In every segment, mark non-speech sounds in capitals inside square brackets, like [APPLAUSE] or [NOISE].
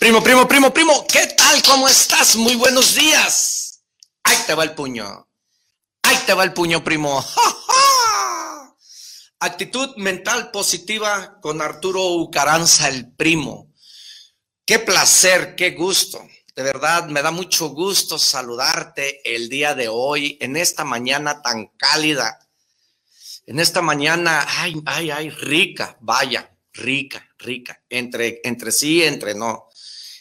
Primo, primo, primo, primo, ¿qué tal? ¿Cómo estás? Muy buenos días. Ahí te va el puño. Ahí te va el puño, primo. [LAUGHS] Actitud mental positiva con Arturo Ucaranza, el primo. Qué placer, qué gusto. De verdad, me da mucho gusto saludarte el día de hoy, en esta mañana tan cálida. En esta mañana, ay, ay, ay, rica, vaya, rica, rica. Entre, entre sí, entre no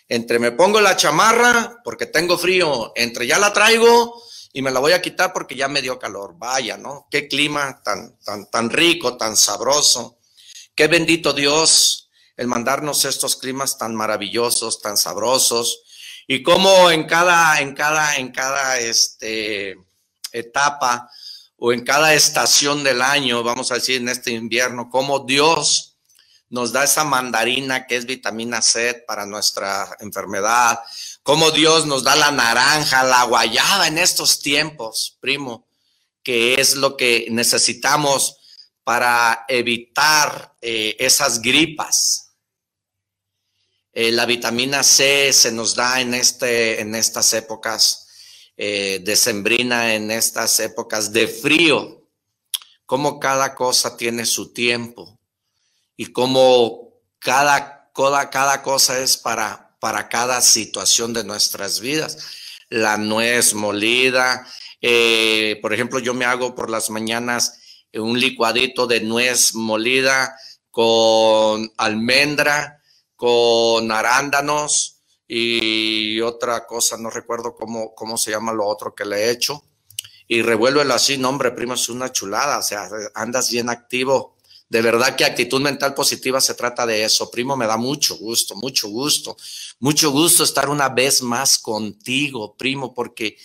entre me pongo la chamarra porque tengo frío, entre ya la traigo y me la voy a quitar porque ya me dio calor. Vaya, ¿no? Qué clima tan, tan, tan rico, tan sabroso. Qué bendito Dios el mandarnos estos climas tan maravillosos, tan sabrosos. Y cómo en cada, en cada, en cada este, etapa o en cada estación del año, vamos a decir en este invierno, cómo Dios nos da esa mandarina que es vitamina C para nuestra enfermedad, cómo Dios nos da la naranja, la guayaba en estos tiempos, primo, que es lo que necesitamos para evitar eh, esas gripas. Eh, la vitamina C se nos da en, este, en estas épocas eh, de sembrina, en estas épocas de frío, como cada cosa tiene su tiempo y cómo cada, cada, cada cosa es para, para cada situación de nuestras vidas. La nuez molida, eh, por ejemplo, yo me hago por las mañanas un licuadito de nuez molida con almendra, con arándanos y otra cosa, no recuerdo cómo, cómo se llama lo otro que le he hecho. Y revuélvelo así, no, hombre, primo, es una chulada, o sea, andas bien activo de verdad que actitud mental positiva se trata de eso. Primo, me da mucho gusto, mucho gusto, mucho gusto estar una vez más contigo, primo, porque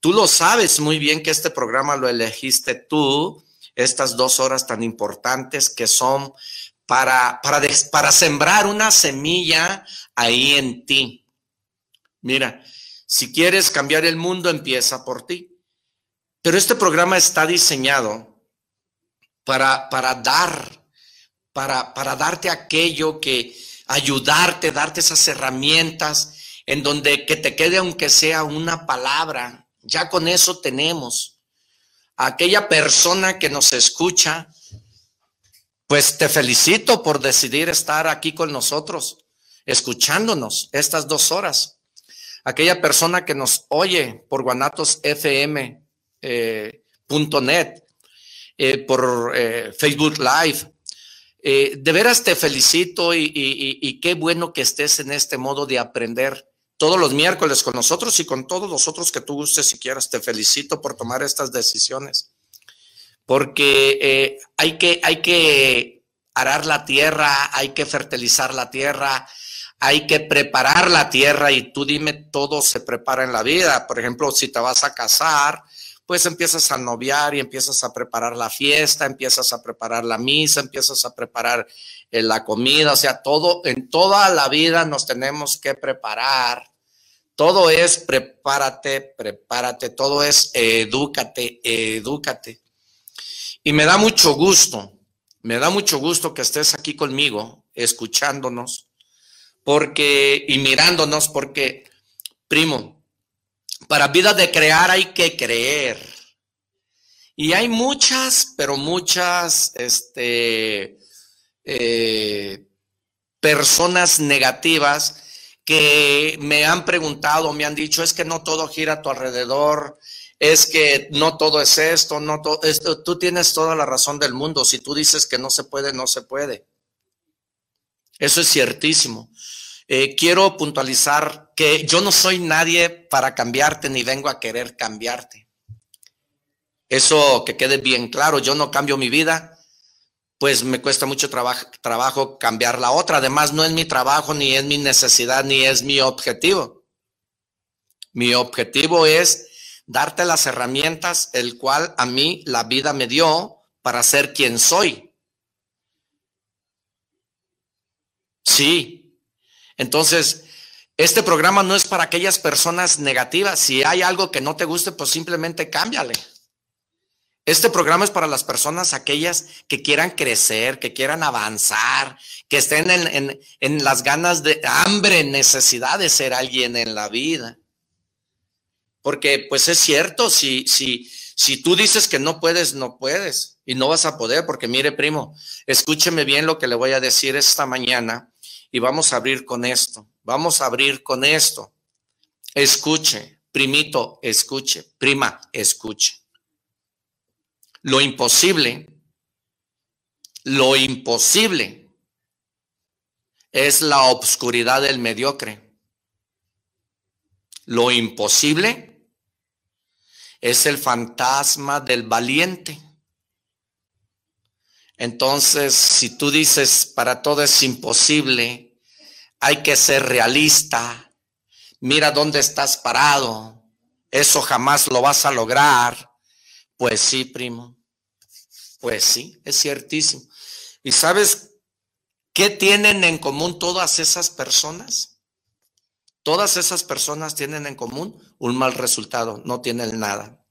tú lo sabes muy bien que este programa lo elegiste tú, estas dos horas tan importantes que son para, para, para sembrar una semilla ahí en ti. Mira, si quieres cambiar el mundo, empieza por ti. Pero este programa está diseñado para, para dar, para, para darte aquello que ayudarte, darte esas herramientas en donde que te quede aunque sea una palabra. Ya con eso tenemos. aquella persona que nos escucha, pues te felicito por decidir estar aquí con nosotros, escuchándonos estas dos horas. Aquella persona que nos oye por guanatosfm.net, eh, eh, por eh, Facebook Live. Eh, de veras te felicito y, qué bueno que estés en este modo de aprender todos los miércoles con nosotros y con todos los otros que tú gustes si quieras. Te felicito por tomar estas decisiones. Porque hay, que, hay que arar la tierra, hay que fertilizar la tierra, hay que preparar la tierra y tú dime, todo se prepara en la vida. Por ejemplo, si te vas a casar, pues empiezas a noviar y empiezas a preparar la fiesta, empiezas a preparar la misa, empiezas a preparar eh, la comida, o sea, todo, en toda la vida nos tenemos que preparar. Todo es prepárate, prepárate, todo es edúcate, edúcate. Y me da mucho gusto, me da mucho gusto que estés aquí conmigo, escuchándonos, porque, y mirándonos, porque, primo, para vida de crear hay que creer. Y hay muchas, pero muchas, este, eh, personas negativas que me han preguntado, me han dicho, es que no todo gira a tu alrededor, es que no todo es esto, no todo esto. Tú tienes toda la razón del mundo. Si tú dices que no se puede, no se puede. Eso es ciertísimo. Eh, quiero puntualizar que yo no soy nadie para cambiarte ni vengo a querer cambiarte. Eso que quede bien claro, yo no cambio mi vida, pues me cuesta mucho trabajo, trabajo cambiar la otra. Además, no es mi trabajo, ni es mi necesidad, ni es mi objetivo. Mi objetivo es darte las herramientas, el cual a mí la vida me dio para ser quien soy. Sí, entonces, este programa no es para aquellas personas negativas. Si hay algo que no te guste, pues simplemente cámbiale. Este programa es para las personas, aquellas que quieran crecer, que quieran avanzar, que estén en, en, las ganas de hambre, necesidad de ser alguien en la vida. Porque pues es cierto, si, si, si tú dices que no puedes, no puedes y no vas a poder, porque mire primo, escúcheme bien lo que le voy a decir esta mañana y vamos a abrir con esto, vamos a abrir con esto. Escuche, primito, escuche, prima, escuche lo imposible, lo imposible es la obscuridad del mediocre. Lo imposible es el fantasma del valiente. Entonces, si tú dices, para todo es imposible, hay que ser realista, mira dónde estás parado, eso jamás lo vas a lograr, pues sí, primo. Pues sí, es ciertísimo. ¿Y sabes qué tienen en común todas esas personas? Todas esas personas tienen en común un mal resultado, no tienen nada.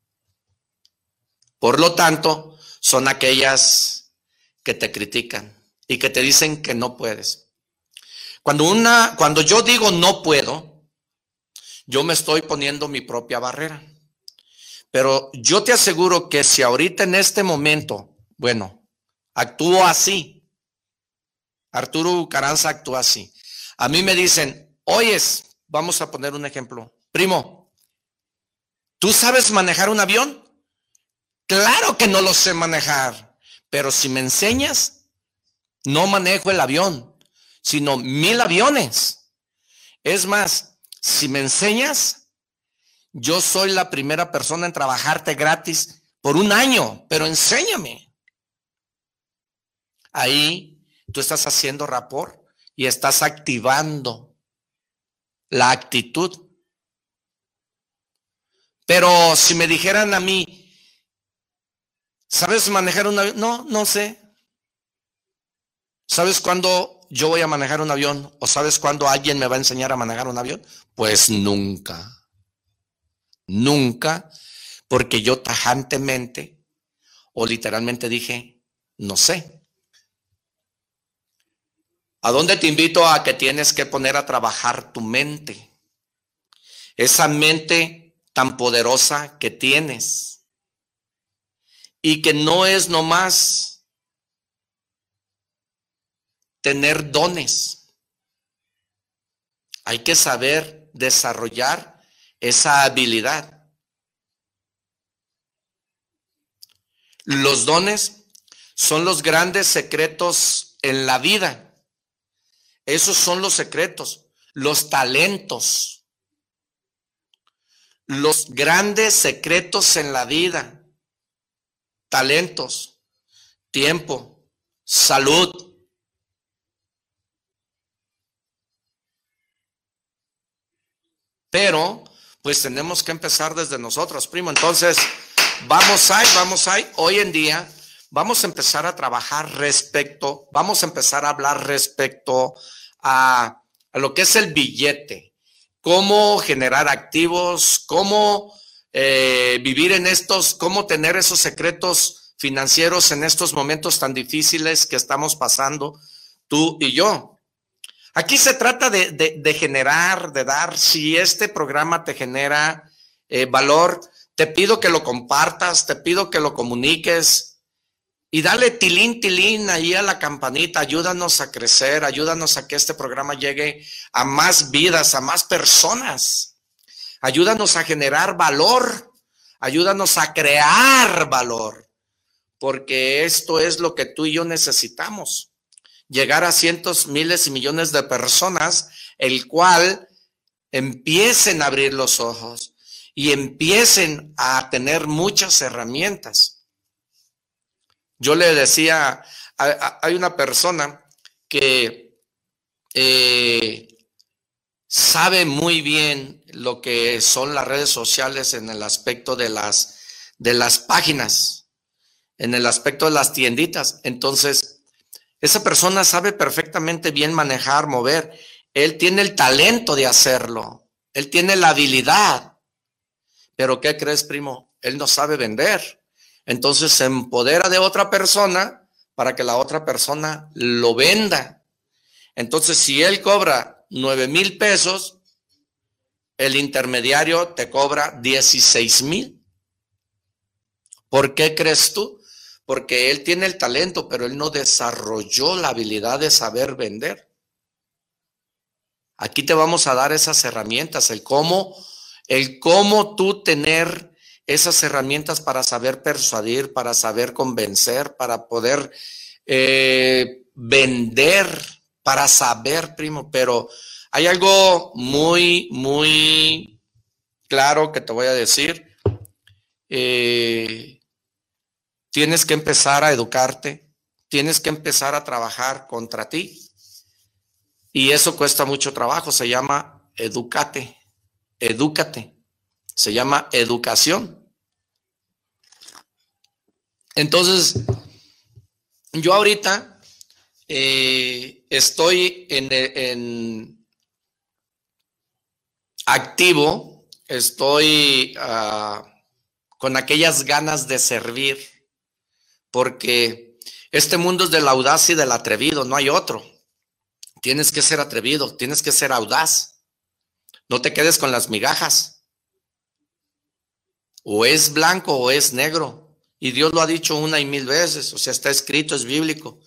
Por lo tanto, son aquellas que te critican y que te dicen que no puedes. Cuando una cuando yo digo no puedo, yo me estoy poniendo mi propia barrera. Pero yo te aseguro que si ahorita en este momento, bueno, actúo así, Arturo Caranza actúa así. A mí me dicen, oyes, vamos a poner un ejemplo. Primo, ¿tú sabes manejar un avión? Claro que no lo sé manejar, pero si me enseñas, no manejo el avión, sino mil aviones. Es más, si me enseñas, yo soy la primera persona en trabajarte gratis por un año, pero enséñame. Ahí tú estás haciendo rapor y estás activando la actitud. Pero si me dijeran a mí, ¿sabes manejar un avión? No, no sé. ¿Sabes cuándo yo voy a manejar un avión? ¿O sabes cuándo alguien me va a enseñar a manejar un avión? Pues nunca. Nunca, porque yo tajantemente o literalmente dije, no sé. ¿A dónde te invito a que tienes que poner a trabajar tu mente? Esa mente tan poderosa que tienes y que no es nomás tener dones. Hay que saber desarrollar esa habilidad. Los dones son los grandes secretos en la vida. Esos son los secretos, los talentos, los grandes secretos en la vida. Talentos, tiempo, salud, pero pues tenemos que empezar desde nosotros, primo. Entonces, vamos ahí, vamos ahí. Hoy en día vamos a empezar a trabajar respecto, vamos a empezar a hablar respecto a, lo que es el billete, cómo generar activos, cómo eh, vivir en estos, cómo tener esos secretos financieros en estos momentos tan difíciles que estamos pasando tú y yo. Aquí se trata de, generar, de dar, si este programa te genera eh, valor, te pido que lo compartas, te pido que lo comuniques y dale tilín, tilín ahí a la campanita, ayúdanos a crecer, ayúdanos a que este programa llegue a más vidas, a más personas. Ayúdanos a generar valor, ayúdanos a crear valor, porque esto es lo que tú y yo necesitamos llegar a cientos, miles y millones de personas, el cual empiecen a abrir los ojos y empiecen a tener muchas herramientas. Yo le decía, hay una persona que eh, sabe muy bien lo que son las redes sociales en el aspecto de las, de las páginas, en el aspecto de las tienditas. Entonces, esa persona sabe perfectamente bien manejar, mover. Él tiene el talento de hacerlo. Él tiene la habilidad. Pero ¿qué crees, primo? Él no sabe vender. entonces se empodera de otra persona para que la otra persona lo venda. Entonces, si él cobra nueve mil pesos, el intermediario te cobra 16 mil. ¿Por qué crees tú? Porque él tiene el talento, pero él no desarrolló la habilidad de saber vender. Aquí te vamos a dar esas herramientas, el cómo, el cómo tú tener esas herramientas para saber persuadir, para saber convencer, para poder eh, vender, para saber, primo. Pero hay algo muy, muy claro que te voy a decir. Eh, tienes que empezar a educarte, tienes que empezar a trabajar contra ti. Y eso cuesta mucho trabajo, se llama educate, edúcate, se llama educación. Entonces, yo ahorita eh, estoy en, activo, estoy ah, con aquellas ganas de servir, porque este mundo es del audaz y del atrevido, no hay otro. Tienes que ser atrevido, tienes que ser audaz. No te quedes con las migajas. O es blanco o es negro. Y Dios lo ha dicho una y mil veces. O sea, está escrito, es bíblico.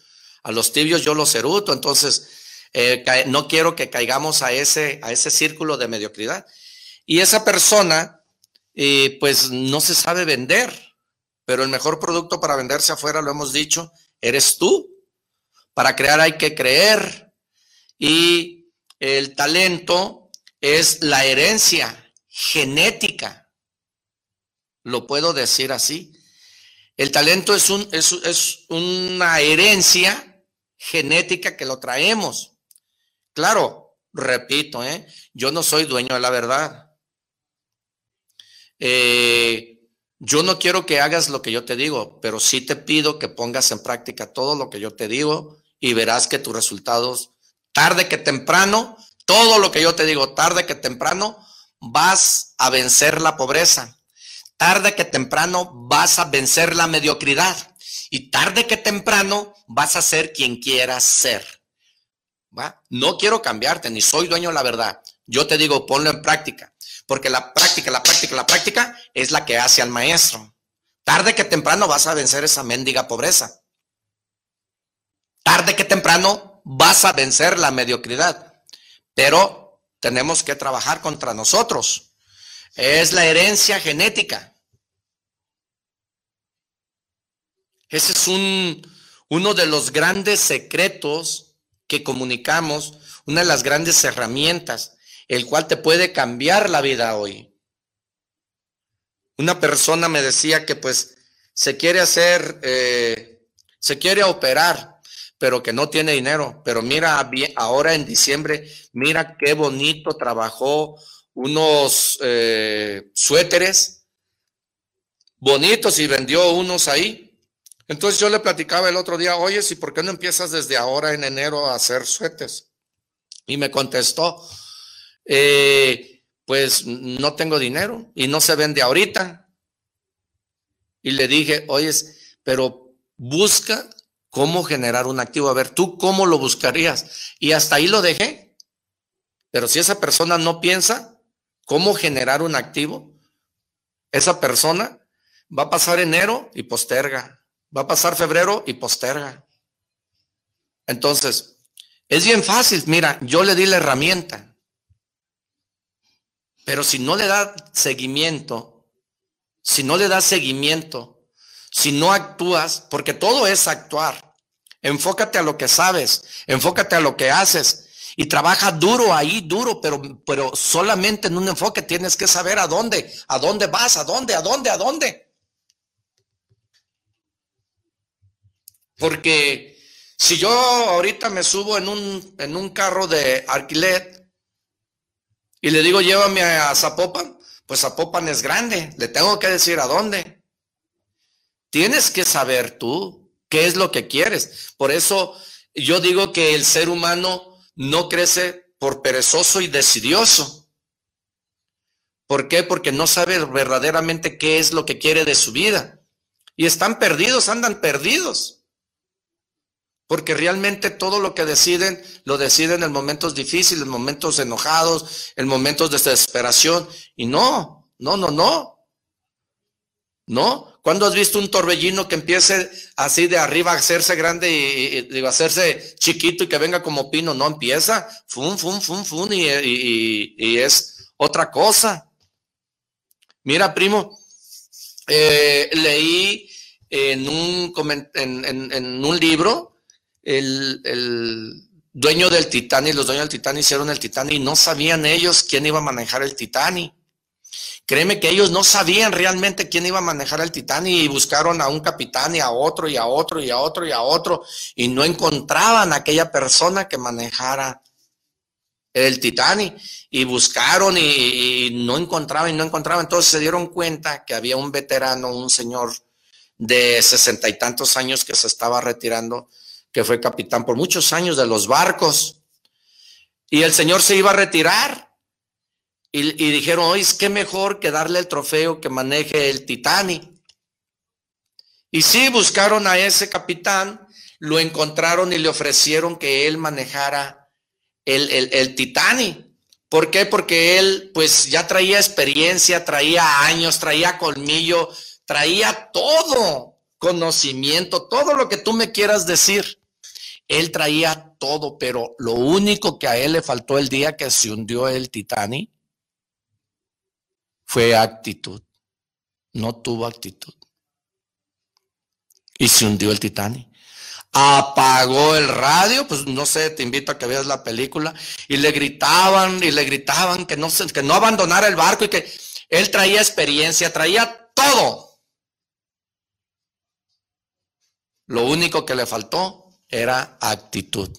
A los tibios yo los eruto. Entonces, eh, no quiero que caigamos a ese, a ese círculo de mediocridad. Y esa persona, eh, pues no se sabe vender. Pero el mejor producto para venderse afuera, lo hemos dicho, eres tú. Para crear hay que creer y el talento es la herencia genética. Lo puedo decir así. El talento es, un, es, una herencia genética que lo traemos. Claro, repito, ¿eh? yo no soy dueño de la verdad. Eh, yo no quiero que hagas lo que yo te digo, pero sí te pido que pongas en práctica todo lo que yo te digo y verás que tus resultados tarde que temprano, todo lo que yo te digo, tarde que temprano, vas a vencer la pobreza. Tarde que temprano vas a vencer la mediocridad. Y tarde que temprano vas a ser quien quieras ser. ¿Va? No quiero cambiarte, ni soy dueño de la verdad. Yo te digo, ponlo en práctica. Porque la práctica, la práctica, la práctica es la que hace al maestro. Tarde que temprano vas a vencer esa mendiga pobreza. Tarde que temprano vas a vencer la mediocridad, pero tenemos que trabajar contra nosotros. Es la herencia genética. Ese es un, uno de los grandes secretos que comunicamos, una de las grandes herramientas, el cual te puede cambiar la vida hoy. Una persona me decía que pues se quiere hacer, eh, se quiere operar pero que no tiene dinero. Pero mira, ahora en diciembre, mira qué bonito trabajó unos eh, suéteres bonitos y vendió unos ahí. Entonces yo le platicaba el otro día, oye, ¿y por qué no empiezas desde ahora en enero a hacer suéteres? Y me contestó, eh, pues no tengo dinero y no se vende ahorita. Y le dije, oye, pero busca cómo generar un activo. A ver, tú cómo lo buscarías. Y hasta ahí lo dejé. Pero si esa persona no piensa cómo generar un activo, esa persona va a pasar enero y posterga. Va a pasar febrero y posterga. Entonces, es bien fácil. Mira, yo le di la herramienta. Pero si no le da seguimiento, si no le da seguimiento, si no actúas, porque todo es actuar. Enfócate a lo que sabes, enfócate a lo que haces y trabaja duro ahí, duro, pero, pero solamente en un enfoque tienes que saber a dónde, a dónde vas, a dónde, a dónde, a dónde. Porque si yo ahorita me subo en un, en un carro de alquiler y le digo llévame a Zapopan, pues Zapopan es grande, le tengo que decir a dónde. Tienes que saber tú, ¿Qué es lo que quieres? Por eso yo digo que el ser humano no crece por perezoso y decidioso. ¿Por qué? Porque no sabe verdaderamente qué es lo que quiere de su vida. Y están perdidos, andan perdidos. Porque realmente todo lo que deciden, lo deciden en momentos difíciles, en momentos enojados, en momentos de desesperación. Y no, no, no, no. No. ¿Cuándo has visto un torbellino que empiece así de arriba a hacerse grande y, a hacerse chiquito y que venga como pino? No empieza. Fum, fum, fum, fum. Y, es otra cosa. Mira, primo, eh, leí en un, en un libro el, dueño del Titanic, los dueños del Titanic hicieron el Titanic y no sabían ellos quién iba a manejar el Titanic. Créeme que ellos no sabían realmente quién iba a manejar el Titanic y buscaron a un capitán y a otro y a otro y a otro y a otro y no encontraban a aquella persona que manejara el Titanic y buscaron y, y, no encontraban y no encontraban. Entonces se dieron cuenta que había un veterano, un señor de sesenta y tantos años que se estaba retirando que fue capitán por muchos años de los barcos. Y el Señor se iba a retirar. Y, dijeron, hoy es mejor que darle el trofeo que maneje el Titanic. Y sí, buscaron a ese capitán, lo encontraron y le ofrecieron que él manejara el, el, el Titanic. ¿Por qué? Porque él pues ya traía experiencia, traía años, traía colmillo, traía todo, conocimiento, todo lo que tú me quieras decir. Él traía todo, pero lo único que a él le faltó el día que se hundió el Titanic fue actitud. No tuvo actitud. Y se hundió el Titanic. Apagó el radio, pues no sé, te invito a que veas la película. Y le gritaban y le gritaban que no, que no abandonara el barco y que él traía experiencia, traía todo. Lo único que le faltó era actitud.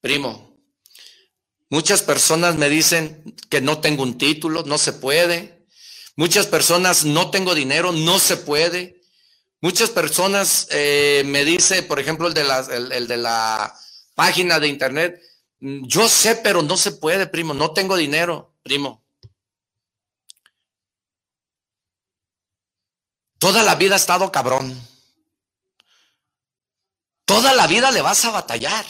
Primo, muchas personas me dicen que no tengo un título, no se puede. Muchas personas no tengo dinero, no se puede. Muchas personas eh, me dice, por ejemplo, el de, la, el de la página de internet, yo sé, pero no se puede, primo, no tengo dinero, primo. Toda la vida ha estado cabrón. Toda la vida le vas a batallar.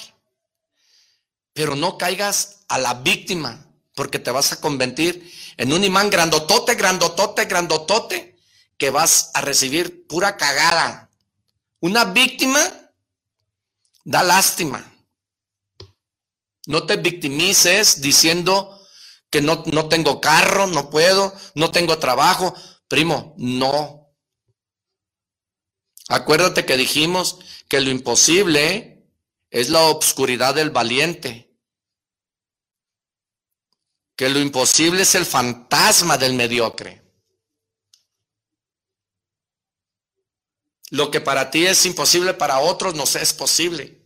Pero no caigas a la víctima, porque te vas a convertir en un imán grandotote, grandotote, grandotote, que vas a recibir pura cagada. Una víctima da lástima. No te victimices diciendo que no, no tengo carro, no puedo, no tengo trabajo. Primo, no. Acuérdate que dijimos que lo imposible es la obscuridad del valiente, que lo imposible es el fantasma del mediocre. Lo que para ti es imposible, para otros no es posible.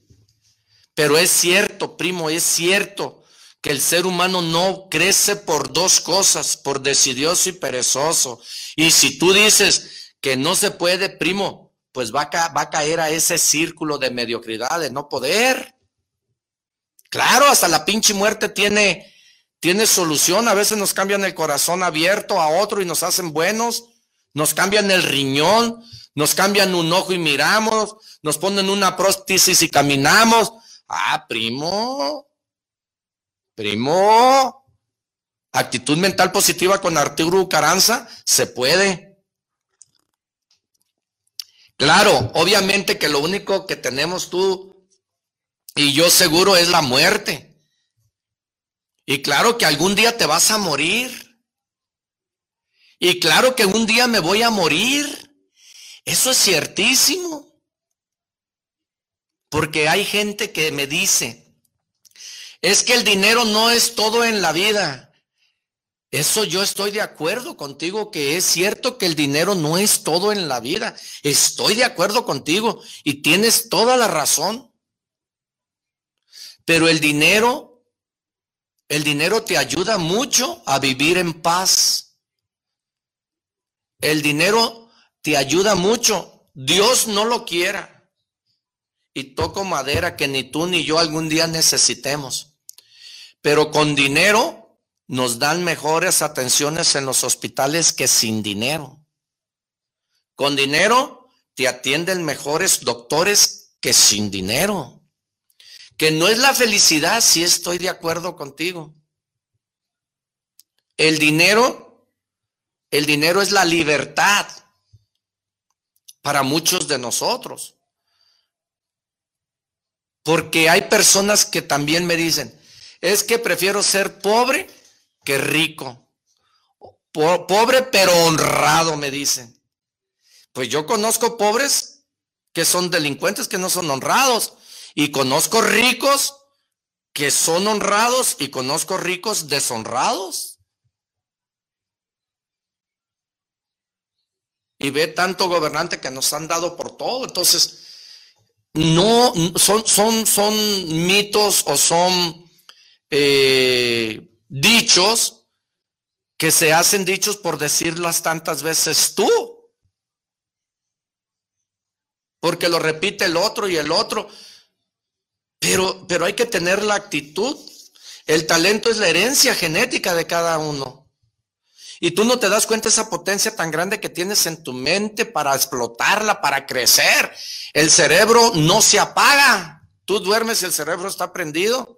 Pero es cierto, primo, es cierto que el ser humano no crece por dos cosas, por decidioso y perezoso. Y si tú dices que no se puede, primo, pues va a, caer a ese círculo de mediocridad, de no poder. Claro, hasta la pinche muerte tiene, tiene solución. A veces nos cambian el corazón abierto a otro y nos hacen buenos. Nos cambian el riñón, nos cambian un ojo y miramos, nos ponen una prótesis y caminamos. Ah, primo, primo, actitud mental positiva con Arturo Caranza, se puede. Claro, obviamente que lo único que tenemos tú y yo seguro es la muerte. Y claro que algún día te vas a morir. Y claro que un día me voy a morir. Eso es ciertísimo. Porque hay gente que me dice, es que el dinero no es todo en la vida. Eso yo estoy de acuerdo contigo que es cierto que el dinero no es todo en la vida. Estoy de acuerdo contigo y tienes toda la razón. Pero el dinero, el dinero te ayuda mucho a vivir en paz. El dinero te ayuda mucho. Dios no lo quiera. Y toco madera que ni tú ni yo algún día necesitemos. Pero con dinero nos dan mejores atenciones en los hospitales que sin dinero. Con dinero te atienden mejores doctores que sin dinero. Que no es la felicidad, si estoy de acuerdo contigo. El dinero, el dinero es la libertad para muchos de nosotros. Porque hay personas que también me dicen, es que prefiero ser pobre que rico. Pobre pero honrado, me dicen. Pues yo conozco pobres que son delincuentes, que no son honrados. Y conozco ricos que son honrados y conozco ricos deshonrados. Y ve tanto gobernante que nos han dado por todo. Entonces, no son, son, son mitos o son eh, dichos que se hacen dichos por decirlas tantas veces tú. Porque lo repite el otro y el otro. Pero, pero hay que tener la actitud. El talento es la herencia genética de cada uno. Y tú no te das cuenta esa potencia tan grande que tienes en tu mente para explotarla, para crecer. El cerebro no se apaga. Tú duermes y el cerebro está prendido.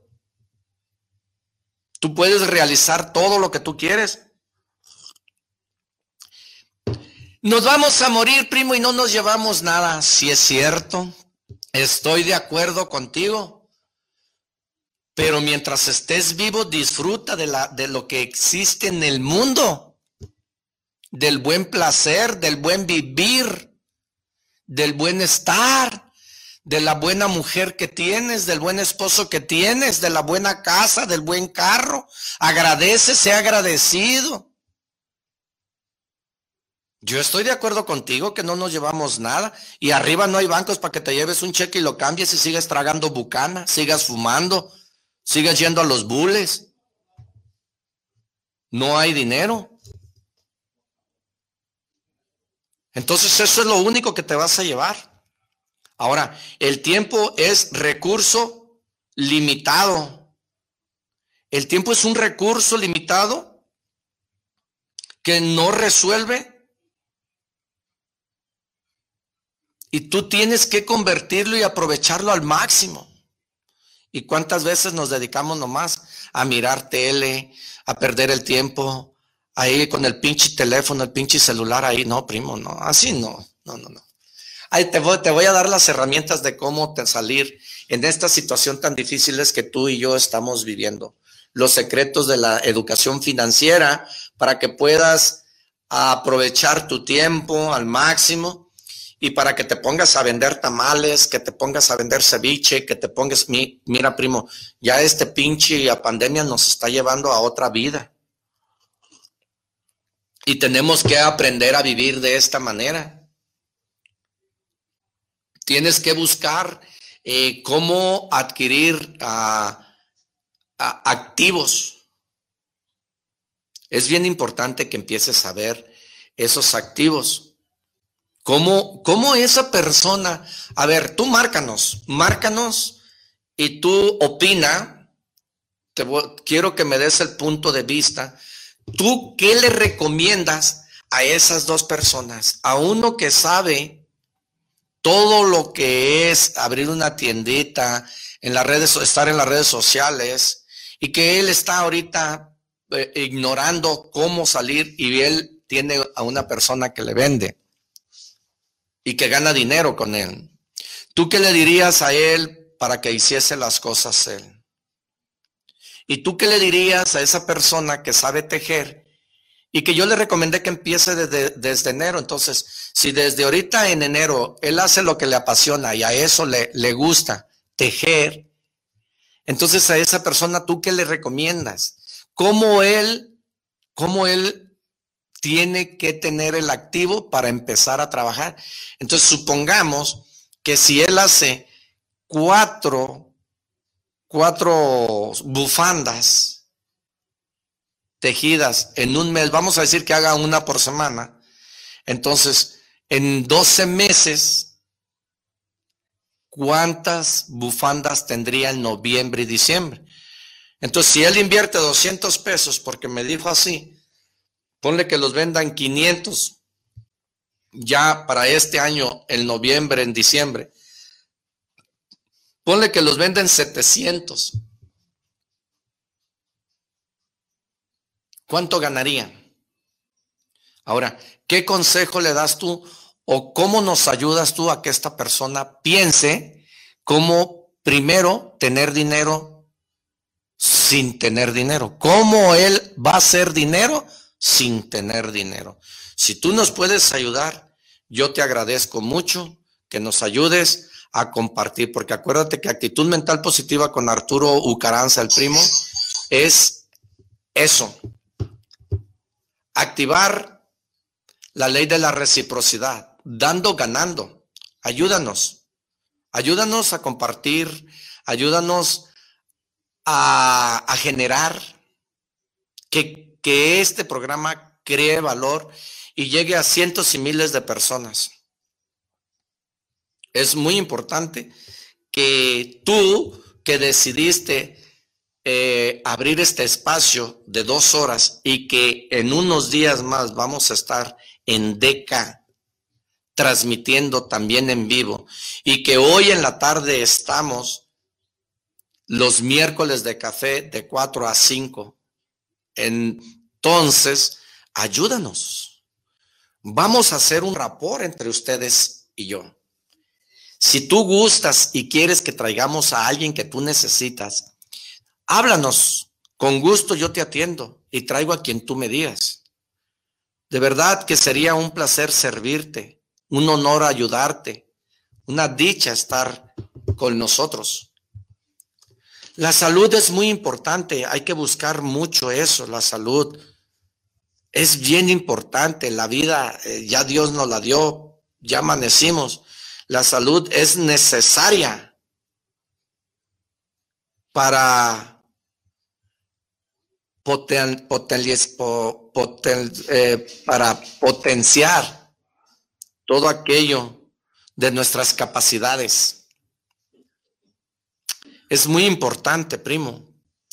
Tú puedes realizar todo lo que tú quieres. Nos vamos a morir, primo, y no nos llevamos nada. Si es cierto, estoy de acuerdo contigo. Pero mientras estés vivo, disfruta de, la, de lo que existe en el mundo del buen placer, del buen vivir, del buen estar, de la buena mujer que tienes, del buen esposo que tienes, de la buena casa, del buen carro. Agradece, sea agradecido. Yo estoy de acuerdo contigo que no nos llevamos nada y arriba no hay bancos para que te lleves un cheque y lo cambies y sigas tragando bucana, sigas fumando, sigas yendo a los bules. No hay dinero. Entonces eso es lo único que te vas a llevar. Ahora, el tiempo es recurso limitado. El tiempo es un recurso limitado que no resuelve y tú tienes que convertirlo y aprovecharlo al máximo. ¿Y cuántas veces nos dedicamos nomás a mirar tele, a perder el tiempo, ahí con el pinche teléfono, el pinche celular ahí. No, primo, no, así no, no, no, no. Te voy, te voy a dar las herramientas de cómo te salir en esta situación tan difícil que tú y yo estamos viviendo. Los secretos de la educación financiera para que puedas aprovechar tu tiempo al máximo y para que te pongas a vender tamales, que te pongas a vender ceviche, que te pongas, mira primo, ya este pinche pandemia nos está llevando a otra vida. Y tenemos que aprender a vivir de esta manera. Tienes que buscar eh, cómo adquirir activos. Es bien importante que empieces a ver esos activos. ¿Cómo, cómo esa persona, a ver, tú márcanos, márcanos y tú opina, te quiero que me des el punto de vista ¿Tú qué le recomiendas a esas dos personas? A uno que sabe todo lo que es abrir una tiendita, en las redes, estar en las redes sociales, y que él está ahorita eh, ignorando cómo salir y él tiene a una persona que le vende y que gana dinero con él. ¿Tú qué le dirías a él para que hiciese las cosas él? ¿Y tú qué le dirías a esa persona que sabe tejer y que yo le recomendé que empiece desde, enero? Entonces, si desde ahorita en enero él hace lo que le apasiona y a eso le, le gusta, tejer, entonces a esa persona tú qué le recomiendas? ¿Cómo él, cómo él tiene que tener el activo para empezar a trabajar? Entonces, supongamos que si él hace cuatro cuatro bufandas tejidas en un mes, vamos a decir que haga una por semana, entonces en 12 meses, ¿cuántas bufandas tendría en noviembre y diciembre? Entonces, si él invierte 200 pesos, porque me dijo así, ponle que los vendan 500, ya para este año, en noviembre, en diciembre, ponle que los venden 700. ¿Cuánto ganarían? Ahora, ¿qué consejo le das tú o cómo nos ayudas tú a que esta persona piense cómo primero tener dinero sin tener dinero? ¿Cómo él va a hacer dinero sin tener dinero? Si tú nos puedes ayudar, yo te agradezco mucho que nos ayudes a compartir, porque acuérdate que actitud mental positiva con Arturo Ucaranza, el primo, es eso, activar la ley de la reciprocidad, dando, ganando. Ayúdanos, ayúdanos a compartir, ayúdanos a, generar que este programa cree valor y llegue a cientos y miles de personas. Es muy importante que tú que decidiste eh, abrir este espacio de dos horas y que en unos días más vamos a estar en DECA transmitiendo también en vivo y que hoy en la tarde estamos los miércoles de café de 4 a 5. Entonces, ayúdanos. Vamos a hacer un rapor entre ustedes y yo. Si tú gustas y quieres que traigamos a alguien que tú necesitas, Háblanos, con gusto yo te atiendo y traigo a quien tú me digas. De verdad que sería un placer servirte, un honor ayudarte, una dicha estar con nosotros. La salud es muy importante, hay que buscar mucho eso, la salud. Es bien importante, la vida eh, ya Dios nos la dio, ya amanecimos. La salud es necesaria para eh, para potenciar todo aquello de nuestras capacidades. Es muy importante, primo,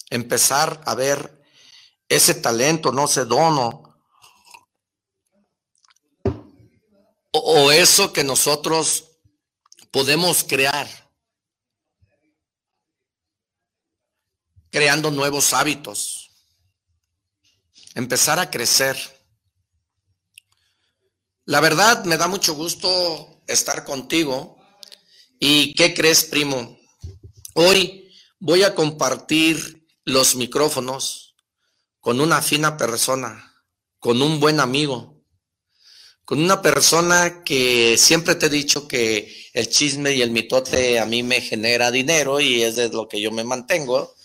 empezar a ver ese talento, no ese dono, o eso que nosotros podemos crear, creando nuevos hábitos empezar a crecer. La verdad, me da mucho gusto estar contigo. ¿Y qué crees, primo? Hoy voy a compartir los micrófonos con una fina persona, con un buen amigo, con una persona que siempre te he dicho que el chisme y el mitote a mí me genera dinero y es de lo que yo me mantengo.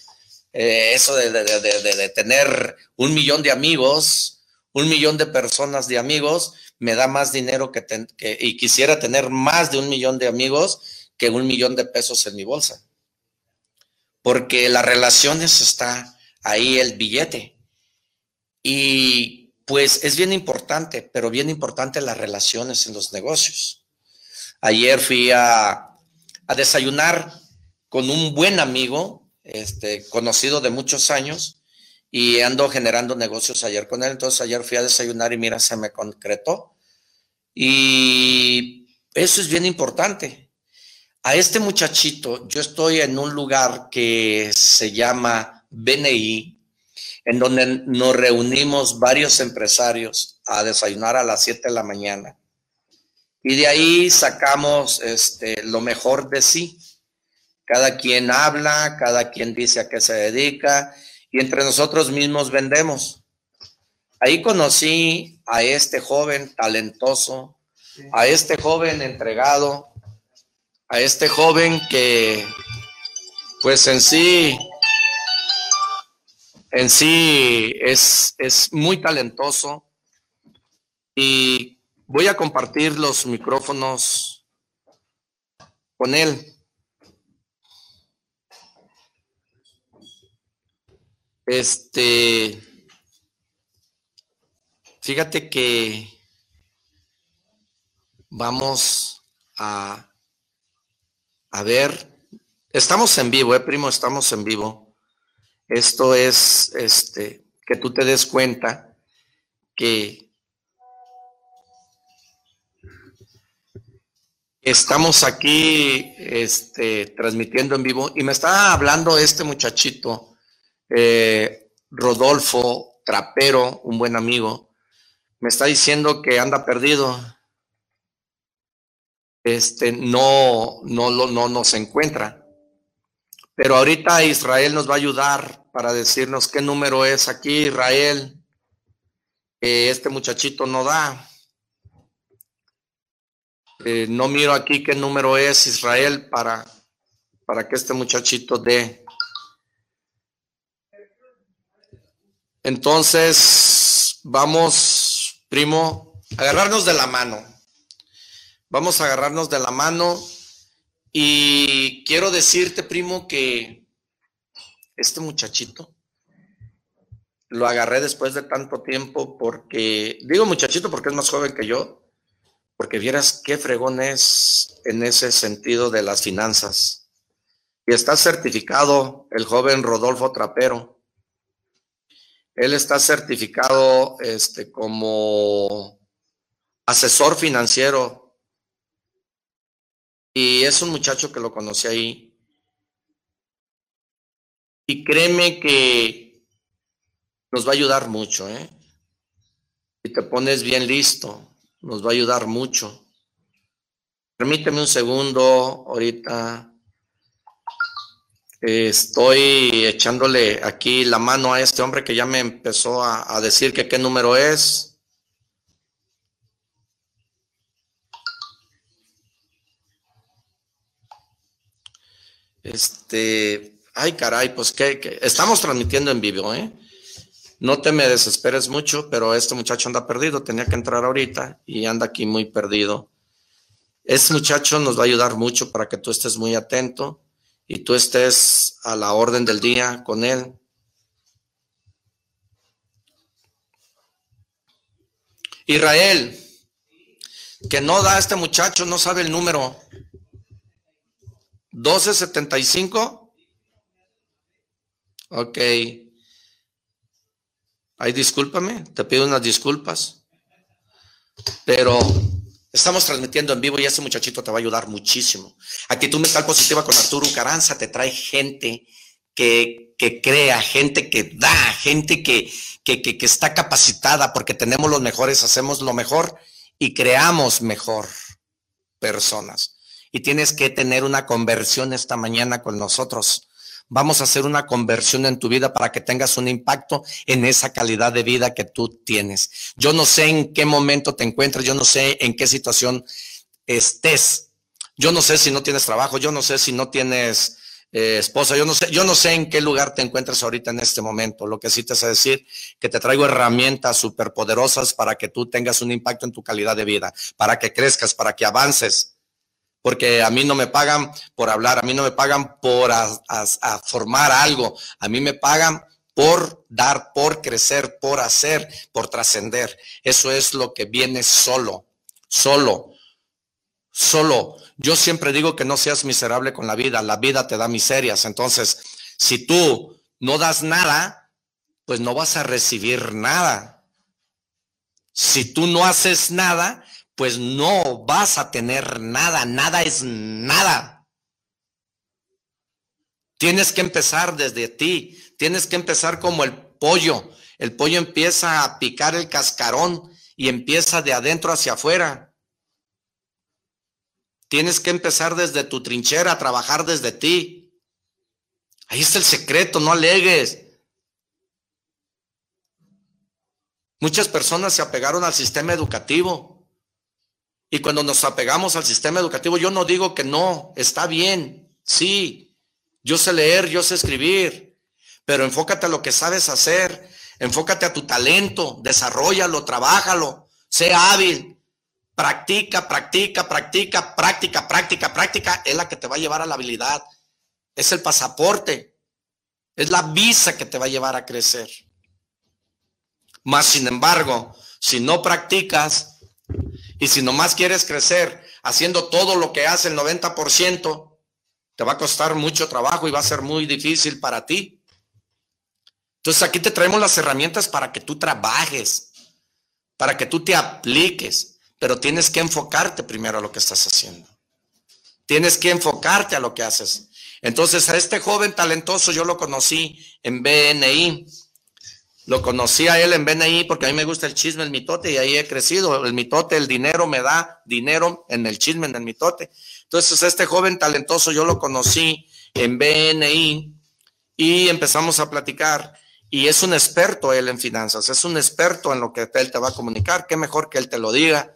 Eh, eso de, tener un millón de amigos, un millón de personas de amigos, me da más dinero que, y quisiera tener más de un millón de amigos que un millón de pesos en mi bolsa. Porque las relaciones está ahí el billete. Y pues es bien importante, pero bien importante las relaciones en los negocios. Ayer fui a, a desayunar con un buen amigo, este, conocido de muchos años y ando generando negocios ayer con él. Entonces ayer fui a desayunar y mira, se me concretó. Y eso es bien importante. A este muchachito, yo estoy en un lugar que se llama BNI, en donde nos reunimos varios empresarios a desayunar a las 7 de la mañana. Y de ahí sacamos este, lo mejor de sí. Cada quien habla, cada quien dice a qué se dedica y entre nosotros mismos vendemos. Ahí conocí a este joven talentoso, a este joven entregado, a este joven que pues en sí en sí es, es muy talentoso y voy a compartir los micrófonos con él. Este, fíjate que vamos a, a ver, estamos en vivo, eh, primo, estamos en vivo. Esto es, este, que tú te des cuenta que Estamos aquí este, transmitiendo en vivo y me está hablando este muchachito, eh, Rodolfo Trapero, un buen amigo. Me está diciendo que anda perdido. Este no, no, no nos encuentra. Pero ahorita Israel nos va a ayudar para decirnos qué número es aquí, Israel. este muchachito no da. Eh, no miro aquí qué número es Israel para, para que este muchachito dé. Entonces, vamos, primo, a agarrarnos de la mano. Vamos a agarrarnos de la mano y quiero decirte, primo, que este muchachito lo agarré después de tanto tiempo porque, digo muchachito porque es más joven que yo, porque vieras qué fregón es en ese sentido de las finanzas. Y está certificado el joven Rodolfo Trapero. Él está certificado este, como asesor financiero. Y es un muchacho que lo conocí ahí. Y créeme que nos va a ayudar mucho, ¿eh? Si te pones bien listo nos va a ayudar mucho. Permíteme un segundo, ahorita estoy echándole aquí la mano a este hombre que ya me empezó a, decir que qué número es. Este, ay caray, pues que, estamos transmitiendo en vivo, ¿eh? No te me desesperes mucho, pero este muchacho anda perdido, tenía que entrar ahorita y anda aquí muy perdido. Este muchacho nos va a ayudar mucho para que tú estés muy atento y tú estés a la orden del día con él. Israel, que no da a este muchacho, no sabe el número. 1275. Ok. Ay, discúlpame, te pido unas disculpas. Pero estamos transmitiendo en vivo y ese muchachito te va a ayudar muchísimo. Actitud mental positiva con Arturo Caranza te trae gente que, que crea, gente que da, gente que, que, que, que está capacitada porque tenemos los mejores, hacemos lo mejor y creamos mejor personas. Y tienes que tener una conversión esta mañana con nosotros Vamos a hacer una conversión en tu vida para que tengas un impacto en esa calidad de vida que tú tienes. Yo no sé en qué momento te encuentras, yo no sé en qué situación estés. Yo no sé si no tienes trabajo, yo no sé si no tienes eh, esposa, yo no sé, yo no sé en qué lugar te encuentras ahorita en este momento. Lo que sí te sé decir que te traigo herramientas superpoderosas para que tú tengas un impacto en tu calidad de vida, para que crezcas, para que avances porque a mí no me pagan por hablar, a mí no me pagan por formar algo, a mí me pagan por dar, por crecer, por hacer, por trascender. Eso es lo que viene solo, solo, solo. Yo siempre digo que no seas miserable con la vida, la vida te da miserias. Entonces, si tú no das nada, pues no vas a recibir nada. Si tú no haces nada, pues no vas a tener nada, nada es nada. Tienes que empezar desde ti, tienes que empezar como el pollo. El pollo empieza a picar el cascarón y empieza de adentro hacia afuera. Tienes que empezar desde tu trinchera, a trabajar desde ti. Ahí está el secreto, no alegues. Muchas personas se apegaron al sistema educativo. Y cuando nos apegamos al sistema educativo, yo no digo que no, está bien, sí, yo sé leer, yo sé escribir, pero enfócate a lo que sabes hacer, enfócate a tu talento, desarrollalo, trabájalo, sé hábil, practica, practica, practica, práctica, práctica, práctica, es la que te va a llevar a la habilidad, es el pasaporte, es la visa que te va a llevar a crecer. Más sin embargo, si no practicas, y si nomás quieres crecer haciendo todo lo que hace el 90%, te va a costar mucho trabajo y va a ser muy difícil para ti. Entonces aquí te traemos las herramientas para que tú trabajes, para que tú te apliques, pero tienes que enfocarte primero a lo que estás haciendo. Tienes que enfocarte a lo que haces. Entonces, a este joven talentoso yo lo conocí en BNI. Lo conocí a él en BNI porque a mí me gusta el chisme, el mitote, y ahí he crecido. El mitote, el dinero me da dinero en el chisme, en el mitote. Entonces, este joven talentoso yo lo conocí en BNI y empezamos a platicar. Y es un experto él en finanzas, es un experto en lo que él te va a comunicar. Qué mejor que él te lo diga.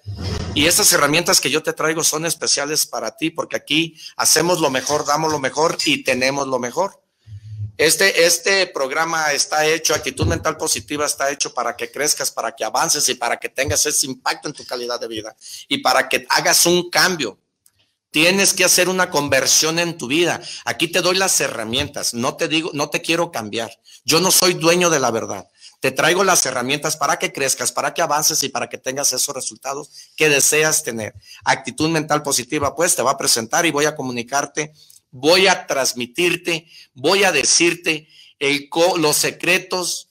Y estas herramientas que yo te traigo son especiales para ti porque aquí hacemos lo mejor, damos lo mejor y tenemos lo mejor. Este, este programa está hecho, actitud mental positiva está hecho para que crezcas, para que avances y para que tengas ese impacto en tu calidad de vida y para que hagas un cambio. Tienes que hacer una conversión en tu vida. Aquí te doy las herramientas. No te digo, no te quiero cambiar. Yo no soy dueño de la verdad. Te traigo las herramientas para que crezcas, para que avances y para que tengas esos resultados que deseas tener. Actitud mental positiva, pues te va a presentar y voy a comunicarte voy a transmitirte, voy a decirte los secretos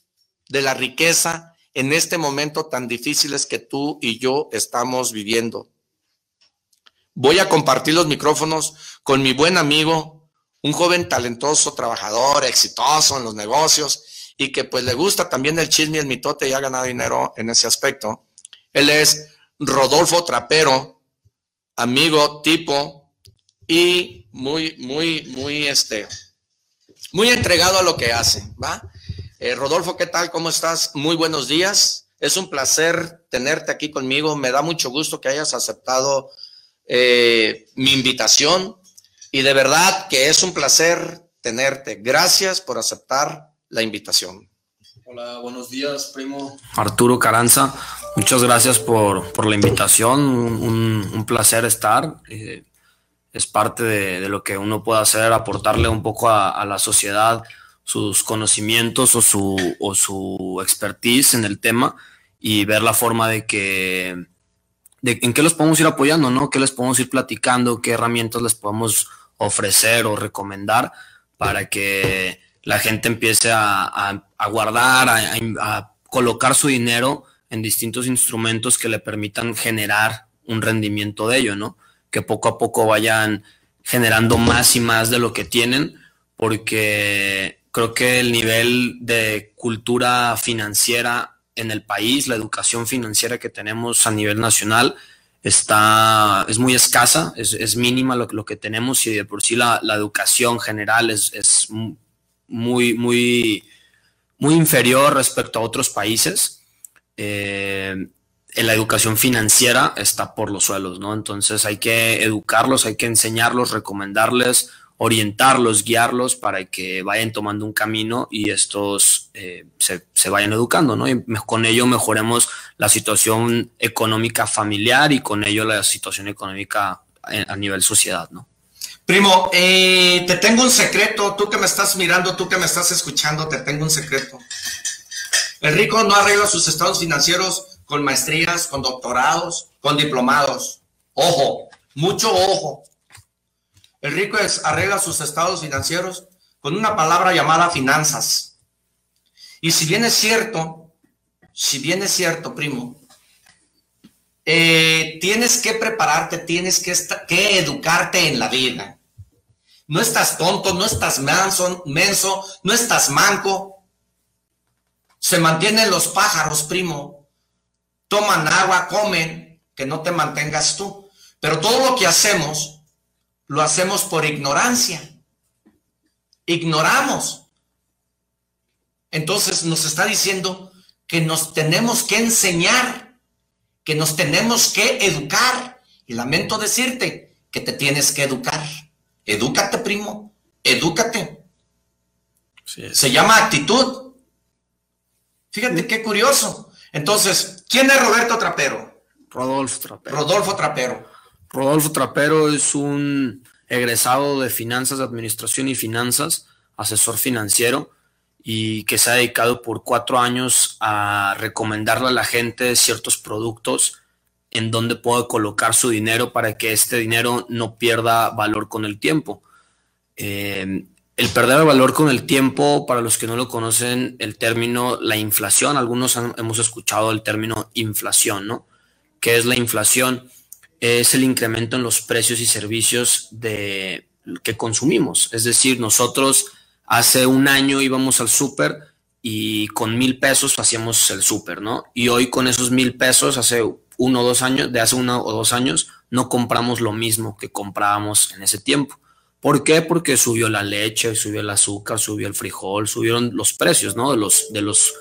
de la riqueza en este momento tan difíciles que tú y yo estamos viviendo. Voy a compartir los micrófonos con mi buen amigo, un joven talentoso, trabajador, exitoso en los negocios y que pues le gusta también el chisme y el mitote y ha ganado dinero en ese aspecto. Él es Rodolfo Trapero, amigo tipo y muy, muy, muy, este, muy entregado a lo que hace, ¿va? Eh, Rodolfo, ¿qué tal? ¿Cómo estás? Muy buenos días. Es un placer tenerte aquí conmigo. Me da mucho gusto que hayas aceptado eh, mi invitación y de verdad que es un placer tenerte. Gracias por aceptar la invitación. Hola, buenos días, primo. Arturo Caranza, muchas gracias por, la invitación. Un, placer estar. Eh, es parte de, lo que uno puede hacer, aportarle un poco a, la sociedad sus conocimientos o su, o su expertise en el tema y ver la forma de que, de en qué los podemos ir apoyando, ¿no? ¿Qué les podemos ir platicando? ¿Qué herramientas les podemos ofrecer o recomendar para que la gente empiece a, guardar, a colocar su dinero en distintos instrumentos que le permitan generar un rendimiento de ello, ¿no? Que poco a poco vayan generando más y más de lo que tienen, porque creo que el nivel de cultura financiera en el país, la educación financiera que tenemos a nivel nacional, está, es muy escasa, es, mínima lo, lo, que tenemos y de por sí la, educación general es, es, muy, muy, muy inferior respecto a otros países. Eh, la educación financiera está por los suelos, ¿no? Entonces hay que educarlos, hay que enseñarlos, recomendarles, orientarlos, guiarlos para que vayan tomando un camino y estos eh, se, vayan educando, ¿no? Y con ello mejoremos la situación económica familiar y con ello la situación económica a, nivel sociedad, ¿no? Primo, eh, te tengo un secreto, tú que me estás mirando, tú que me estás escuchando, te tengo un secreto. El rico no arregla sus estados financieros con maestrías, con doctorados, con diplomados. Ojo, mucho ojo. El rico arregla sus estados financieros con una palabra llamada finanzas. Y si bien es cierto, si bien es cierto, primo, eh, tienes que prepararte, tienes que, educarte en la vida. No estás tonto, no estás menso, menso, no estás manco. Se mantienen los pájaros, primo toman agua, comen, que no te mantengas tú. Pero todo lo que hacemos, lo hacemos por ignorancia. Ignoramos. Entonces nos está diciendo que nos tenemos que enseñar, que nos tenemos que educar. Y lamento decirte que te tienes que educar. Edúcate, primo, edúcate. Se llama actitud. Fíjate qué curioso. Entonces, ¿quién es Roberto Trapero? Rodolfo Trapero. Rodolfo Trapero. Rodolfo Trapero es un egresado de finanzas, de administración y finanzas, asesor financiero y que se ha dedicado por cuatro años a recomendarle a la gente ciertos productos en donde puede colocar su dinero para que este dinero no pierda valor con el tiempo. Eh, el perder el valor con el tiempo, para los que no lo conocen, el término la inflación, algunos hemos escuchado el término inflación, ¿no? ¿Qué es la inflación? es el incremento en los precios y servicios de, que consumimos. Es decir, nosotros hace un año íbamos al súper y con mil pesos hacíamos el súper, ¿no? Y hoy con esos mil pesos, hace uno o dos años, de hace uno o dos años, no compramos lo mismo que comprábamos en ese tiempo. ¿Por qué? Porque subió la leche, subió el azúcar, subió el frijol, subieron los precios, ¿no? De los, de los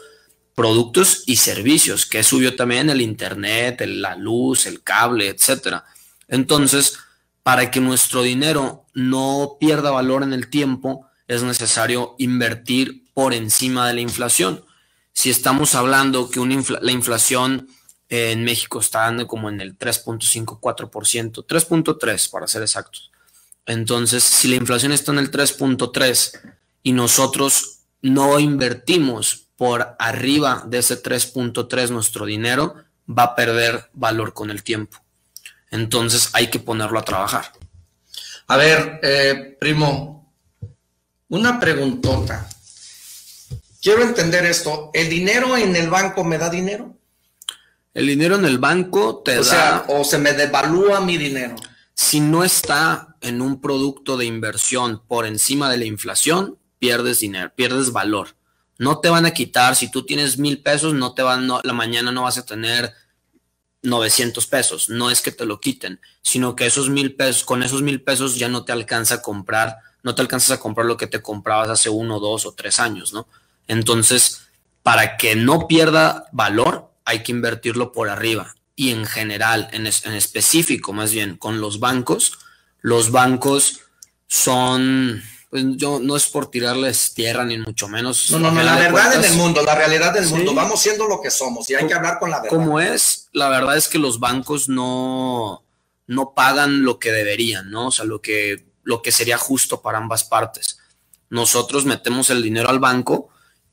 productos y servicios, que subió también el internet, la luz, el cable, etcétera. Entonces, para que nuestro dinero no pierda valor en el tiempo, es necesario invertir por encima de la inflación. Si estamos hablando que la inflación en México está dando como en el 3.54%, 3.3 para ser exactos. Entonces, si la inflación está en el 3.3 y nosotros no invertimos por arriba de ese 3.3 nuestro dinero, va a perder valor con el tiempo. Entonces hay que ponerlo a trabajar. A ver, eh, primo, una preguntota. Quiero entender esto. ¿El dinero en el banco me da dinero? El dinero en el banco te da. O sea, o se me devalúa mi dinero. Si no está en un producto de inversión por encima de la inflación, pierdes dinero, pierdes valor. No te van a quitar, si tú tienes mil pesos, no te van, la mañana no vas a tener 900 pesos. No es que te lo quiten, sino que esos mil pesos, con esos mil pesos ya no te alcanza a comprar, no te alcanzas a comprar lo que te comprabas hace uno, dos o tres años, ¿no? Entonces, para que no pierda valor, hay que invertirlo por arriba. Y en general, en, en específico, más bien, con los bancos, los bancos son pues yo no es por tirarles tierra ni mucho menos. No, no, no, la verdad en el mundo, la realidad del mundo, vamos siendo lo que somos y hay que hablar con la verdad. Como es, la verdad es que los bancos no, no pagan lo que deberían, ¿no? O sea, lo que, lo que sería justo para ambas partes. Nosotros metemos el dinero al banco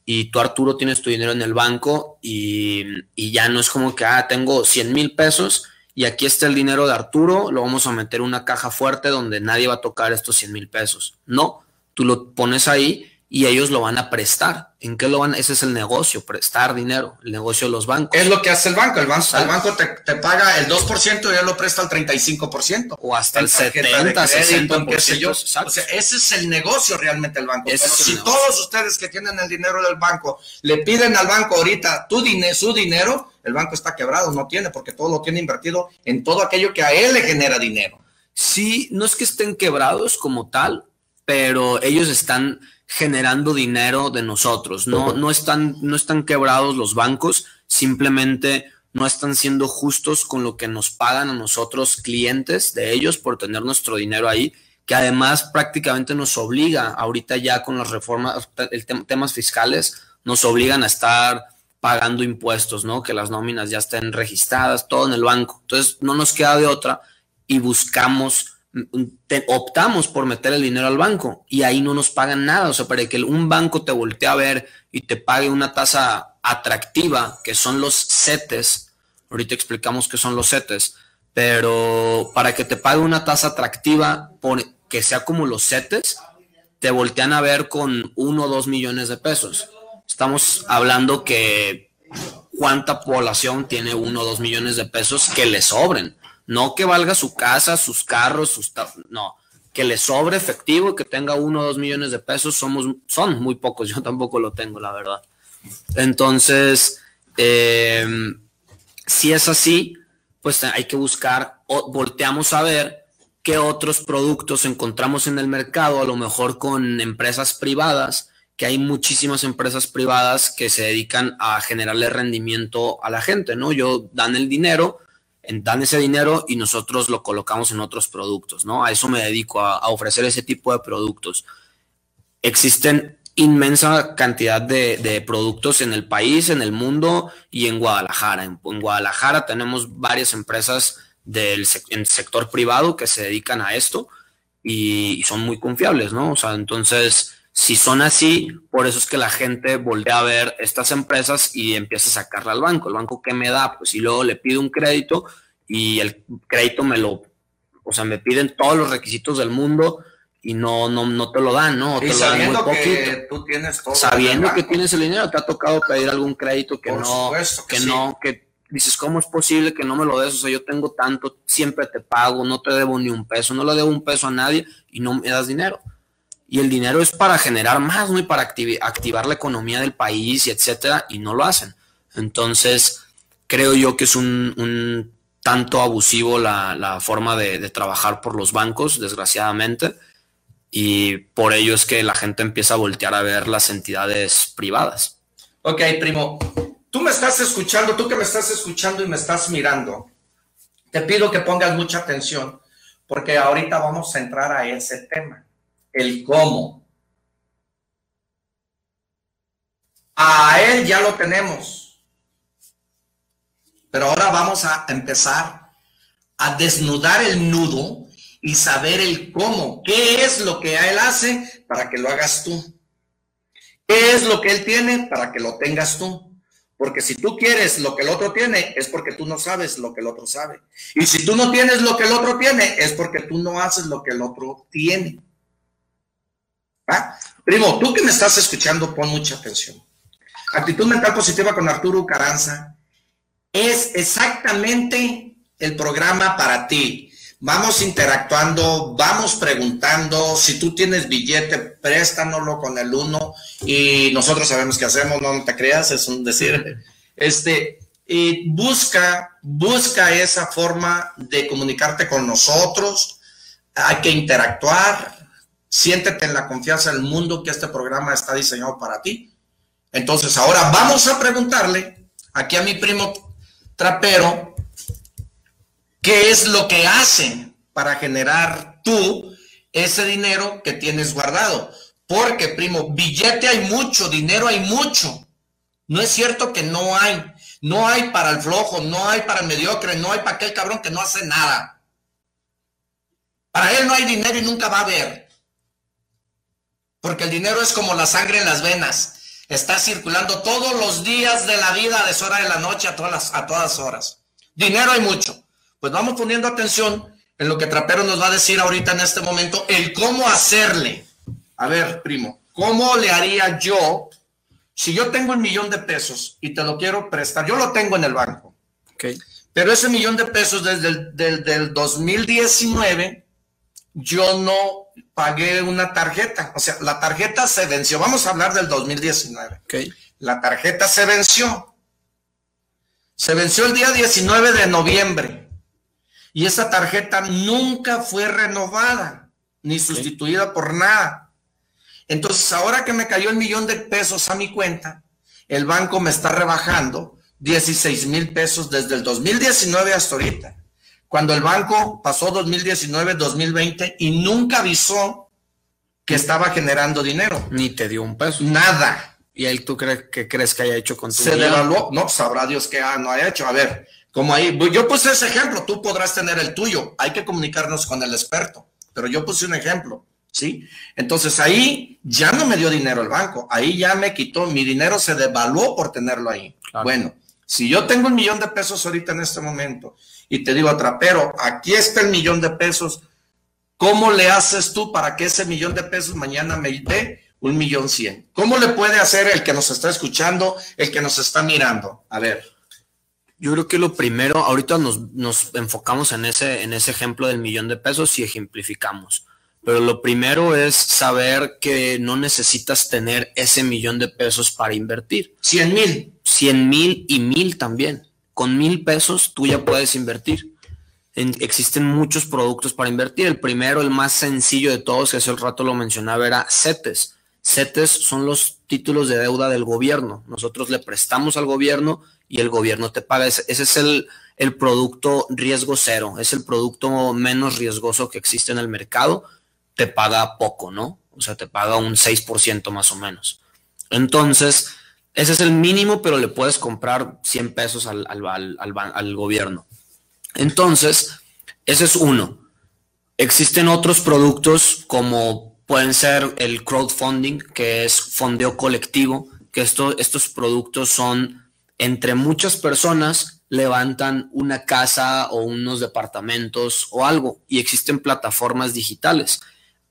y tú, Arturo, tienes tu dinero en el banco y, y ya no es como que, ah, tengo 100 mil pesos y aquí está el dinero de Arturo, lo vamos a meter en una caja fuerte donde nadie va a tocar estos 100 mil pesos. No, tú lo pones ahí y ellos lo van a prestar. ¿En qué lo van? Ese es el negocio, prestar dinero, el negocio de los bancos. Es lo que hace el banco. El banco, el banco te, paga el 2% y él lo presta al 35%. O hasta el 70, 60%. O sea, ese es el negocio realmente del banco. Pero si todos ustedes que tienen el dinero del banco le piden al banco ahorita tu dinero, su dinero, el banco está quebrado, no tiene, porque todo lo tiene invertido en todo aquello que a él le genera dinero. Sí, no es que estén quebrados como tal, pero ellos están generando dinero de nosotros. No, no, están, no están quebrados los bancos, simplemente no están siendo justos con lo que nos pagan a nosotros clientes de ellos por tener nuestro dinero ahí, que además prácticamente nos obliga, ahorita ya con las reformas, el temas fiscales, nos obligan a estar pagando impuestos, ¿no? Que las nóminas ya estén registradas, todo en el banco. Entonces no nos queda de otra y buscamos optamos por meter el dinero al banco y ahí no nos pagan nada. O sea, para que un banco te voltee a ver y te pague una tasa atractiva, que son los CETES, ahorita explicamos qué son los CETES, pero para que te pague una tasa atractiva, por, que sea como los CETES, te voltean a ver con uno o dos millones de pesos. Estamos hablando que cuánta población tiene uno o dos millones de pesos que le sobren no que valga su casa, sus carros, sus... No, que le sobre efectivo, que tenga uno o dos millones de pesos, somos, son muy pocos, [LAUGHS] yo tampoco lo tengo, la verdad. Entonces, eh, si es así, pues hay que buscar, o volteamos a ver qué otros productos encontramos en el mercado, a lo mejor con empresas privadas, que hay muchísimas empresas privadas que se dedican a generarle rendimiento a la gente, ¿no? Yo dan el dinero, dan ese dinero y nosotros lo colocamos en otros productos, ¿no? A eso me dedico, a, ofrecer ese tipo de productos. Existen inmensa cantidad de, productos en el país, en el mundo y en Guadalajara. En, Guadalajara tenemos varias empresas del sector privado que se dedican a esto y, son muy confiables, ¿no? O sea, entonces si son así, por eso es que la gente voltea a ver estas empresas y empieza a sacarla al banco. ¿El banco qué me da? Pues si luego le pido un crédito y el crédito me lo, o sea, me piden todos los requisitos del mundo y no, no, no te lo dan, ¿no? y sabiendo que tú tienes todo Sabiendo que tienes el dinero, te ha tocado pedir algún crédito que no, que, no, que dices, ¿cómo es posible que no me lo des? O sea, yo tengo tanto, siempre te pago, no te debo ni un peso, no le debo un peso a nadie y no me das dinero. Y el dinero es para generar más, ¿no? Y para activar la economía del país etcétera, y no lo hacen. Entonces, creo yo que es un, tanto abusivo la, forma de, trabajar por los bancos, desgraciadamente, y por ello es que la gente empieza a voltear a ver las entidades privadas. Ok, primo, tú me estás escuchando, tú que me estás escuchando y me estás mirando, te pido que pongas mucha atención, porque ahorita vamos a entrar a ese tema, el cómo. A él ya lo tenemos, pero ahora vamos a empezar a desnudar el nudo y saber el cómo, qué es lo que él hace para que lo hagas tú. ¿Qué es lo que él tiene para que lo tengas tú? Porque si tú quieres lo que el otro tiene, es porque tú no sabes lo que el otro sabe. Y si tú no tienes lo que el otro tiene, es porque tú no haces lo que el otro tiene. Primo, tú que me estás escuchando, pon mucha atención. Actitud mental positiva con Arturo Caranza es exactamente el programa para ti. Vamos interactuando, vamos preguntando, si tú tienes billete, préstanoslo con el uno y nosotros sabemos qué hacemos, no, te creas, es un decir, [LAUGHS] este, y busca, busca esa forma de comunicarte con nosotros, hay que interactuar, siéntete en la confianza del mundo que este programa está diseñado para ti. Entonces, ahora vamos a preguntarle aquí a mi primo trapero, ¿Qué es lo que hacen para generar tú ese dinero que tienes guardado? Porque, primo, billete hay mucho, dinero hay mucho. No es cierto que no hay. No hay para el flojo, no hay para el mediocre, no hay para aquel cabrón que no hace nada. Para él no hay dinero y nunca va a haber. Porque el dinero es como la sangre en las venas. Está circulando todos los días de la vida, de hora de la noche, a todas, a todas horas. Dinero hay mucho pues vamos poniendo atención en lo que Trapero nos va a decir ahorita en este momento, el cómo hacerle. A ver, primo, ¿cómo le haría yo si yo tengo un millón de pesos y te lo quiero prestar? Yo lo tengo en el banco. Okay. Pero ese millón de pesos desde el 2019, yo no pagué una tarjeta. O sea, la tarjeta se venció. Vamos a hablar del 2019. Okay. La tarjeta se venció. Se venció el día 19 de noviembre y esa tarjeta nunca fue renovada ni sustituida por nada. Entonces, ahora que me cayó el millón de pesos a mi cuenta, el banco me está rebajando 16 mil pesos desde el 2019 hasta ahorita. Cuando el banco pasó 2019, 2020 y nunca avisó que estaba generando dinero. Ni te dio un peso. Nada. ¿Y él tú crees que crees que haya hecho con tu Se devaluó. No, sabrá Dios que no haya hecho. A ver, como ahí, yo puse ese ejemplo, tú podrás tener el tuyo, hay que comunicarnos con el experto, pero yo puse un ejemplo, ¿sí? Entonces ahí ya no me dio dinero el banco, ahí ya me quitó, mi dinero se devaluó por tenerlo ahí. Bueno, si yo tengo un millón de pesos ahorita en este momento y te digo, pero aquí está el millón de pesos, ¿cómo le haces tú para que ese millón de pesos mañana me dé un millón cien? ¿Cómo le puede hacer el que nos está escuchando, el que nos está mirando? A ver. Yo creo que lo primero, ahorita nos, enfocamos en ese, en ese ejemplo del millón de pesos y ejemplificamos. Pero lo primero es saber que no necesitas tener ese millón de pesos para invertir. 100 mil. 100 mil y mil también. Con mil pesos tú ya puedes invertir. existen muchos productos para invertir. El primero, el más sencillo de todos, que hace el rato lo mencionaba, era CETES. CETES son los títulos de deuda del gobierno. Nosotros le prestamos al gobierno y el gobierno te paga. Ese, es el, el producto riesgo cero, es el producto menos riesgoso que existe en el mercado. Te paga poco, ¿no? O sea, te paga un 6% más o menos. Entonces, ese es el mínimo, pero le puedes comprar 100 pesos al, al gobierno. Entonces, ese es uno. Existen otros productos como pueden ser el crowdfunding, que es fondeo colectivo, que esto, estos productos son entre muchas personas levantan una casa o unos departamentos o algo y existen plataformas digitales.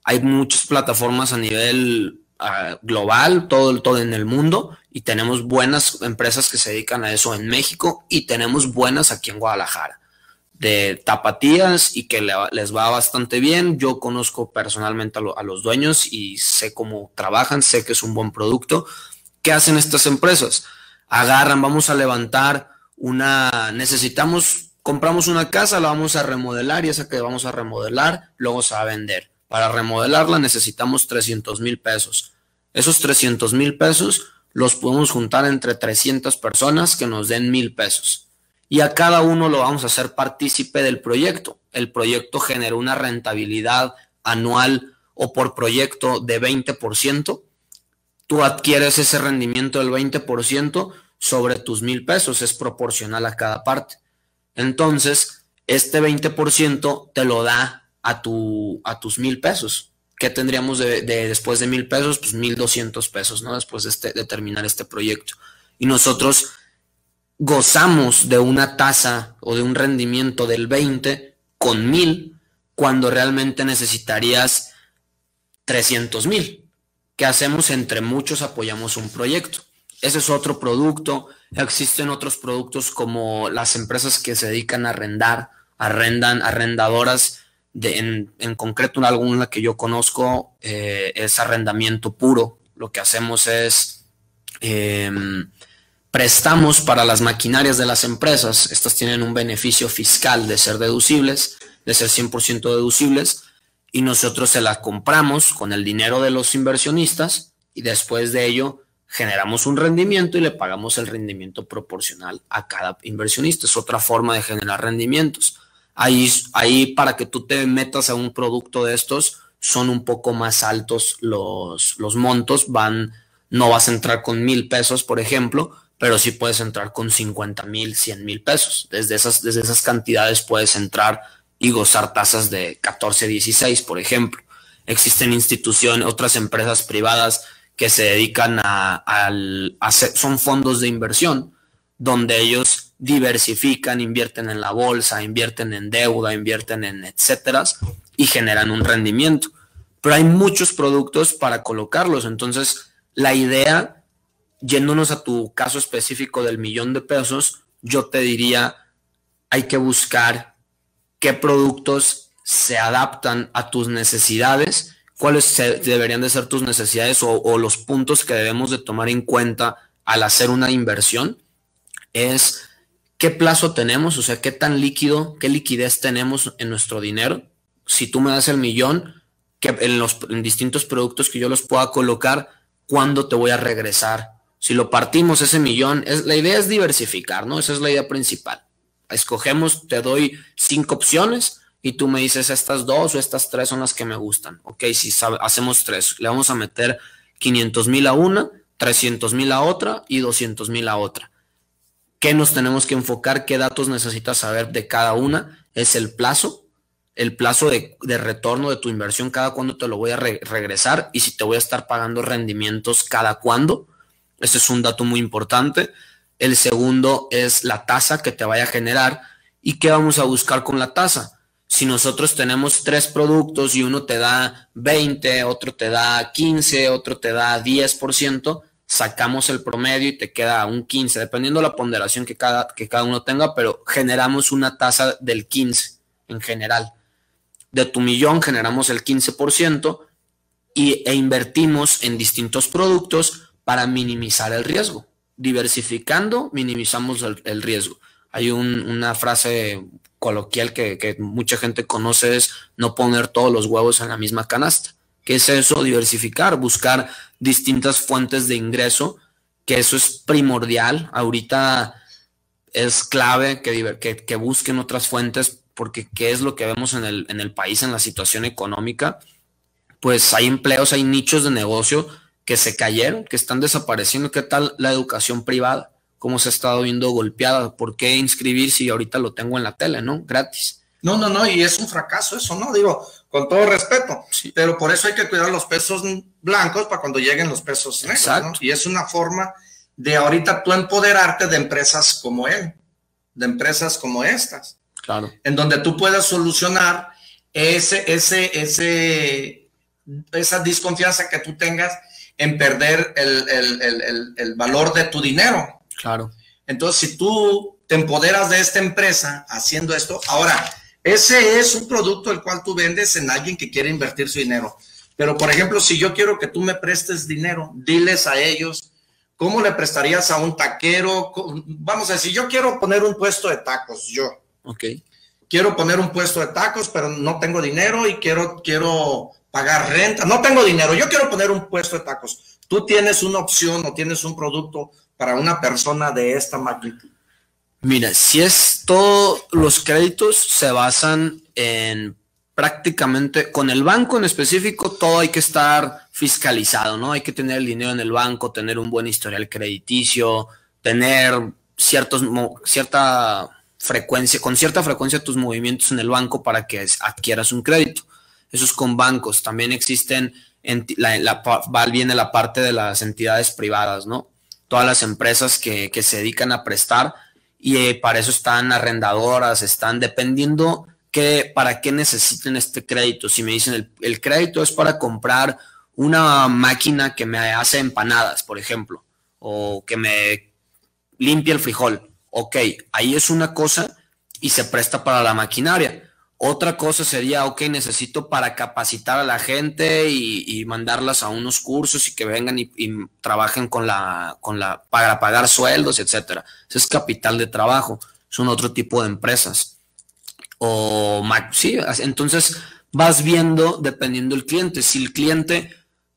Hay muchas plataformas a nivel ah, global, todo, todo en el mundo, y tenemos buenas empresas que se dedican a eso en México y tenemos buenas aquí en Guadalajara de tapatías y que les va bastante bien. Yo conozco personalmente a, los dueños y sé cómo trabajan, sé que es un buen producto. ¿Qué hacen estas empresas? Agarran, vamos a levantar una, necesitamos, compramos una casa, la vamos a remodelar y esa que vamos a remodelar luego se va a vender. Para remodelarla necesitamos 300 mil pesos. Esos 300 mil pesos los podemos juntar entre 300 personas que nos den mil pesos y a cada uno lo vamos a hacer partícipe del proyecto. El proyecto generó una rentabilidad anual o por proyecto de 20%. Tú adquieres ese rendimiento del 20% sobre tus mil pesos, es proporcional a cada parte. Entonces, este 20% te lo da a, tu, a tus mil pesos. ¿Qué tendríamos de, después de mil pesos? Pues mil doscientos pesos, ¿no? Después de, este, de terminar este proyecto. Y nosotros gozamos de una tasa o de un rendimiento del 20 con mil cuando realmente necesitarías 300 mil. ¿Qué hacemos? Entre muchos apoyamos un proyecto. Ese es otro producto. Existen otros productos como las empresas que se dedican a arrendar, arrendan, arrendadoras. En, en concreto, alguna que yo conozco eh, es arrendamiento puro. Lo que hacemos es em, prestamos para las maquinarias de las empresas. Estas tienen un beneficio fiscal de ser deducibles, de ser 100% deducibles, y nosotros se las compramos con el dinero de los inversionistas y después de ello generamos un rendimiento y le pagamos el rendimiento proporcional a cada inversionista. Es otra forma de generar rendimientos. Ahí, ahí para que tú te metas a un producto de estos, son un poco más altos los, los montos, van, no vas a entrar con mil pesos, por ejemplo, pero sí puedes entrar con 50 mil, 100 mil pesos. Desde esas, desde esas cantidades puedes entrar y gozar tasas de 14, 16, por ejemplo. Existen instituciones, otras empresas privadas que se dedican a, al son fondos de inversión, donde ellos diversifican, invierten en la bolsa, invierten en deuda, invierten en etcétera, y generan un rendimiento. Pero hay muchos productos para colocarlos. Entonces, la idea yéndonos a tu caso específico del millón de pesos, yo te diría, hay que buscar qué productos se adaptan a tus necesidades, cuáles deberían de ser tus necesidades o, o, los puntos que debemos de tomar en cuenta al hacer una inversión, es qué plazo tenemos, o sea, qué tan líquido, qué liquidez tenemos en nuestro dinero. Si tú me das el millón, que en los distintos productos que yo los pueda colocar, ¿cuándo te voy a regresar si lo partimos ese millón, es, la idea es diversificar, ¿no? Esa es la idea principal. Escogemos, te doy cinco opciones y tú me dices estas dos o estas tres son las que me gustan. Ok, si hacemos tres, le vamos a meter 500 mil a una, 300 mil a otra y 200 mil a otra. ¿Qué nos tenemos que enfocar? ¿Qué datos necesitas saber de cada una? Es el plazo, el plazo de, retorno de tu inversión, cada cuándo te lo voy a regresar y si te voy a estar pagando rendimientos cada cuándo ese es un dato muy importante. El segundo es la tasa que te vaya a generar. ¿Y qué vamos a buscar con la tasa? Si nosotros tenemos tres productos y uno te da 20, otro te da 15, otro te da 10%, sacamos el promedio y te queda un 15, dependiendo de la ponderación que cada, que cada uno tenga, pero generamos una tasa del 15 en general. De tu millón generamos el 15% y, e invertimos en distintos productos para minimizar el riesgo. Diversificando, minimizamos el, riesgo. Hay una frase coloquial que, mucha gente conoce, es no poner todos los huevos en la misma canasta. ¿Qué es eso? Diversificar, buscar distintas fuentes de ingreso, que eso es primordial. Ahorita es clave que, que, busquen otras fuentes, porque ¿qué es lo que vemos en el, en el país, en la situación económica? Pues hay empleos, hay nichos de negocio que se cayeron, que están desapareciendo. ¿Qué tal la educación privada? ¿Cómo se ha estado viendo golpeada? ¿Por qué inscribir si ahorita lo tengo en la tele, no? Gratis. No, no, no, y es un fracaso eso, ¿no? Digo, con todo respeto, sí. pero por eso hay que cuidar los pesos blancos para cuando lleguen los pesos negros, Exacto. Y es una forma de ahorita tú empoderarte de empresas como él, de empresas como estas. Claro. En donde tú puedas solucionar ese, ese, ese, esa desconfianza que tú tengas en perder el, valor de tu dinero. Claro. Entonces, si tú te empoderas de esta empresa haciendo esto, ahora, ese es un producto el cual tú vendes en alguien que quiere invertir su dinero. Pero, por ejemplo, si yo quiero que tú me prestes dinero, diles a ellos cómo le prestarías a un taquero. Vamos a decir, yo quiero poner un puesto de tacos, yo. Ok. Quiero poner un puesto de tacos, pero no tengo dinero y quiero, quiero pagar renta. No tengo dinero, yo quiero poner un puesto de tacos. Tú tienes una opción o tienes un producto para una persona de esta magnitud. Mira, si es todos los créditos se basan en prácticamente con el banco en específico todo hay que estar fiscalizado, ¿no? Hay que tener el dinero en el banco, tener un buen historial crediticio, tener ciertos cierta frecuencia, con cierta frecuencia tus movimientos en el banco para que adquieras un crédito. Eso es con bancos. También existen, en la, la, viene la parte de las entidades privadas, ¿no? Todas las empresas que, se dedican a prestar y eh, para eso están arrendadoras, están dependiendo que, para qué necesiten este crédito. Si me dicen el, el crédito es para comprar una máquina que me hace empanadas, por ejemplo, o que me limpia el frijol. Ok, ahí es una cosa y se presta para la maquinaria. Otra cosa sería, ok, necesito para capacitar a la gente y, mandarlas a unos cursos y que vengan y, trabajen con la, con la, para pagar sueldos, etcétera. Ese es capital de trabajo. Son otro tipo de empresas. O, sí, entonces vas viendo dependiendo del cliente. Si el cliente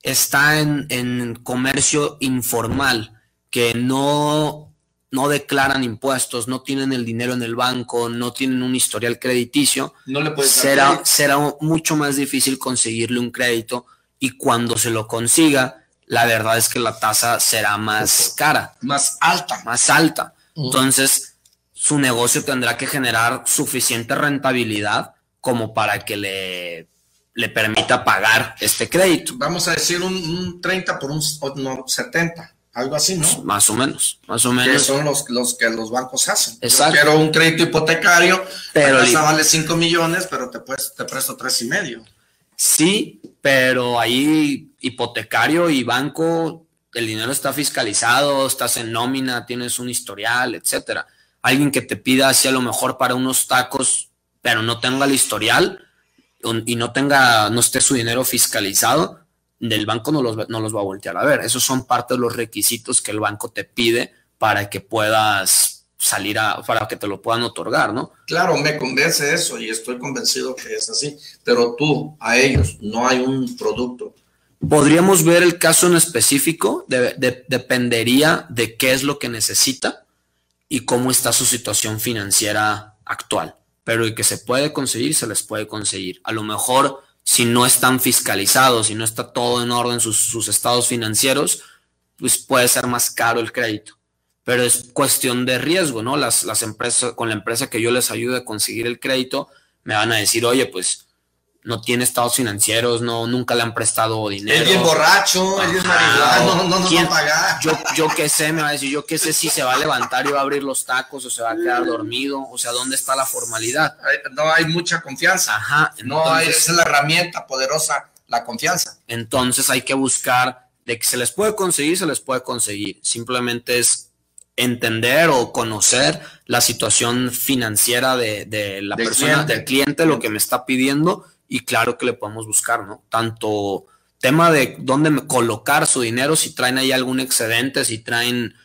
está en, en comercio informal, que no no declaran impuestos, no tienen el dinero en el banco, no tienen un historial crediticio, no le será, será mucho más difícil conseguirle un crédito y cuando se lo consiga, la verdad es que la tasa será más cara. Más alta. Más alta. Entonces, su negocio tendrá que generar suficiente rentabilidad como para que le, le permita pagar este crédito. Vamos a decir un, 30 por un 70 algo así, ¿no? Más o menos, más o menos. Que son los, los que los bancos hacen. Exacto. Yo quiero un crédito hipotecario, pero esa vale 5 millones, pero te, puedes, te presto tres y medio. Sí, pero ahí hipotecario y banco, el dinero está fiscalizado, estás en nómina, tienes un historial, etcétera. Alguien que te pida así a lo mejor para unos tacos, pero no tenga el historial y no tenga, no esté su dinero fiscalizado, del banco no los, no los va a voltear a ver. Esos son parte de los requisitos que el banco te pide para que puedas salir a, para que te lo puedan otorgar, ¿no? Claro, me convence eso y estoy convencido que es así, pero tú, a ellos, no hay un producto. Podríamos ver el caso en específico, dependería de qué es lo que necesita y cómo está su situación financiera actual, pero el que se puede conseguir, se les puede conseguir. A lo mejor si no están fiscalizados, si no está todo en orden sus, estados financieros, pues puede ser más caro el crédito. Pero es cuestión de riesgo, ¿no? Las, las empresas, con la empresa que yo les ayude a conseguir el crédito, me van a decir, oye, pues no tiene estados financieros, no, nunca le han prestado dinero. Es bien borracho, es marihuana, no, no, no, a pagar. Yo, yo qué sé, me va a decir, yo qué sé si se va a levantar y va a abrir los tacos o se va a quedar dormido, o sea, ¿dónde está la formalidad? No hay mucha confianza. Ajá. no hay, esa es la herramienta poderosa, la confianza. Entonces hay que buscar de que se les puede conseguir, se les puede conseguir. Simplemente es entender o conocer la situación financiera de, la persona, del cliente, lo que me está pidiendo y claro que le podemos buscar, ¿no? Tanto tema de dónde colocar su dinero, si traen ahí algún excedente, si traen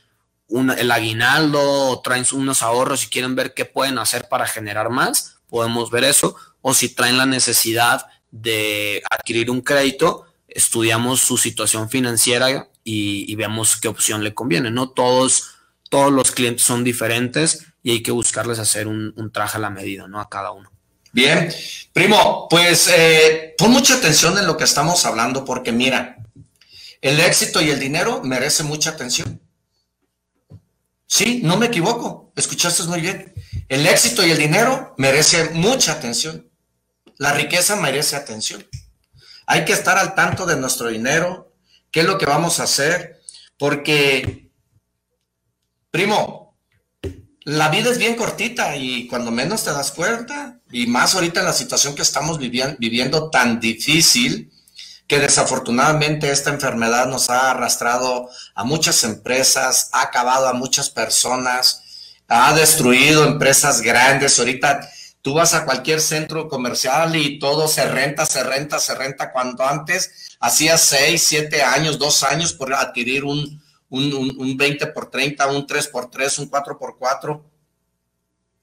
el aguinaldo o traen unos ahorros y quieren ver qué pueden hacer para generar más, podemos ver eso, o si traen la necesidad de adquirir un crédito, estudiamos su situación financiera y, vemos qué opción le conviene, ¿no? Todos, todos los clientes son diferentes y hay que buscarles hacer un, un traje a la medida, ¿no? A cada uno. Bien, primo, pues eh, pon mucha atención en lo que estamos hablando porque mira, el éxito y el dinero merece mucha atención. Sí, no me equivoco, escuchaste muy bien. El éxito y el dinero merece mucha atención. La riqueza merece atención. Hay que estar al tanto de nuestro dinero, qué es lo que vamos a hacer, porque, primo, la vida es bien cortita y cuando menos te das cuenta, y más ahorita en la situación que estamos viviendo tan difícil, que desafortunadamente esta enfermedad nos ha arrastrado a muchas empresas, ha acabado a muchas personas, ha destruido empresas grandes. Ahorita tú vas a cualquier centro comercial y todo se renta, se renta, se renta, cuando antes hacía seis, siete años, dos años por adquirir un, un, un, 20 por 30, un 3 por 3, un 4 por 4.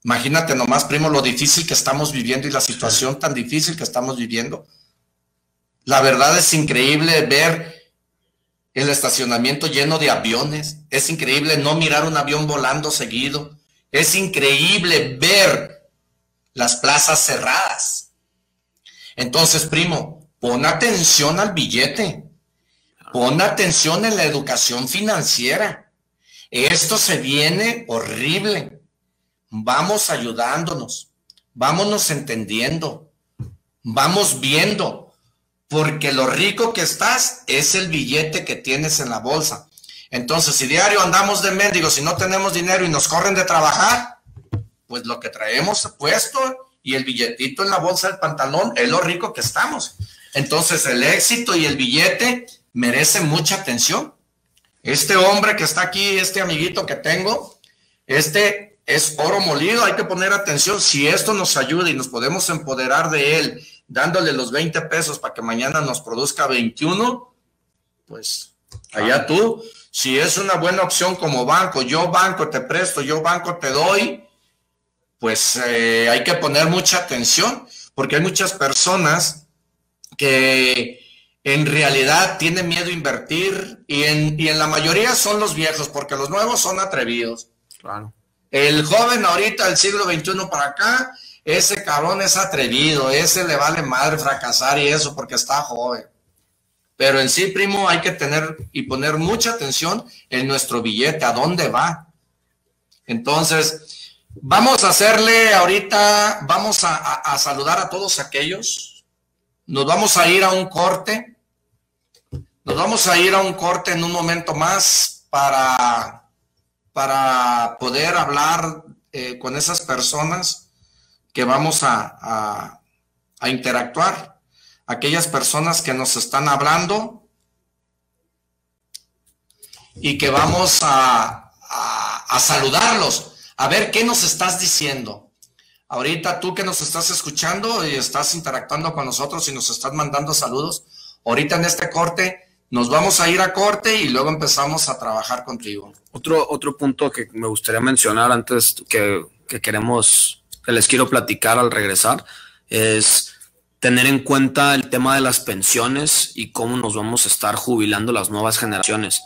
Imagínate nomás, primo, lo difícil que estamos viviendo y la situación tan difícil que estamos viviendo. La verdad es increíble ver el estacionamiento lleno de aviones. Es increíble no mirar un avión volando seguido. Es increíble ver las plazas cerradas. Entonces, primo, pon atención al billete. Pon atención en la educación financiera. Esto se viene horrible. Vamos ayudándonos. Vámonos entendiendo. Vamos viendo porque lo rico que estás es el billete que tienes en la bolsa. Entonces, si diario andamos de mendigos si no tenemos dinero y nos corren de trabajar, pues lo que traemos puesto y el billetito en la bolsa del pantalón es lo rico que estamos. Entonces, el éxito y el billete merecen mucha atención. Este hombre que está aquí, este amiguito que tengo, este es oro molido, hay que poner atención. Si esto nos ayuda y nos podemos empoderar de él dándole los 20 pesos para que mañana nos produzca 21, pues allá tú, si es una buena opción como banco, yo banco te presto, yo banco te doy, pues eh, hay que poner mucha atención, porque hay muchas personas que en realidad tienen miedo a invertir y en, y en la mayoría son los viejos, porque los nuevos son atrevidos. Claro. El joven ahorita del siglo XXI para acá ese cabrón es atrevido, ese le vale madre fracasar y eso porque está joven. Pero en sí, primo, hay que tener y poner mucha atención en nuestro billete, a dónde va. Entonces, vamos a hacerle ahorita, vamos a, saludar a todos aquellos. Nos vamos a ir a un corte. Nos vamos a ir a un corte en un momento más para, para poder hablar eh, con esas personas que vamos a, interactuar, aquellas personas que nos están hablando y que vamos a, a, saludarlos, a ver qué nos estás diciendo. Ahorita tú que nos estás escuchando y estás interactuando con nosotros y nos estás mandando saludos, ahorita en este corte nos vamos a ir a corte y luego empezamos a trabajar contigo. Otro, otro punto que me gustaría mencionar antes que, que queremos que les quiero platicar al regresar es tener en cuenta el tema de las pensiones y cómo nos vamos a estar jubilando las nuevas generaciones.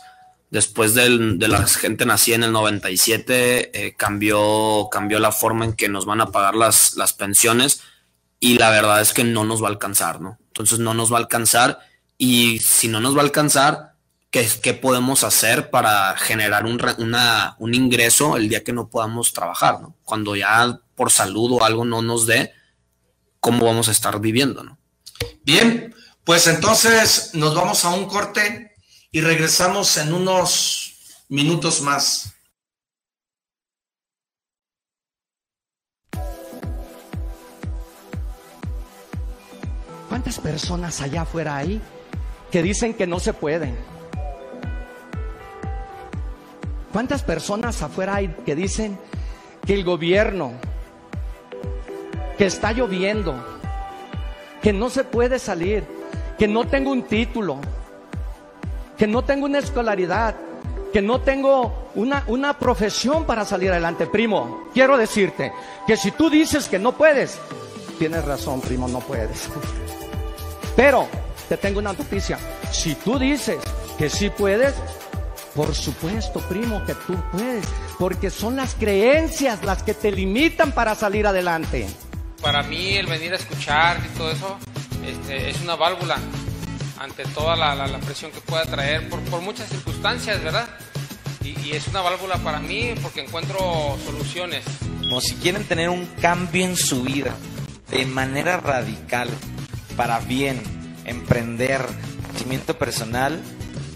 Después de la gente nacida en el 97, eh, cambió, cambió la forma en que nos van a pagar las, las pensiones y la verdad es que no nos va a alcanzar, ¿no? Entonces no nos va a alcanzar y si no nos va a alcanzar, ¿qué, qué podemos hacer para generar un, un ingreso el día que no podamos trabajar, ¿no? Cuando ya por salud o algo no nos dé, cómo vamos a estar viviendo, ¿no? Bien, pues entonces nos vamos a un corte y regresamos en unos minutos más. ¿Cuántas personas allá afuera hay que dicen que no se pueden? ¿Cuántas personas afuera hay que dicen que el gobierno, que está lloviendo, que no se puede salir, que no tengo un título, que no tengo una escolaridad, que no tengo una, una profesión para salir adelante. Primo, quiero decirte que si tú dices que no puedes, tienes razón, primo, no puedes. [LAUGHS] Pero te tengo una noticia. Si tú dices que sí puedes, por supuesto, primo, que tú puedes, porque son las creencias las que te limitan para salir adelante para mí el venir a escuchar y todo eso este, es una válvula ante toda la, presión que pueda traer por, muchas circunstancias, ¿verdad? Y, es una válvula para mí porque encuentro soluciones. Como si quieren tener un cambio en su vida de manera radical, para bien, emprender, crecimiento personal,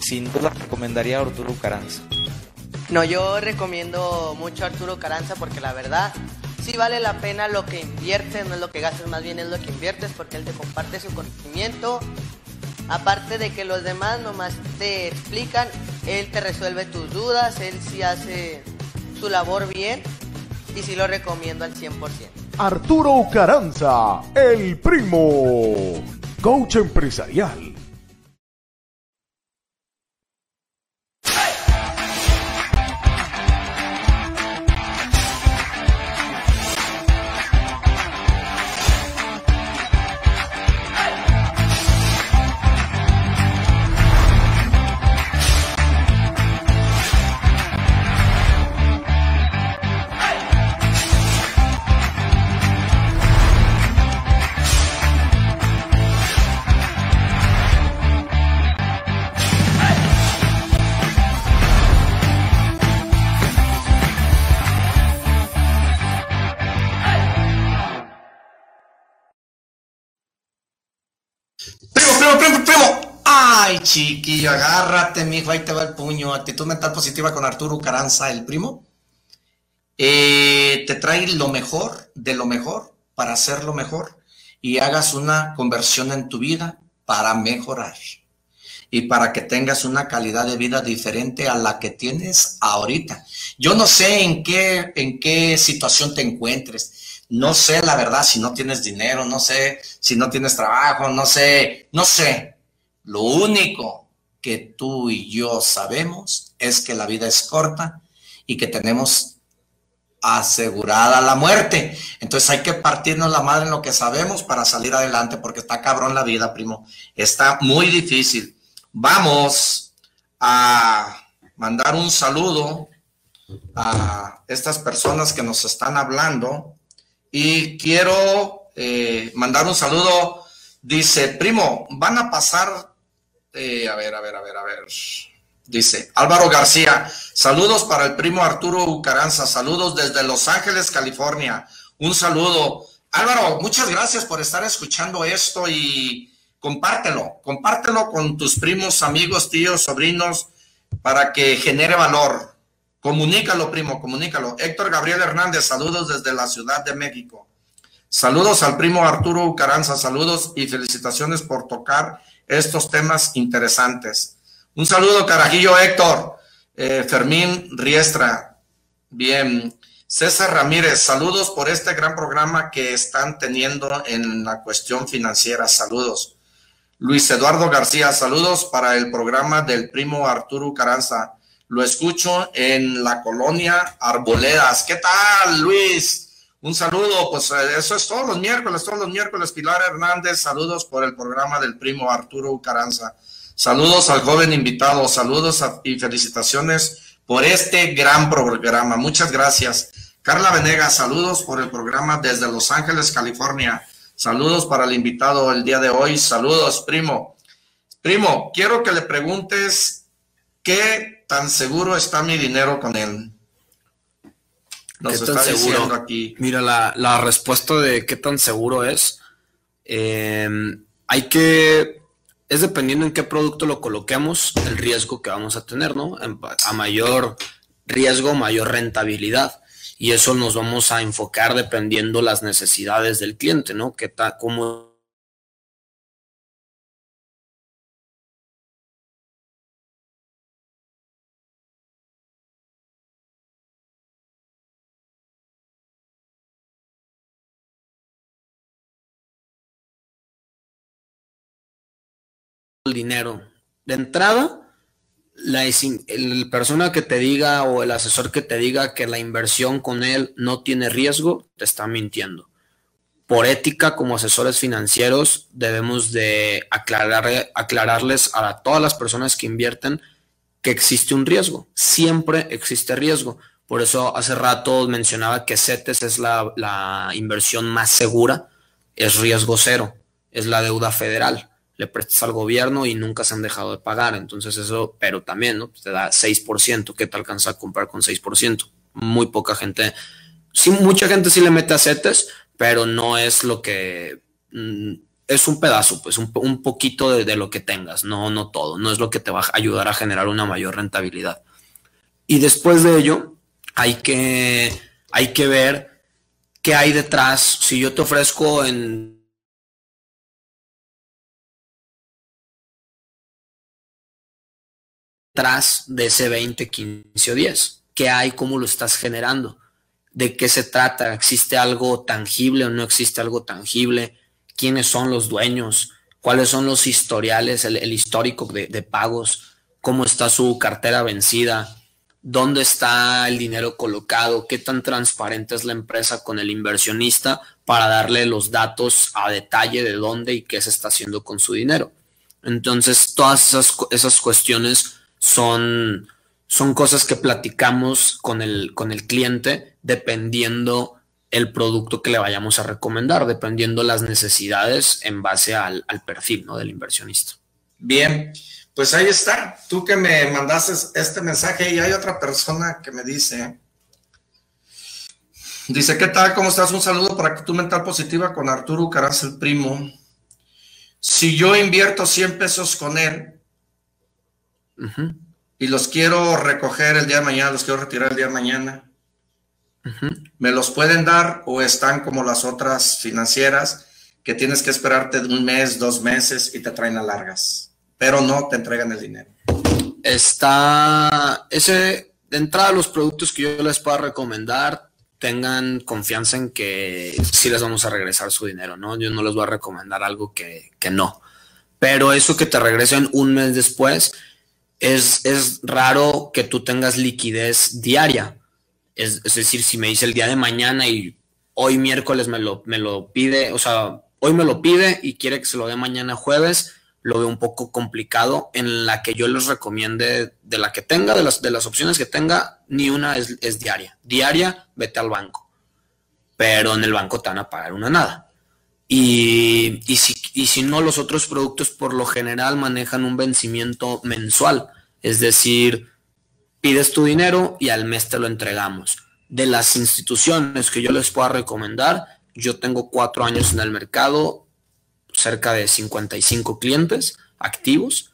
sin duda recomendaría a Arturo Caranza. No, yo recomiendo mucho a Arturo Caranza porque la verdad sí vale la pena lo que inviertes, no es lo que gastes, más bien es lo que inviertes porque él te comparte su conocimiento Aparte de que los demás nomás te explican, él te resuelve tus dudas, él sí hace su labor bien y sí lo recomiendo al 100%. Arturo Caranza, el primo, coach empresarial chiquillo, agárrate, mijo, ahí te va el puño. Actitud mental positiva con Arturo Caranza, el primo. Eh, te trae lo mejor de lo mejor para hacer lo mejor y hagas una conversión en tu vida para mejorar y para que tengas una calidad de vida diferente a la que tienes ahorita. Yo no sé en qué, en qué situación te encuentres. No sé la verdad si no tienes dinero, no sé si no tienes trabajo, no sé, no sé. Lo único que tú y yo sabemos es que la vida es corta y que tenemos asegurada la muerte. Entonces hay que partirnos la madre en lo que sabemos para salir adelante, porque está cabrón la vida, primo. Está muy difícil. Vamos a mandar un saludo a estas personas que nos están hablando y quiero eh, mandar un saludo. Dice, primo, van a pasar este, a ver, a ver, a ver, a ver. Dice Álvaro García, saludos para el primo Arturo Ucaranza, saludos desde Los Ángeles, California. Un saludo. Álvaro, muchas gracias por estar escuchando esto y compártelo, compártelo con tus primos, amigos, tíos, sobrinos, para que genere valor. Comunícalo, primo, comunícalo. Héctor Gabriel Hernández, saludos desde la Ciudad de México. Saludos al primo Arturo Ucaranza, saludos y felicitaciones por tocar estos temas interesantes. Un saludo, Carajillo Héctor, eh, Fermín Riestra, bien. César Ramírez, saludos por este gran programa que están teniendo en la cuestión financiera. Saludos. Luis Eduardo García, saludos para el programa del primo Arturo Caranza. Lo escucho en la colonia Arboledas. ¿Qué tal, Luis? Un saludo, pues eh, eso es todos los miércoles, todos los miércoles. Pilar Hernández, saludos por el programa del primo Arturo Ucaranza. Saludos al joven invitado, saludos y felicitaciones por este gran programa. Muchas gracias. Carla Venegas, saludos por el programa desde Los Ángeles, California. Saludos para el invitado el día de hoy. Saludos, primo. Primo, quiero que le preguntes qué tan seguro está mi dinero con él. Nos está diciendo aquí. Mira, la, respuesta de qué tan seguro es. Eh, hay que. Es dependiendo en qué producto lo coloquemos, el riesgo que vamos a tener, ¿no? A mayor riesgo, mayor rentabilidad. Y eso nos vamos a enfocar dependiendo las necesidades del cliente, ¿no? ¿Qué tal, cómo dinero. De entrada, la el persona que te diga o el asesor que te diga que la inversión con él no tiene riesgo, te está mintiendo. Por ética, como asesores financieros, debemos de aclarar, aclararles a todas las personas que invierten que existe un riesgo. Siempre existe riesgo. Por eso hace rato mencionaba que CETES es la, la inversión más segura, es riesgo cero, es la deuda federal le prestas al gobierno y nunca se han dejado de pagar. Entonces eso, pero también, ¿no? Te da 6%, ¿qué te alcanza a comprar con 6%? Muy poca gente, sí, mucha gente sí le mete a pero no es lo que, mm, es un pedazo, pues un, un poquito de, de, lo que tengas, no, no todo, no es lo que te va a ayudar a generar una mayor rentabilidad. Y después de ello, hay que, hay que ver qué hay detrás. Si yo te ofrezco en de ese 20, 15 o 10. ¿Qué hay? ¿Cómo lo estás generando? ¿De qué se trata? ¿Existe algo tangible o no existe algo tangible? ¿Quiénes son los dueños? ¿Cuáles son los historiales, el, histórico de, de pagos? ¿Cómo está su cartera vencida? dónde está el dinero colocado, qué tan transparente es la empresa con el inversionista para darle los datos a detalle de dónde y qué se está haciendo con su dinero. Entonces, todas esas, esas cuestiones son, son cosas que platicamos con el, con el cliente dependiendo el producto que le vayamos a recomendar, dependiendo las necesidades en base al, al perfil ¿no? del inversionista. Bien, pues ahí está. Tú que me mandaste este mensaje y hay otra persona que me dice, dice, ¿qué tal? ¿Cómo estás? Un saludo para tu mental positiva con Arturo Caraz, el primo. Si yo invierto 100 pesos con él y los quiero recoger el día de mañana, los quiero retirar el día de mañana, ¿me los pueden dar o están como las otras financieras que tienes que esperarte un mes, dos meses y te traen a largas? pero no te entregan el dinero. Está ese de entrada los productos que yo les pueda recomendar tengan confianza en que sí les vamos a regresar su dinero, ¿no? Yo no les voy a recomendar algo que, no. Pero eso que te regresen un mes después, es, es raro que tú tengas liquidez diaria. Es, es, decir, si me dice el día de mañana y hoy miércoles me lo, me lo pide, o sea, hoy me lo pide y quiere que se lo dé mañana jueves, lo veo un poco complicado. En la que yo les recomiende, de la que tenga, de las, de las opciones que tenga, ni una es, diaria. Diaria, vete al banco. Pero en el banco te van a pagar una nada. Y, y, si, y si no, los otros productos por lo general manejan un vencimiento mensual. Es decir, pides tu dinero y al mes te lo entregamos. De las instituciones que yo les pueda recomendar, yo tengo cuatro años en el mercado, cerca de 55 clientes activos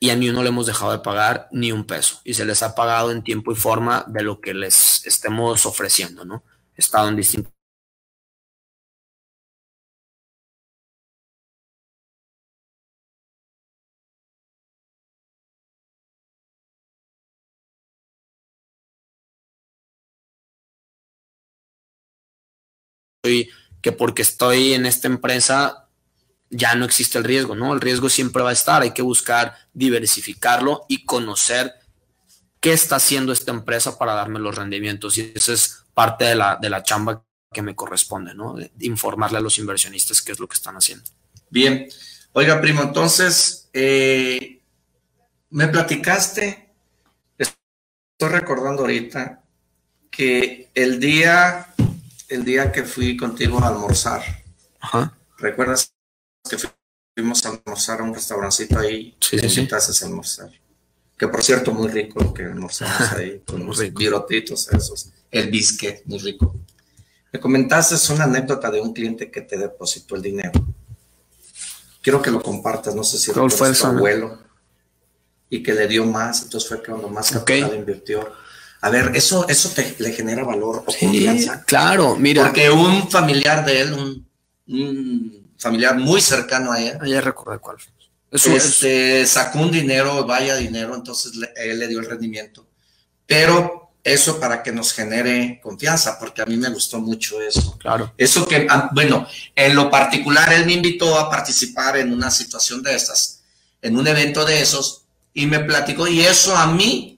y a ni uno le hemos dejado de pagar ni un peso y se les ha pagado en tiempo y forma de lo que les estemos ofreciendo, ¿no? He estado en distintos que porque estoy en esta empresa ya no existe el riesgo, ¿no? El riesgo siempre va a estar, hay que buscar diversificarlo y conocer qué está haciendo esta empresa para darme los rendimientos. Y esa es parte de la, de la chamba que me corresponde, ¿no? Informarle a los inversionistas qué es lo que están haciendo. Bien. Oiga, primo, entonces, eh, me platicaste, estoy recordando ahorita, que el día, el día que fui contigo a almorzar, ¿recuerdas que fuimos a almorzar a un restaurancito ahí. Sí, sí, sí. a almorzar. Que por cierto, muy rico lo que almorzamos [LAUGHS] ahí, con los virotitos esos. El bisque, muy rico. Me comentaste una anécdota de un cliente que te depositó el dinero. Quiero que lo compartas, no sé si fue tu abuelo y que le dio más, entonces fue cuando más capital invirtió. A ver, eso, eso te, le genera valor o confianza. Claro, mira. Porque un familiar de él, un familiar muy cercano a él. Ya recuerdo cuál fue. este, sacó un dinero, vaya dinero, entonces él le dio el rendimiento. Pero eso para que nos genere confianza, porque a mí me gustó mucho eso. Claro. Eso que, ah, bueno, en lo particular, él me invitó a participar en una situación de estas, en un evento de esos, y me platicó, y eso a mí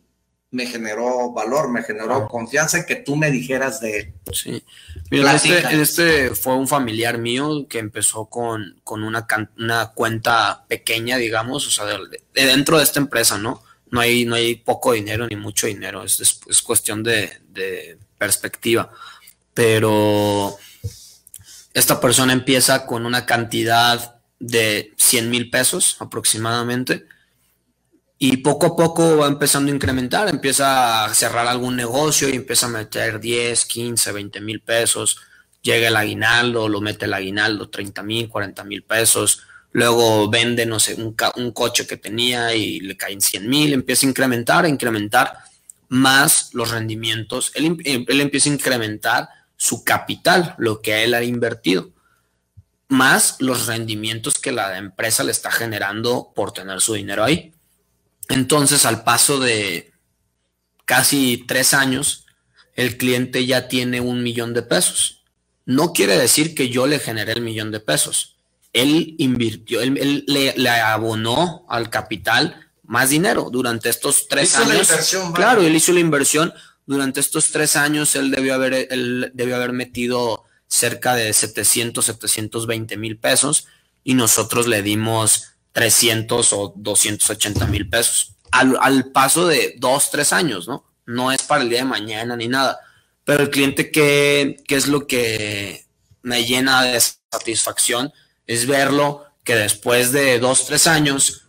me generó valor, me generó confianza en que tú me dijeras de él. Sí. Mira, este, este, fue un familiar mío que empezó con, con una, una cuenta pequeña, digamos, o sea, de, dentro de esta empresa, ¿no? No hay, no hay poco dinero ni mucho dinero, es, es, cuestión de, de perspectiva. Pero esta persona empieza con una cantidad de 100 mil pesos aproximadamente y poco a poco va empezando a incrementar, empieza a cerrar algún negocio y empieza a meter 10, 15, 20 mil pesos. Llega el aguinaldo, lo mete el aguinaldo, 30 mil, 40 mil pesos. Luego vende, no sé, un, coche que tenía y le caen 100 mil. Empieza a incrementar, a incrementar más los rendimientos. Él, él empieza a incrementar su capital, lo que él ha invertido, más los rendimientos que la empresa le está generando por tener su dinero ahí. Entonces, al paso de casi tres años, el cliente ya tiene un millón de pesos. No quiere decir que yo le generé el millón de pesos. Él invirtió, él, le, abonó al capital más dinero durante estos tres años. claro, él hizo la inversión. Durante estos tres años, él debió haber, él debió haber metido cerca de 700, 720 mil pesos y nosotros le dimos 300 o 280 mil pesos al, paso de dos, tres años, ¿no? No es para el día de mañana ni nada. Pero el cliente, ¿qué, qué es lo que me llena de satisfacción? Es verlo que después de dos, tres años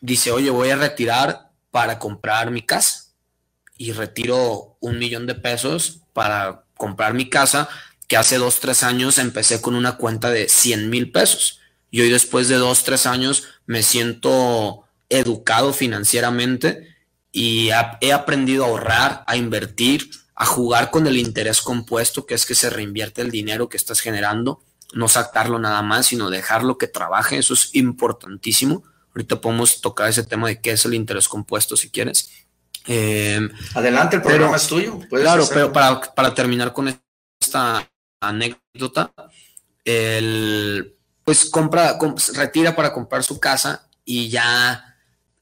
dice, oye, voy a retirar para comprar mi casa. Y retiro un millón de pesos para comprar mi casa, que hace dos, tres años empecé con una cuenta de 100 mil pesos y hoy después de dos, tres años me siento educado financieramente y he aprendido a ahorrar, a invertir, a jugar con el interés compuesto, que es que se reinvierte el dinero que estás generando, no sacarlo nada más, sino dejarlo que trabaje, eso es importantísimo. Ahorita podemos tocar ese tema de qué es el interés compuesto si quieres. Em, Adelante, el programa es tuyo. Claro, pero para, para terminar con esta anécdota, el pues compra, retira para comprar su casa y ya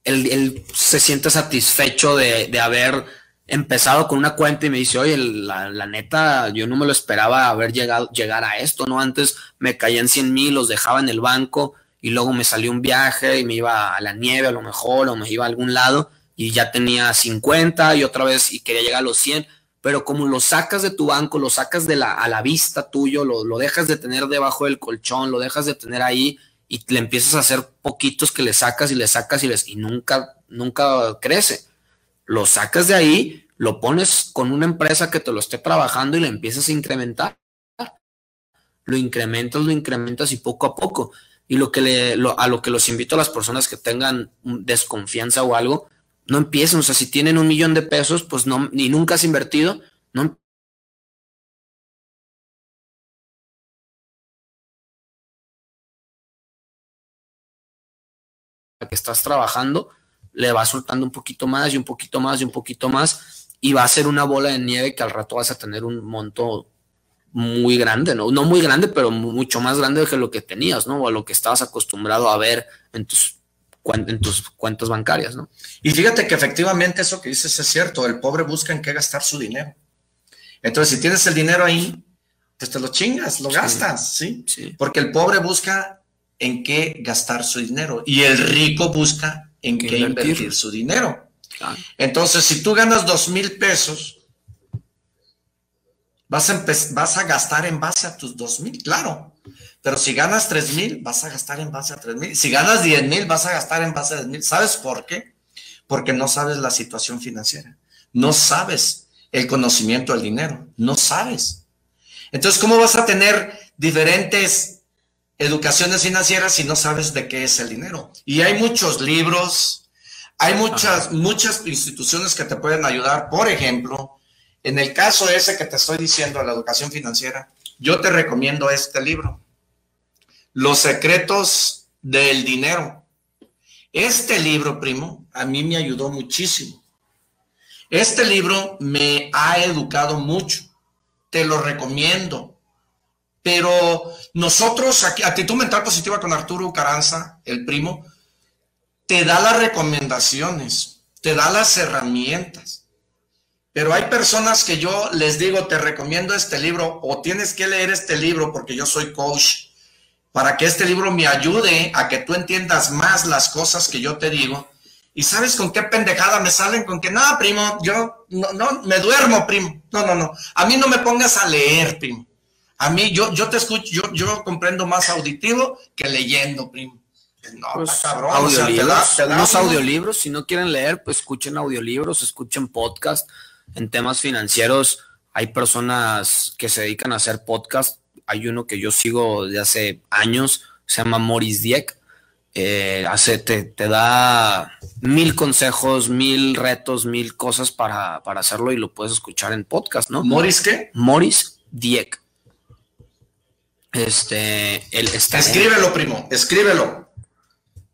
él, se siente satisfecho de, haber empezado con una cuenta y me dice, oye, la, neta, yo no me lo esperaba haber llegado, llegar a esto, ¿no? Antes me caían 100 mil, los dejaba en el banco y luego me salió un viaje y me iba a la nieve a lo mejor o me iba a algún lado y ya tenía 50 y otra vez y quería llegar a los 100 pero como lo sacas de tu banco, lo sacas de la, a la vista tuyo, lo, lo, dejas de tener debajo del colchón, lo dejas de tener ahí y le empiezas a hacer poquitos que le sacas y le sacas y, les, y nunca, nunca crece. Lo sacas de ahí, lo pones con una empresa que te lo esté trabajando y le empiezas a incrementar. Lo incrementas, lo incrementas y poco a poco. Y lo que le, a lo que los invito a las personas que tengan desconfianza o algo, no empiecen, o sea, si tienen un millón de pesos, pues no, ni nunca has invertido, no que estás trabajando, le va soltando un poquito más y un poquito más y un poquito más, y va a ser una bola de nieve que al rato vas a tener un monto muy grande, ¿no? No muy grande, pero mucho más grande que lo que tenías, ¿no? O a lo que estabas acostumbrado a ver en tus en tus cuentas bancarias, ¿no? Y fíjate que efectivamente eso que dices es cierto, el pobre busca en qué gastar su dinero. Entonces, si tienes el dinero ahí, pues te lo chingas, lo gastas, ¿sí? ¿sí? Porque el pobre busca en qué gastar su dinero y el rico busca en qué, invertir? su dinero. Entonces, si tú ganas dos mil pesos, vas a, vas a gastar en base a tus dos mil, claro. Pero si ganas 3 mil, vas a gastar en base a 3 mil. Si ganas 10 mil, vas a gastar en base a 10 mil. ¿Sabes por qué? Porque no sabes la situación financiera. No sabes el conocimiento del dinero. No sabes. Entonces, ¿cómo vas a tener diferentes educaciones financieras si no sabes de qué es el dinero? Y hay muchos libros, hay muchas, muchas instituciones que te pueden ayudar. Por ejemplo, en el caso ese que te estoy diciendo, la educación financiera, yo te recomiendo este libro. Los secretos del dinero. Este libro, primo, a mí me ayudó muchísimo. Este libro me ha educado mucho. Te lo recomiendo. Pero nosotros, aquí, Actitud Mental Positiva con Arturo Caranza, el primo, te da las recomendaciones, te da las herramientas. Pero hay personas que yo les digo, te recomiendo este libro o tienes que leer este libro porque yo soy coach para que este libro me ayude a que tú entiendas más las cosas que yo te digo. Y sabes con qué pendejada me salen, con que, no, primo, yo no, no, me duermo, primo. No, no, no. A mí no me pongas a leer, primo. A mí, yo, yo te escucho, yo, yo comprendo más auditivo que leyendo, primo. No, pues, cabrón. Audiolibros, unos audiolibros, si no quieren leer, pues escuchen audiolibros, escuchen podcast. En temas financieros hay personas que se dedican a hacer podcast hay uno que yo sigo de hace años, se llama Morris Dieck. Eh, hace, te, da mil consejos, mil retos, mil cosas para, hacerlo y lo puedes escuchar en podcast, ¿no? ¿Morris qué? Morris Dieck. Este, él está. Escríbelo, primo, escríbelo.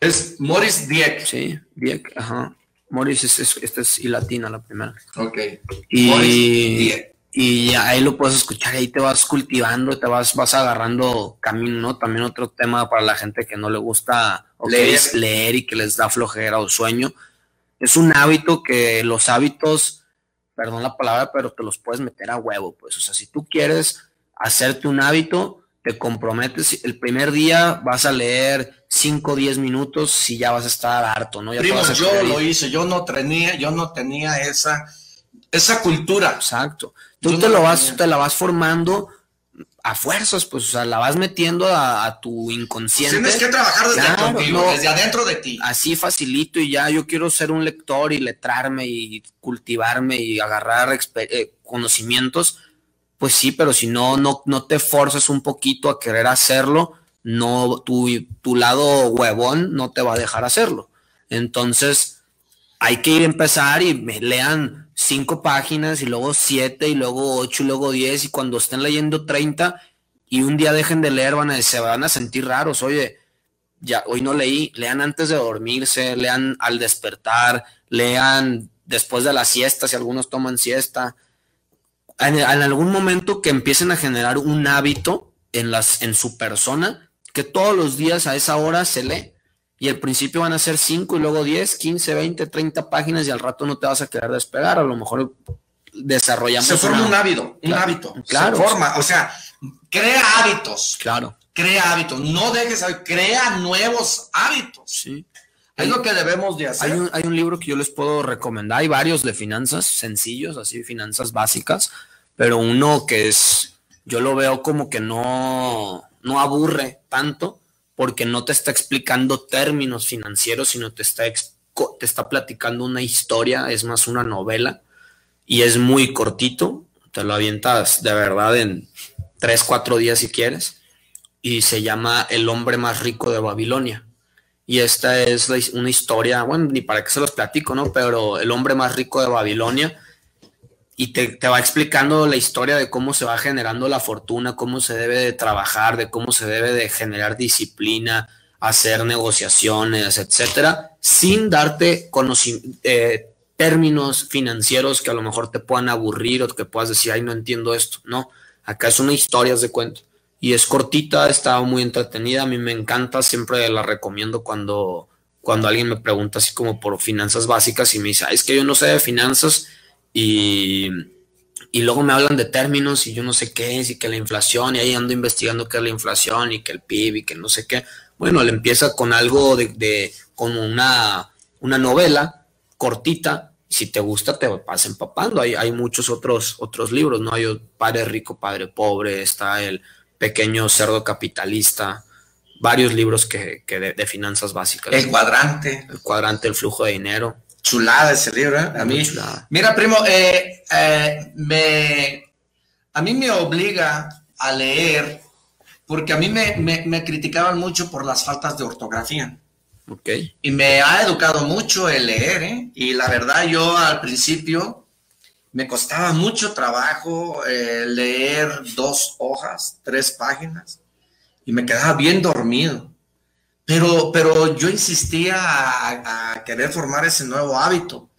Es Morris Dieck. Sí, Dieck, ajá. Morris, es, esta es y latina la primera. Ok. Y, y ahí lo puedes escuchar, ahí te vas cultivando, te vas, vas agarrando camino, ¿no? También otro tema para la gente que no le gusta leer. leer y que les da flojera o sueño. Es un hábito que los hábitos, perdón la palabra, pero te los puedes meter a huevo, pues. O sea, si tú quieres hacerte un hábito, te comprometes, el primer día vas a leer 5 o 10 minutos si ya vas a estar harto, ¿no? Ya Primo, yo lo hice, yo no tenía, yo no tenía esa, esa cultura. Exacto. Tú te, lo vas, te la vas formando a fuerzas, pues, o sea, la vas metiendo a, tu inconsciente. Tienes que trabajar desde, desde adentro de ti. Así facilito y ya yo quiero ser un lector y letrarme y cultivarme y agarrar eh, conocimientos, pues sí, pero si no, no, no te forzas un poquito a querer hacerlo, no, tu, tu lado huevón no te va a dejar hacerlo. Entonces, hay que ir a empezar y me lean cinco páginas y luego siete y luego ocho y luego diez y cuando estén leyendo treinta y un día dejen de leer van a, se van a sentir raros. Oye, ya hoy no leí, lean antes de dormirse, lean al despertar, lean después de la siesta si algunos toman siesta. En, en algún momento que empiecen a generar un hábito en, las, en su persona que todos los días a esa hora se lee y al principio van a ser 5 y luego 10, 15, 20, 30 páginas y al rato no te vas a quedar despegar. A lo mejor desarrollamos. Se forma un hábito, un hábito. Claro. Se forma, o sea, crea hábitos. Claro. Crea hábitos. No dejes, crea nuevos hábitos. Sí. Es lo que debemos de hacer. Hay un, hay un libro que yo les puedo recomendar. Hay varios de finanzas sencillos, así finanzas básicas, pero uno que es, yo lo veo como que no, no aburre tanto porque no te está explicando términos financieros, sino te está, te está platicando una historia, es más una novela, y es muy cortito, te lo avientas de verdad en tres, cuatro días si quieres, y se llama El hombre más rico de Babilonia. Y esta es una historia, bueno, ni para qué se los platico, ¿no? Pero el hombre más rico de Babilonia y te, va explicando la historia de cómo se va generando la fortuna, cómo se debe de trabajar, de cómo se debe de generar disciplina, hacer negociaciones, etcétera, sin darte eh, términos financieros que a lo mejor te puedan aburrir o que puedas decir, ay, no entiendo esto. No, acá es una historia de cuento. Y es cortita, está muy entretenida, a mí me encanta, siempre la recomiendo cuando, cuando alguien me pregunta así como por finanzas básicas y me dice, es que yo no sé de finanzas, y, luego me hablan de términos y yo no sé qué es y que la inflación y ahí ando investigando qué es la inflación y que el PIB y que no sé qué. Bueno, le empieza con algo de, de como una, una novela cortita. Si te gusta, te vas empapando. Hay, hay muchos otros, otros libros, ¿no? Hay Padre Rico, Padre Pobre, está el Pequeño Cerdo Capitalista, varios libros que, que de, de, finanzas básicas. El cuadrante. El cuadrante, el flujo de dinero chulada ese libro, ¿eh? A mí. Mira, primo, eh, eh, me, a mí me obliga a leer porque a mí me, me, criticaban mucho por las faltas de ortografía. Ok. Y me ha educado mucho el leer, ¿eh? Y la verdad, yo al principio me costaba mucho trabajo leer dos hojas, tres páginas, y me quedaba bien dormido. Pero, pero yo insistía a, querer formar ese nuevo hábito.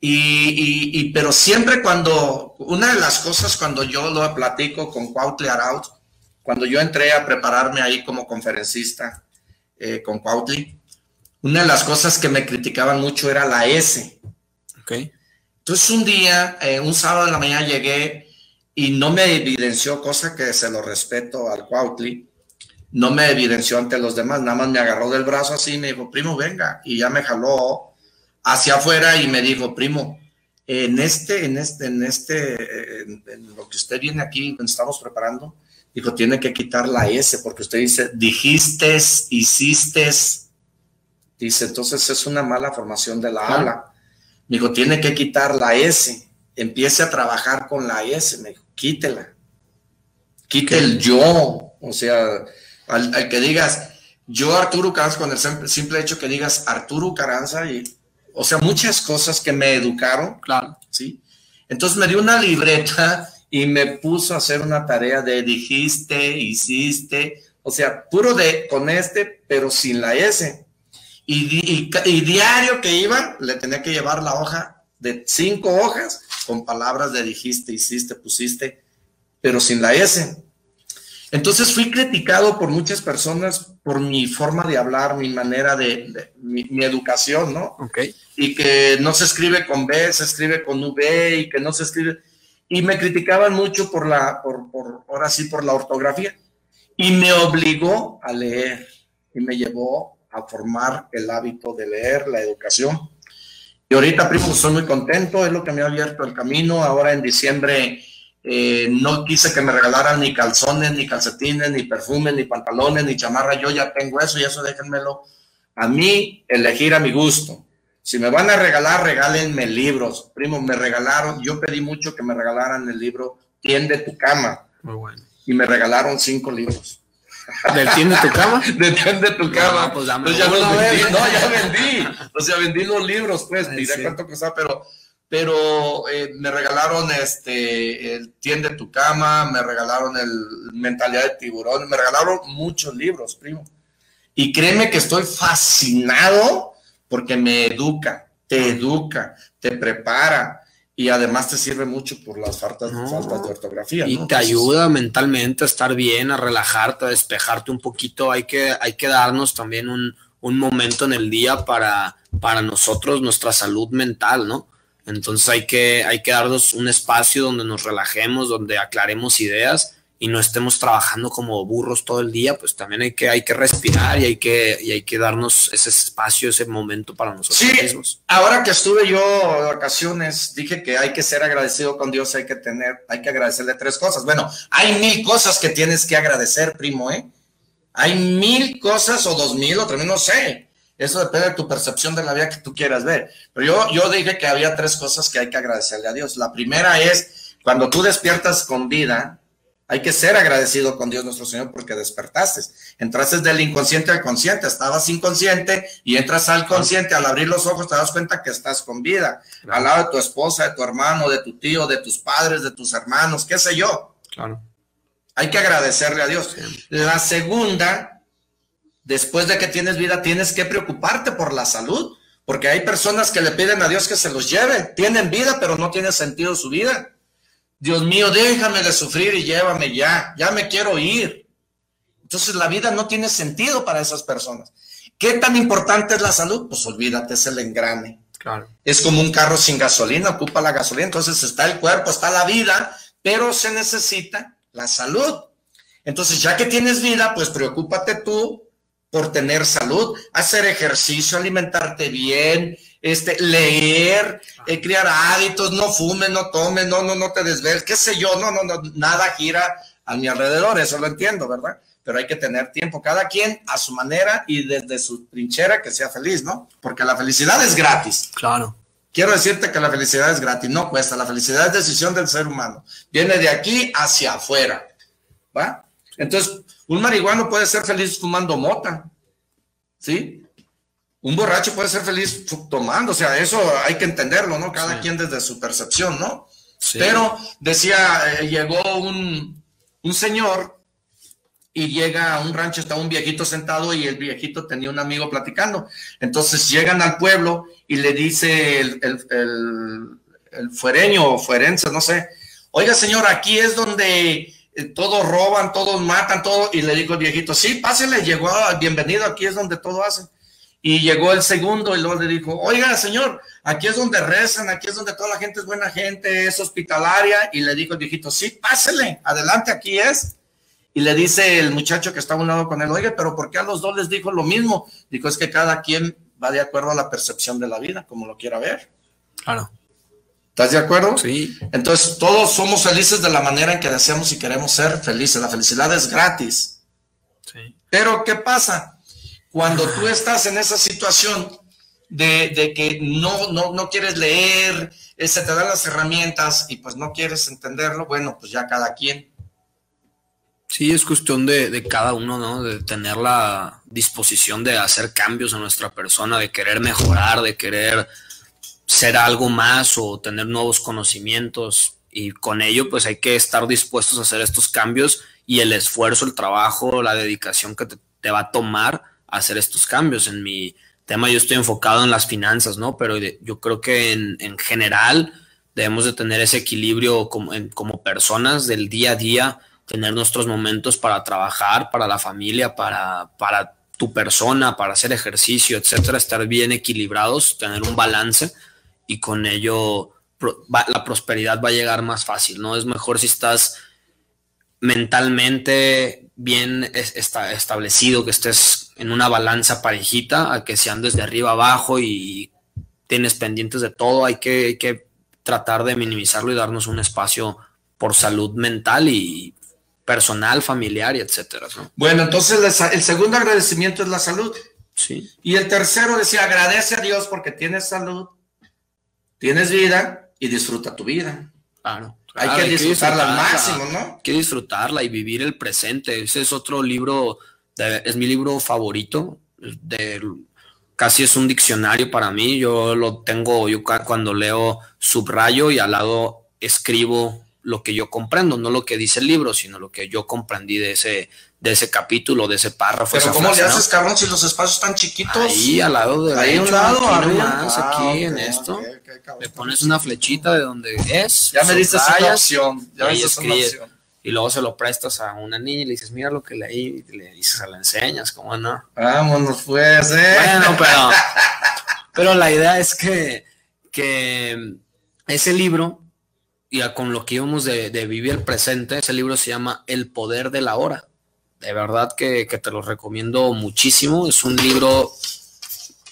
Y, pero siempre cuando, una de las cosas cuando yo lo platico con Cuautle Arauz, cuando yo entré a prepararme ahí como conferencista eh, con Cuautle, una de las cosas que me criticaban mucho era la S. Okay. Entonces un día, eh, un sábado de la mañana llegué y no me evidenció, cosa que se lo respeto al Cuautle, no me evidenció ante los demás, nada más me agarró del brazo así y me dijo, primo, venga, y ya me jaló hacia afuera y me dijo, primo, en este, en este, en este, en, lo que usted viene aquí, estamos preparando, dijo, tiene que quitar la S, porque usted dice, dijiste, hiciste, dice, entonces es una mala formación de la habla. Me dijo, tiene que quitar la S, empiece a trabajar con la S, me dijo, quítela, quite el yo, o sea, al, que digas, yo Arturo Caranza, con el simple hecho que digas Arturo Caranza, y, o sea, muchas cosas que me educaron, claro, ¿sí? Entonces me dio una libreta y me puso a hacer una tarea de dijiste, hiciste, o sea, puro de con este, pero sin la S. Y, y, diario que iba, le tenía que llevar la hoja de cinco hojas con palabras de dijiste, hiciste, pusiste, pero sin la S. Entonces fui criticado por muchas personas por mi forma de hablar, mi manera de, mi, educación, ¿no? Y que no se escribe con B, se escribe con V y que no se escribe. Y me criticaban mucho por la, por, por, ahora sí, por la ortografía. Y me obligó a leer y me llevó a formar el hábito de leer, la educación. Y ahorita, primo, estoy muy contento, es lo que me ha abierto el camino. Ahora en diciembre eh, no quise que me regalaran ni calzones, ni calcetines, ni perfumes, ni pantalones, ni chamarra. Yo ya tengo eso y eso déjenmelo a mí elegir a mi gusto. Si me van a regalar, regálenme libros. Primo, me regalaron, yo pedí mucho que me regalaran el libro Tiende tu cama. Muy bueno. Y me regalaron cinco libros. ¿Del tiende tu cama? [LAUGHS] Del tiende tu cama. No, pues, pues ya vendí, no, ya [LAUGHS] vendí. O sea, vendí los libros, pues, diré cuánto costaba, pero, pero eh, me regalaron este, el tiende tu cama, me regalaron el mentalidad de tiburón, me regalaron muchos libros, primo. Y créeme que estoy fascinado porque me educa, te educa, te prepara, y además te sirve mucho por las faltas, faltas de ortografía. Y te ayuda mentalmente a estar bien, a relajarte, a despejarte un poquito. Hay que, hay que darnos también un, un momento en el día para, para nosotros, nuestra salud mental, ¿no? Entonces hay que, hay que darnos un espacio donde nos relajemos, donde aclaremos ideas y no estemos trabajando como burros todo el día, pues también hay que, hay que respirar y hay que, y hay que darnos ese espacio, ese momento para nosotros sí, mismos. Ahora que estuve yo de vacaciones, dije que hay que ser agradecido con Dios, hay que tener, hay que agradecerle tres cosas. Bueno, hay mil cosas que tienes que agradecer, primo, ¿eh? Hay mil cosas o dos mil o tres mil, no sé. Eso depende de tu percepción de la vida que tú quieras ver. Pero yo, yo dije que había tres cosas que hay que agradecerle a Dios. La primera es cuando tú despiertas con vida, hay que ser agradecido con Dios nuestro Señor porque despertaste. Entraste del inconsciente al consciente, estabas inconsciente y entras al consciente. Al abrir los ojos te das cuenta que estás con vida. Al lado de tu esposa, de tu hermano, de tu tío, de tus padres, de tus hermanos, qué sé yo. Claro. Hay que agradecerle a Dios. La segunda, después de que tienes vida, tienes que preocuparte por la salud. Porque hay personas que le piden a Dios que se los lleve. Tienen vida, pero no tiene sentido su vida. Dios mío, déjame de sufrir y llévame ya, ya me quiero ir. Entonces la vida no tiene sentido para esas personas. ¿Qué tan importante es la salud? Pues olvídate, es el engrane. Claro. Es como un carro sin gasolina, ocupa la gasolina, entonces está el cuerpo, está la vida, pero se necesita la salud. Entonces, ya que tienes vida, pues preocúpate tú por tener salud, hacer ejercicio, alimentarte bien, este, leer, eh, crear hábitos, no fumes, no tomes, no, no, no te desveles, qué sé yo, no, no, no, nada gira a mi alrededor, eso lo entiendo, ¿verdad? Pero hay que tener tiempo, cada quien a su manera y desde su trinchera que sea feliz, ¿no? Porque la felicidad es gratis. Claro. Quiero decirte que la felicidad es gratis, no cuesta, la felicidad es decisión del ser humano, viene de aquí hacia afuera, ¿va? Entonces, un marihuano puede ser feliz fumando mota, ¿sí? un borracho puede ser feliz tomando, o sea, eso hay que entenderlo, ¿no? Cada quien desde su percepción, ¿no? Pero decía, eh, llegó un, un, señor y llega a un rancho, está un viejito sentado y el viejito tenía un amigo platicando. Entonces llegan al pueblo y le dice el, el, el, fuereño o fuerense, no sé, oiga señor, aquí es donde todos roban, todos matan, todo. Y le dijo el viejito, sí, pásele, llegó, bienvenido, aquí es donde todo hacen. Y llegó el segundo y luego le dijo, oiga, señor, aquí es donde rezan, aquí es donde toda la gente es buena gente, es hospitalaria. Y le dijo el viejito, sí, pásele, adelante, aquí es. Y le dice el muchacho que está a un lado con él, oiga, pero ¿por qué a los dos les dijo lo mismo? Dijo, es que cada quien va de acuerdo a la percepción de la vida, como lo quiera ver. Claro. ¿Estás de acuerdo? Sí. Entonces, todos somos felices de la manera en que deseamos y queremos ser felices. La felicidad es gratis. Sí. Pero, ¿qué pasa? Cuando tú estás en esa situación de, que no, no, no quieres leer, eh, se te dan las herramientas y pues no quieres entenderlo, bueno, pues ya cada quien. Sí, es cuestión de, cada uno, ¿no? De tener la disposición de hacer cambios en nuestra persona, de querer mejorar, de querer ser algo más o tener nuevos conocimientos. Y con ello, pues hay que estar dispuestos a hacer estos cambios y el esfuerzo, el trabajo, la dedicación que te va a tomar hacer estos cambios. En mi, tema yo estoy enfocado en las finanzas, ¿no? Pero yo creo que en, en general debemos de tener ese equilibrio como, como personas del día a día, tener nuestros momentos para trabajar, para la familia, para, para tu persona, para hacer ejercicio, etcétera, estar bien equilibrados, tener un balance y con ello la prosperidad va a llegar más fácil, ¿no? Es mejor si estás mentalmente bien establecido, que estés en una balanza parejita, a que sean desde arriba abajo y tienes pendientes de todo, hay que, hay que tratar de minimizarlo y darnos un espacio por salud mental y personal, familiar y etcétera. Bueno, entonces el segundo agradecimiento es la salud. Sí. Y el tercero decía, agradece a Dios porque tienes salud, tienes vida y disfruta tu vida. Claro. hay, que disfrutarla, al máximo, ¿no? Hay que disfrutarla y vivir el presente. Ese es otro libro, es mi libro favorito. De, casi es un diccionario para mí. Yo lo tengo, yo cuando leo subrayo y al lado escribo lo que yo comprendo, no lo que dice el libro, sino lo que yo comprendí de ese, de ese capítulo, de ese párrafo. Pero ¿cómo le haces, cabrón, si los espacios están chiquitos? Ahí, al lado de ahí, un lado, aquí, nomás, aquí ah, en esto. Le pones una flechita de donde es. Ya me diste esa opción. Ya y, y luego se lo prestas a una niña y le dices, mira lo que leí, y le dices, se la enseñas, ¿cómo no? Vámonos pues, eh. Bueno, pero, [LAUGHS] pero la idea es que, que ese libro y con lo que íbamos de, vivir el presente, ese libro se llama El Poder de la Hora. De verdad que, te lo recomiendo muchísimo. Es un libro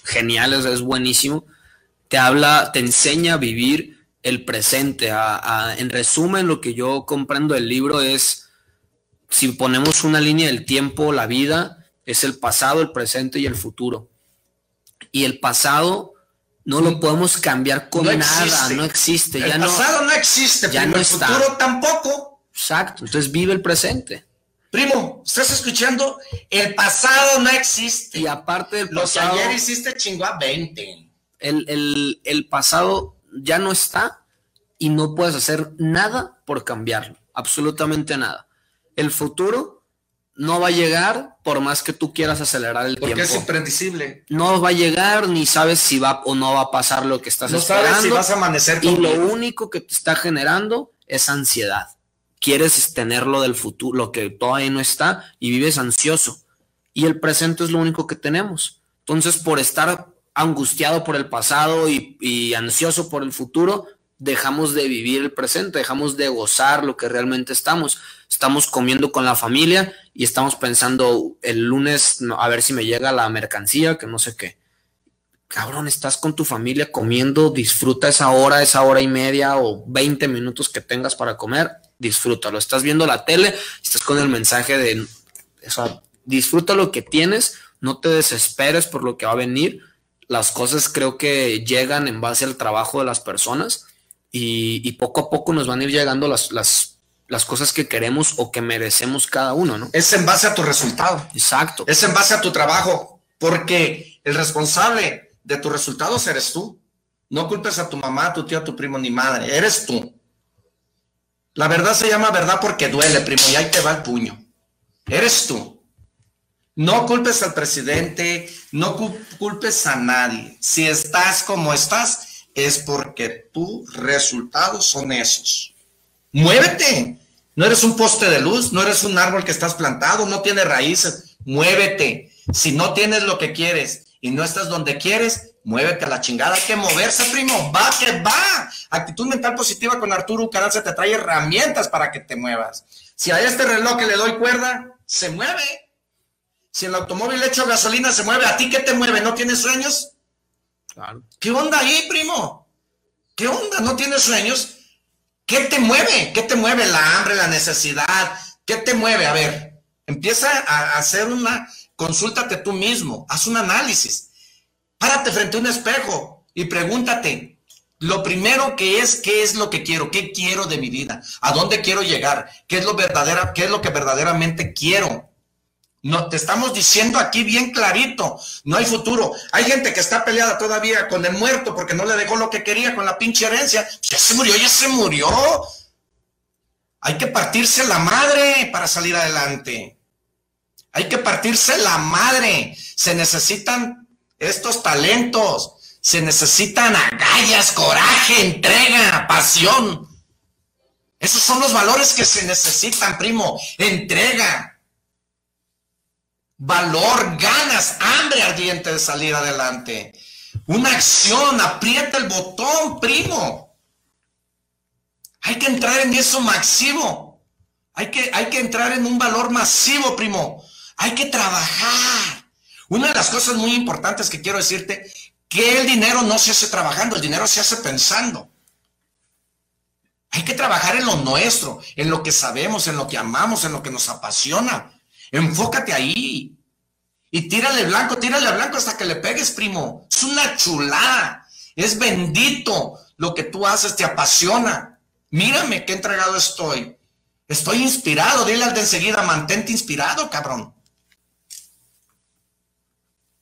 genial, es, buenísimo. Te habla, te enseña a vivir el presente. en resumen, lo que yo comprendo del libro es, si ponemos una línea del tiempo, la vida es el pasado, el presente y el futuro. Y el pasado no lo podemos cambiar con nada, no existe. El pasado no, existe, ya no el futuro tampoco. Exacto, entonces vive el presente. Primo, ¿estás escuchando? El pasado no existe. Y aparte del pasado. Lo que ayer hiciste chingó a 20. El, el pasado ya no está y no puedes hacer nada por cambiarlo. Absolutamente nada. El futuro no va a llegar por más que tú quieras acelerar el tiempo. Porque es impredecible. No va a llegar ni sabes si va o no va a pasar lo que estás no esperando. No sabes si vas a amanecer Y lo único que te está generando es ansiedad. Quieres tenerlo del futuro, lo que todavía no está y vives ansioso. Y el presente es lo único que tenemos. Entonces, por estar angustiado por el pasado y, ansioso por el futuro, dejamos de vivir el presente, dejamos de gozar lo que realmente estamos estamos comiendo con la familia y estamos pensando el lunes a ver si me llega la mercancía, que no sé qué. Cabrón, estás con tu familia comiendo, disfruta esa hora, esa hora y media o 20 minutos que tengas para comer, disfrútalo. Estás viendo la tele, estás con el mensaje de, o disfruta lo que tienes, no te desesperes por lo que va a venir. Las cosas creo que llegan en base al trabajo de las personas y, poco a poco nos van a ir llegando las, las las cosas que queremos o que merecemos cada uno, ¿no? Es en base a tu resultado. Exacto. Es en base a tu trabajo, porque el responsable de tus resultados eres tú. No culpes a tu mamá, a tu tío, a tu primo ni madre, eres tú. La verdad se llama verdad porque duele, primo, y ahí te va el puño. Eres tú. No culpes al presidente, no culpes a nadie. Si estás como estás, es porque tus resultados son esos. Muévete. No eres un poste de luz, no eres un árbol que estás plantado, no tienes raíces. Muévete. Si no tienes lo que quieres y no estás donde quieres, muévete a la chingada. Hay que moverse, primo. Va que va. Actitud mental positiva con Arturo se te trae herramientas para que te muevas. Si a este reloj que le doy cuerda, se mueve. Si el automóvil le echo gasolina, se mueve. ¿A ti qué te mueve? ¿No tienes sueños? ¿Qué onda ahí, primo? ¿Qué onda? ¿No tienes sueños? ¿Qué te mueve? ¿Qué te mueve? La hambre, la necesidad. ¿Qué te mueve? A ver, empieza a hacer una, consúltate tú mismo, haz un análisis. Párate frente a un espejo y pregúntate, lo primero que es, ¿qué es lo que quiero? ¿Qué quiero de mi vida? ¿A dónde quiero llegar? ¿Qué es lo verdadera, qué es lo que verdaderamente quiero? No, te estamos diciendo aquí bien clarito, no hay futuro. Hay gente que está peleada todavía con el muerto porque no le dejó lo que quería con la pinche herencia. Ya se murió, ya se murió. Hay que partirse la madre para salir adelante. Hay que partirse la madre. Se necesitan estos talentos. Se necesitan agallas, coraje, entrega, pasión. Esos son los valores que se necesitan, primo. Entrega, valor, ganas, hambre ardiente de salir adelante. Una acción, aprieta el botón, primo. Hay que entrar en eso masivo. Hay que, hay que entrar en un valor masivo, primo. Hay que trabajar. Una de las cosas muy importantes que quiero decirte, que el dinero no se hace trabajando, el dinero se hace pensando. Hay que trabajar en lo nuestro, en lo que sabemos, en lo que amamos, en lo que nos apasiona. Enfócate ahí. Y tírale blanco, tírale blanco hasta que le pegues, primo. Es una chulada. Es bendito lo que tú haces, te apasiona. Mírame qué entregado estoy. Estoy inspirado. Dile al de enseguida, mantente inspirado, cabrón.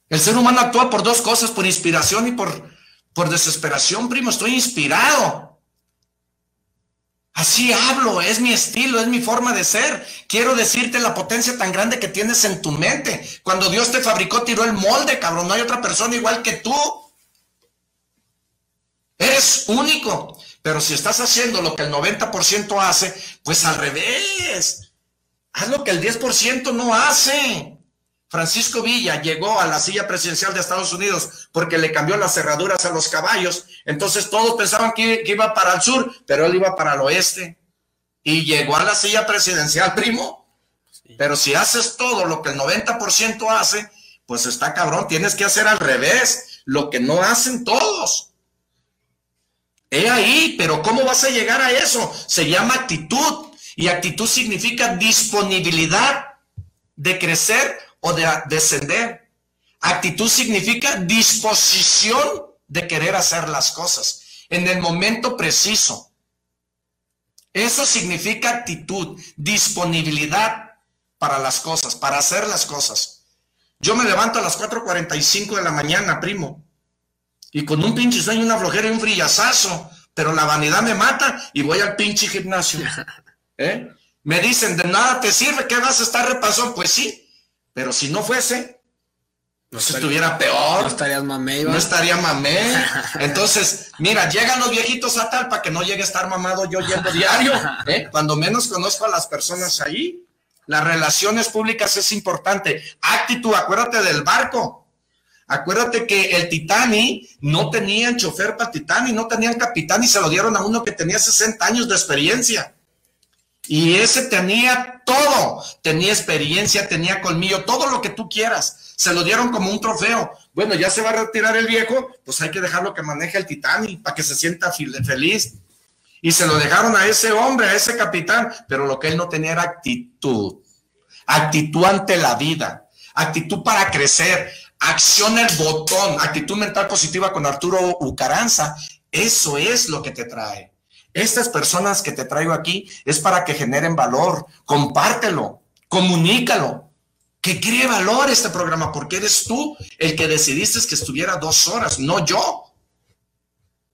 El ser humano actúa por dos cosas, por inspiración y por, por desesperación, primo. Estoy inspirado. Así hablo, es mi estilo, es mi forma de ser. Quiero decirte la potencia tan grande que tienes en tu mente. Cuando Dios te fabricó, tiró el molde, cabrón. No hay otra persona igual que tú. Eres único. Pero si estás haciendo lo que el 90% hace, pues al revés. Haz lo que el 10% no hace. Francisco Villa llegó a la silla presidencial de Estados Unidos porque le cambió las cerraduras a los caballos. Entonces todos pensaban que, iba para el sur, pero él iba para el oeste. Y llegó a la silla presidencial, primo. Pero si haces todo lo que el 90% hace, pues está cabrón. Tienes que hacer al revés, lo que no hacen todos. He ahí, pero ¿cómo vas a llegar a eso? Se llama actitud. Y actitud significa disponibilidad de crecer o de descender. Actitud significa disposición de querer hacer las cosas en el momento preciso. Eso significa actitud, disponibilidad para las cosas, para hacer las cosas. Yo me levanto a las 4.45 de la mañana, primo, y con un pinche sueño, una flojera y un frillazazo, pero la vanidad me mata y voy al pinche gimnasio. [LAUGHS] ¿Eh? Me dicen, de nada te sirve, que vas a estar repasando? Pues sí, pero si no fuese, no estuviera peor. No estarías mamé. No estaría mamé. [LAUGHS] Entonces, mira, llegan los viejitos a tal para que no llegue a estar mamado yo yendo [LAUGHS] diario. ¿eh? Cuando menos conozco a las personas ahí. Las relaciones públicas es importante. Actitud, acuérdate del barco. Acuérdate que el Titanic no tenían chofer para Titanic, no tenían capitán y se lo dieron a uno que tenía 60 años de experiencia. Y ese tenía todo, tenía experiencia, tenía colmillo, todo lo que tú quieras. Se lo dieron como un trofeo. Bueno, ya se va a retirar el viejo, pues hay que dejarlo que maneje el Titanic para que se sienta feliz. Y se lo dejaron a ese hombre, a ese capitán, pero lo que él no tenía era actitud. Actitud ante la vida, actitud para crecer, acción el botón, actitud mental positiva con Arturo Ucaranza. Eso es lo que te trae. Estas personas que te traigo aquí es para que generen valor. Compártelo, comunícalo. Que cree valor este programa, porque eres tú el que decidiste que estuviera dos horas, no yo.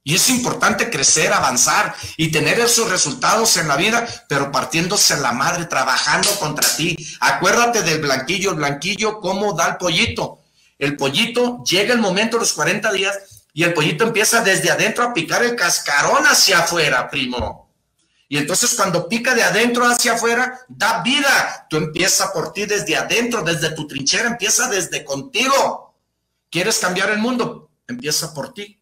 Y es importante crecer, avanzar y tener esos resultados en la vida, pero partiéndose la madre, trabajando contra ti. Acuérdate del blanquillo, el blanquillo, cómo da el pollito. El pollito llega el momento, los 40 días, y el pollito empieza desde adentro a picar el cascarón hacia afuera, primo. Y entonces cuando pica de adentro hacia afuera, da vida. Tú empiezas por ti desde adentro, desde tu trinchera, empieza desde contigo. ¿Quieres cambiar el mundo? Empieza por ti.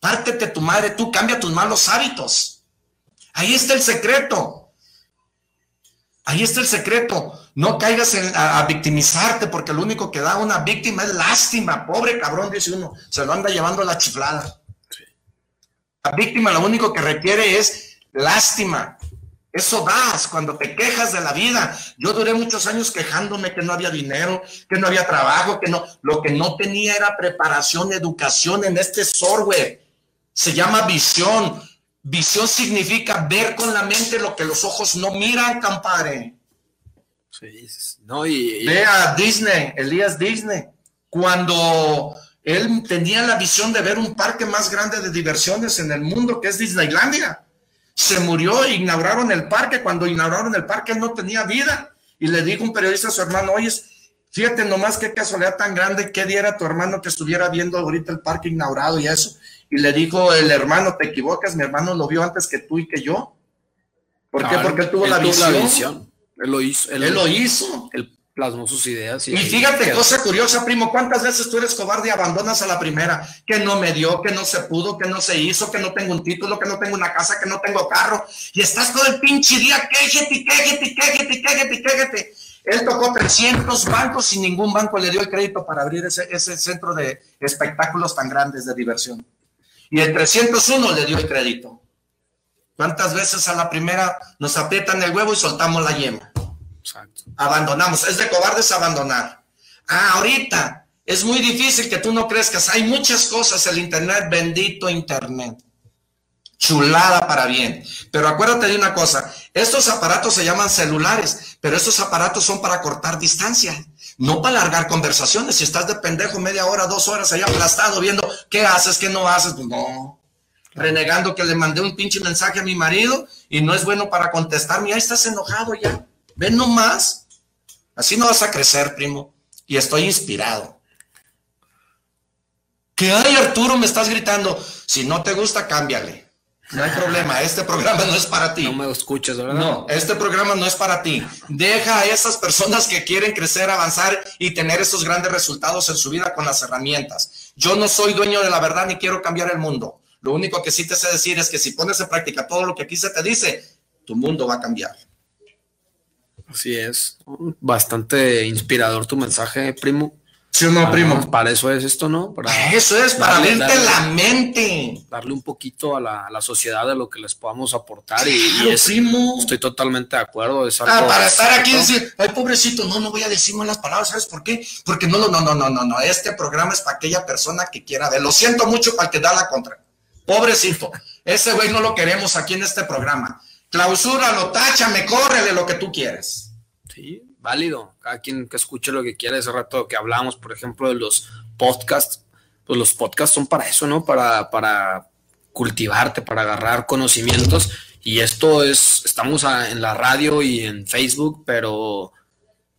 Pártete tu madre, tú cambia tus malos hábitos. Ahí está el secreto. Ahí está el secreto. No caigas a, victimizarte porque lo único que da una víctima es lástima. Pobre cabrón, dice uno, se lo anda llevando a la chiflada. La víctima lo único que requiere es lástima. Eso das cuando te quejas de la vida. Yo duré muchos años quejándome que no había dinero, que no había trabajo, que no, lo que no tenía era preparación, educación en este software. Se llama visión. Visión significa ver con la mente lo que los ojos no miran, compadre. No, y, Ve a Disney, Elías Disney, cuando él tenía la visión de ver un parque más grande de diversiones en el mundo, que es Disneylandia. Se murió e inauguraron el parque. Cuando inauguraron el parque, él no tenía vida. Y le dijo un periodista a su hermano, oye, Fíjate nomás qué casualidad tan grande, qué diera tu hermano que estuviera viendo ahorita el parque inaugurado y eso. Y le dijo el hermano, te equivocas, mi hermano lo vio antes que tú y que yo. ¿Por qué? Porque él tuvo, la, visión. Él lo hizo. Él, lo hizo. Él plasmó sus ideas. Y, fíjate, cosa curiosa, primo, ¿cuántas veces tú eres cobarde y abandonas a la primera? Que no me dio, que no se pudo, que no se hizo, que no tengo un título, que no tengo una casa, que no tengo carro. Y estás todo el pinche día, quéjate, quéjate, quéjate, quéjate, quéjate. Él tocó 300 bancos y ningún banco le dio el crédito para abrir ese, ese centro de espectáculos tan grandes de diversión. Y el 301 le dio el crédito. ¿Cuántas veces a la primera nos aprietan el huevo y soltamos la yema? Exacto. Abandonamos. Es de cobardes abandonar. Ah, ahorita es muy difícil que tú no crezcas. Hay muchas cosas, el Internet, bendito Internet. Chulada para bien. Pero acuérdate de una cosa, estos aparatos se llaman celulares, pero estos aparatos son para cortar distancia, no para alargar conversaciones. Si estás de pendejo media hora, dos horas ahí aplastado viendo qué haces, qué no haces, pues no renegando que le mandé un pinche mensaje a mi marido y no es bueno para contestarme. Ahí estás enojado ya. Ven nomás. Así no vas a crecer, primo. Y estoy inspirado. ¿Qué hay, Arturo? Me estás gritando. Si no te gusta, cámbiale. No hay problema, este programa no es para ti. No me escuchas, ¿verdad? No, este programa no es para ti. Deja a esas personas que quieren crecer, avanzar y tener esos grandes resultados en su vida con las herramientas. Yo no soy dueño de la verdad ni quiero cambiar el mundo. Lo único que sí te sé decir es que si pones en práctica todo lo que aquí se te dice, tu mundo va a cambiar. Así es. Bastante inspirador tu mensaje, primo. Sí o no, primo. Para eso es esto, ¿no? Para eso es, para abrirte la mente. Darle un poquito a la, sociedad de lo que les podamos aportar. y, es, primo. Estoy totalmente de acuerdo. ah, para estar aquí y decir, ay, pobrecito, no, no voy a decir malas palabras, ¿sabes por qué? Porque no, no, no, no, no, no, no. Este programa es para aquella persona que quiera ver. Lo siento mucho para el que da la contra. Pobrecito. Ese güey no lo queremos aquí en este programa. Clausúralo, táchame, córrele lo que tú quieres. Sí, válido. Cada quien que escuche lo que quiera. Ese rato que hablamos, por ejemplo, de los podcasts, pues los podcasts son para eso, ¿no? Para, para cultivarte, para agarrar conocimientos. Y esto es, estamos en la radio y en Facebook, pero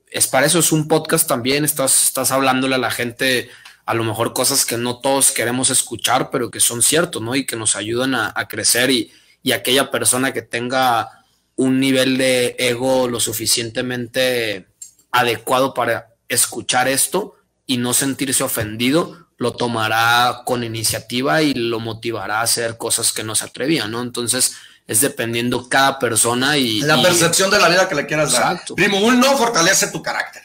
es para eso, es un podcast también. Estás, estás hablándole a la gente a lo mejor cosas que no todos queremos escuchar, pero que son ciertos, ¿no? Y que nos ayudan a, crecer y, y, aquella persona que tenga un nivel de ego lo suficientemente adecuado para escuchar esto y no sentirse ofendido, lo tomará con iniciativa y lo motivará a hacer cosas que no se atrevían, ¿no? Entonces, es dependiendo cada persona y... La percepción de la vida que le quieras dar. Primo, un no fortalece tu carácter.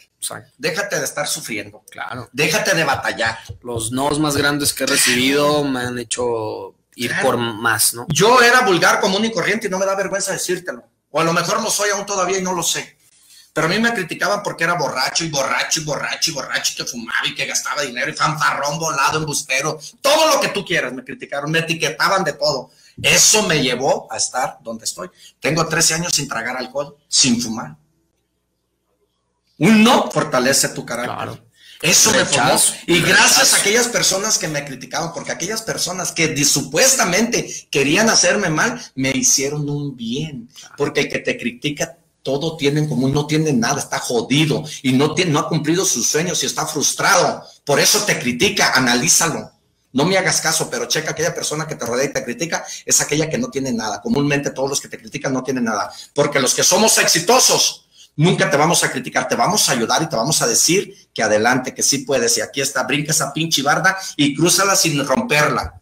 Déjate de estar sufriendo. Claro. Déjate de batallar. Los nos más grandes que he recibido me han hecho ir por más, ¿no? Yo era vulgar, común y corriente y no me da vergüenza decírtelo. O a lo mejor lo soy aún todavía y no lo sé. Pero a mí me criticaban porque era borracho y borracho y borracho y borracho y que fumaba y que gastaba dinero y fanfarrón, volado, embustero. Todo lo que tú quieras me criticaron, me etiquetaban de todo. Eso me llevó a estar donde estoy. Tengo 13 años sin tragar alcohol, sin fumar. Un no fortalece tu carácter. Eso me formó. Y gracias a aquellas personas que me criticaban, porque aquellas personas que supuestamente querían hacerme mal, me hicieron un bien. Porque el que te critica, todo tiene en común, no tiene nada, está jodido y no, tiene, no ha cumplido sus sueños y está frustrado. Por eso te critica, analízalo. No me hagas caso, pero checa aquella persona que te rodea y te critica, es aquella que no tiene nada. Comúnmente todos los que te critican no tienen nada. Porque los que somos exitosos, Nunca te vamos a criticar, te vamos a ayudar y te vamos a decir que adelante, que sí puedes. Y aquí está, brinca esa pinche barda y crúzala sin romperla.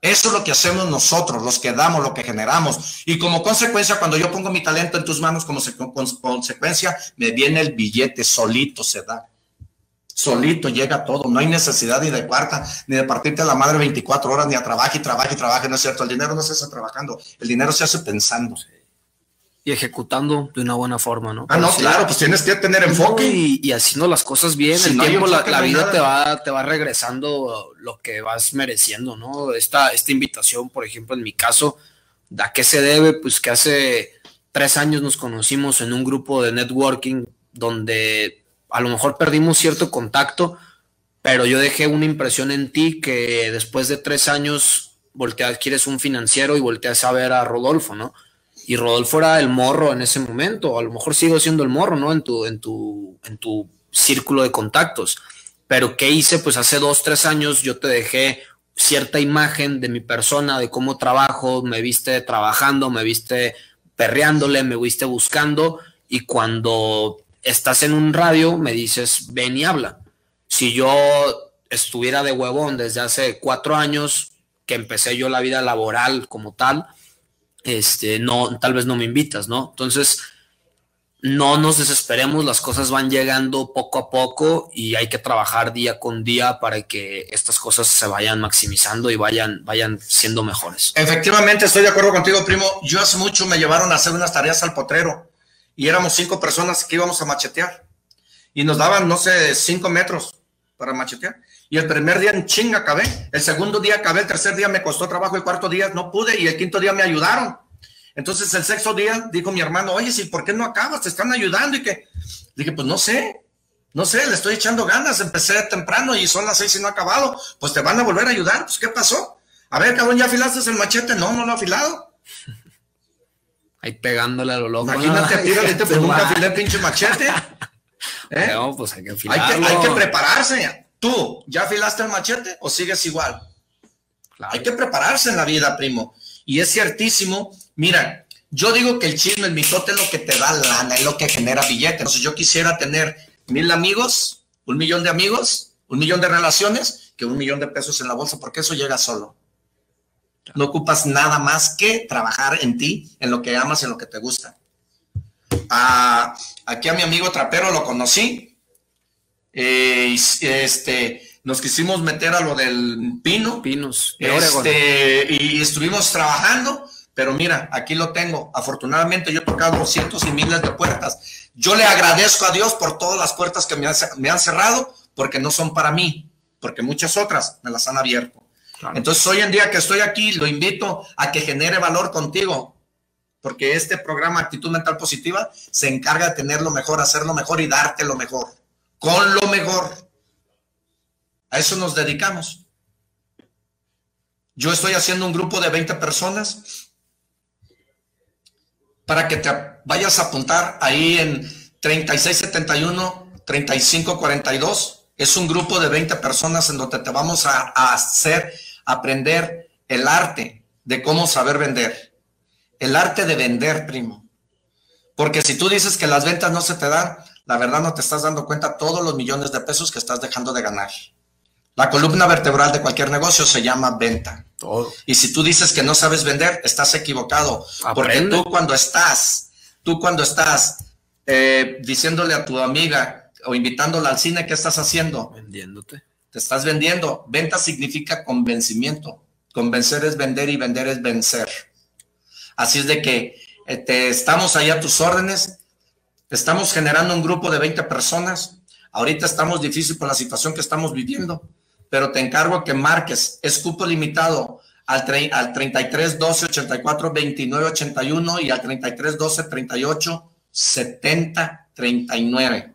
Eso es lo que hacemos nosotros, los que damos, lo que generamos. Y como consecuencia, cuando yo pongo mi talento en tus manos, como consecuencia, me viene el billete, solito se da. Solito llega todo, no hay necesidad ni de cuarta, ni de partirte a la madre 24 horas, ni a trabajar y trabajar y trabajar, no es cierto, el dinero no se hace trabajando, el dinero se hace pensando y ejecutando de una buena forma, ¿no? Ah, no, claro, pues tienes que tener enfoque. Y, haciendo las cosas bien, el tiempo, la, vida te va, te va regresando lo que vas mereciendo, ¿no? Esta, esta invitación, por ejemplo, en mi caso, ¿a qué se debe? Pues que hace tres años nos conocimos en un grupo de networking donde a lo mejor perdimos cierto contacto, pero yo dejé una impresión en ti que después de tres años volteas, quieres un financiero y volteas a ver a Rodolfo, ¿no? Y Rodolfo era el morro en ese momento, a lo mejor sigo siendo el morro, ¿no? En tu, en tu, en tu círculo de contactos. Pero ¿qué hice? Pues hace dos, tres años yo te dejé cierta imagen de mi persona, de cómo trabajo, me viste trabajando, me viste perreándole, me viste buscando y cuando estás en un radio me dices, ven y habla. Si yo estuviera de huevón desde hace cuatro años, que empecé yo la vida laboral como tal, este, no, tal vez no me invitas, ¿no? Entonces, no nos desesperemos, las cosas van llegando poco a poco y hay que trabajar día con día para que estas cosas se vayan maximizando y vayan, vayan siendo mejores. Efectivamente, estoy de acuerdo contigo, primo. Yo hace mucho me llevaron a hacer unas tareas al potrero y éramos cinco personas que íbamos a machetear y nos daban, no sé, cinco metros para machetear. Y el primer día en chinga acabé, el segundo día acabé, el tercer día me costó trabajo, el cuarto día no pude y el quinto día me ayudaron. Entonces el sexto día dijo mi hermano, oye, ¿sí, ¿por qué no acabas? Te están ayudando y que... Dije, pues no sé, no sé, le estoy echando ganas, empecé temprano y son las seis y no he acabado, pues te van a volver a ayudar, pues ¿qué pasó? A ver, cabrón, ¿ya afilaste el machete? No, no lo he afilado. [LAUGHS] Ahí pegándole a lo loco. Imagínate, ¿no? tírale, te nunca afilé el pinche machete. [LAUGHS] ¿Eh? No, pues hay que afilarlo. Hay que, hay que prepararse. ¿Tú ya afilaste el machete o sigues igual? Hay que prepararse en la vida, primo. Y es ciertísimo Mira, yo digo que el chisme, el mitote es lo que te da lana, es lo que genera billetes. Entonces yo quisiera tener mil amigos, un millón de amigos, un millón de relaciones, que un millón de pesos en la bolsa, porque eso llega solo. No ocupas nada más que trabajar en ti, en lo que amas, en lo que te gusta. Ah, aquí a mi amigo trapero lo conocí. Eh, este, nos quisimos meter a lo del pino. Pinos. este, y estuvimos trabajando pero mira, aquí lo tengo. Afortunadamente yo he tocado cientos y miles de puertas. Yo le agradezco a Dios por todas las puertas que me han, cerrado, porque no son para mí, porque muchas otras me las han abierto. Entonces, hoy en día que estoy aquí, lo invito a que genere valor contigo, porque este programa Actitud Mental Positiva se encarga de tener lo mejor, hacerlo mejor y darte lo mejor, con lo mejor. A eso nos dedicamos. Yo estoy haciendo un grupo de 20 personas para que te vayas a apuntar ahí en 3671 3542. Es un grupo de 20 personas en donde te vamos a, hacer aprender el arte de cómo saber vender. El arte de vender, primo. Porque si tú dices que las ventas no se te dan, la verdad no te estás dando cuenta todos los millones de pesos que estás dejando de ganar. La columna vertebral de cualquier negocio se llama venta. Y si tú dices que no sabes vender, estás equivocado. Porque tú cuando estás, tú cuando estás eh, diciéndole a tu amiga o invitándola al cine, ¿qué estás haciendo? Vendiéndote. Te estás vendiendo. Venta significa convencimiento. Convencer es vender y vender es vencer. Así es de que eh, te estamos ahí a tus órdenes. Estamos generando un grupo de 20 personas. Ahorita estamos difícil por la situación que estamos viviendo pero te encargo que marques, es cupo limitado al, al 33 12 84 29 81 y al 33 12 38 70 39.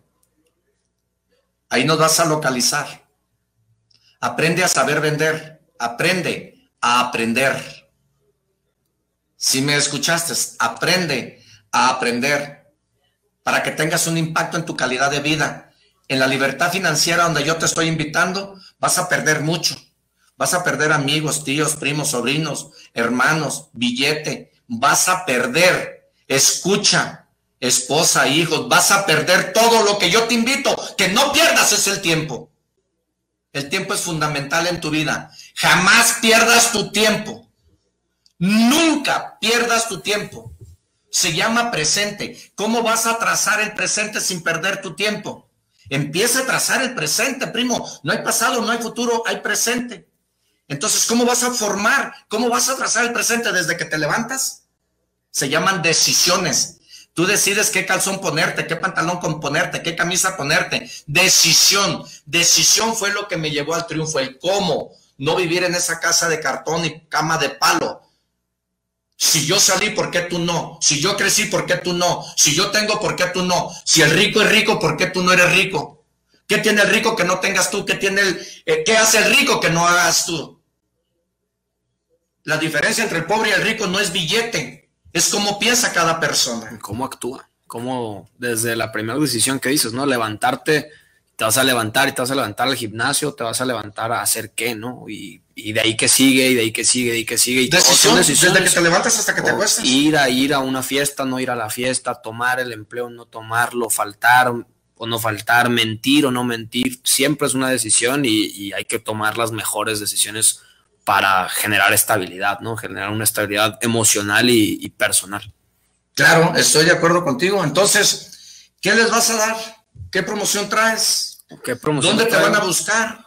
Ahí nos vas a localizar. Aprende a saber vender, aprende a aprender. Si me escuchaste, aprende a aprender para que tengas un impacto en tu calidad de vida. En la libertad financiera donde yo te estoy invitando, vas a perder mucho. Vas a perder amigos, tíos, primos, sobrinos, hermanos, billete. Vas a perder, escucha, esposa, hijos, vas a perder todo lo que yo te invito. Que no pierdas es el tiempo. El tiempo es fundamental en tu vida. Jamás pierdas tu tiempo. Nunca pierdas tu tiempo. Se llama presente. ¿Cómo vas a trazar el presente sin perder tu tiempo? Empieza a trazar el presente, primo. No hay pasado, no hay futuro, hay presente. Entonces, ¿cómo vas a formar? ¿Cómo vas a trazar el presente desde que te levantas? Se llaman decisiones. Tú decides qué calzón ponerte, qué pantalón ponerte, qué camisa ponerte. Decisión. Decisión fue lo que me llevó al triunfo. El cómo. No vivir en esa casa de cartón y cama de palo. Si yo salí, ¿por qué tú no? Si yo crecí, ¿por qué tú no? Si yo tengo, ¿por qué tú no? Si el rico es rico, ¿por qué tú no eres rico? ¿Qué tiene el rico que no tengas tú? ¿Qué, tiene el, eh, ¿qué hace el rico que no hagas tú? La diferencia entre el pobre y el rico no es billete, es cómo piensa cada persona. Cómo actúa, cómo desde la primera decisión que dices, ¿no? Levantarte te vas a levantar y te vas a levantar al gimnasio, te vas a levantar a hacer qué, ¿no? Y, de ahí que sigue, y de ahí que sigue, y de ahí que sigue. Y Decisión, desde que te levantas hasta que te acuestas. Ir a ir a una fiesta, no ir a la fiesta, tomar el empleo, no tomarlo, faltar o no faltar, mentir o no mentir, siempre es una decisión y, hay que tomar las mejores decisiones para generar estabilidad, ¿no? Generar una estabilidad emocional y personal. Claro, estoy de acuerdo contigo. Entonces, ¿qué les vas a dar? ¿Qué promoción traes? ¿Qué promoción ¿Dónde te van a buscar?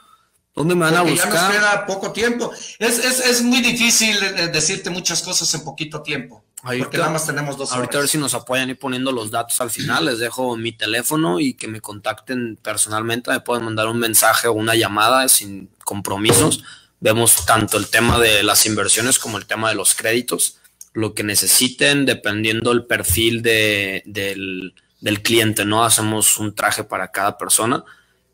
¿Dónde me van a buscar? Ya nos queda poco tiempo. Es, es, es, muy difícil eh, decirte muchas cosas en poquito tiempo. porque nada más tenemos dos Ahorita a ver si nos apoyan y poniendo los datos al final. Les dejo mi teléfono y que me contacten personalmente. Me pueden mandar un mensaje o una llamada sin compromisos. Vemos tanto el tema de las inversiones como el tema de los créditos. Lo que necesiten, dependiendo el perfil de, del del cliente, ¿no? Hacemos un traje para cada persona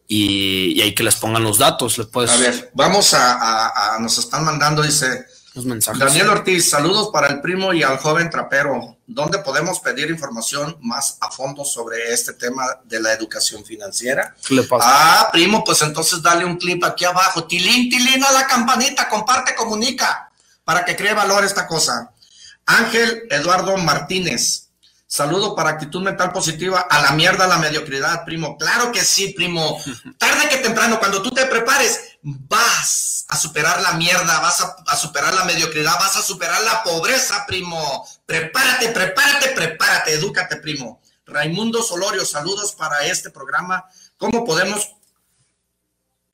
y, hay que les pongan los datos. Les puedes... A ver, vamos a, nos están mandando, dice los mensajes. Daniel Ortiz, saludos para el primo y al joven trapero. ¿Dónde podemos pedir información más a fondo sobre este tema de la educación financiera? ¿Qué le pasa? Ah, primo, pues entonces dale un clip aquí abajo. Tilín, tilín a la campanita, comparte, comunica, para que cree valor esta cosa. Ángel Eduardo Martínez, Saludo para actitud mental positiva. A la mierda la mediocridad, primo. Claro que sí, primo. [LAUGHS] Tarde que temprano, cuando tú te prepares, vas a superar la mierda, vas a, superar la mediocridad, vas a superar la pobreza, primo. Prepárate, prepárate, prepárate, edúcate, primo. Raimundo Solorio, saludos para este programa. ¿Cómo podemos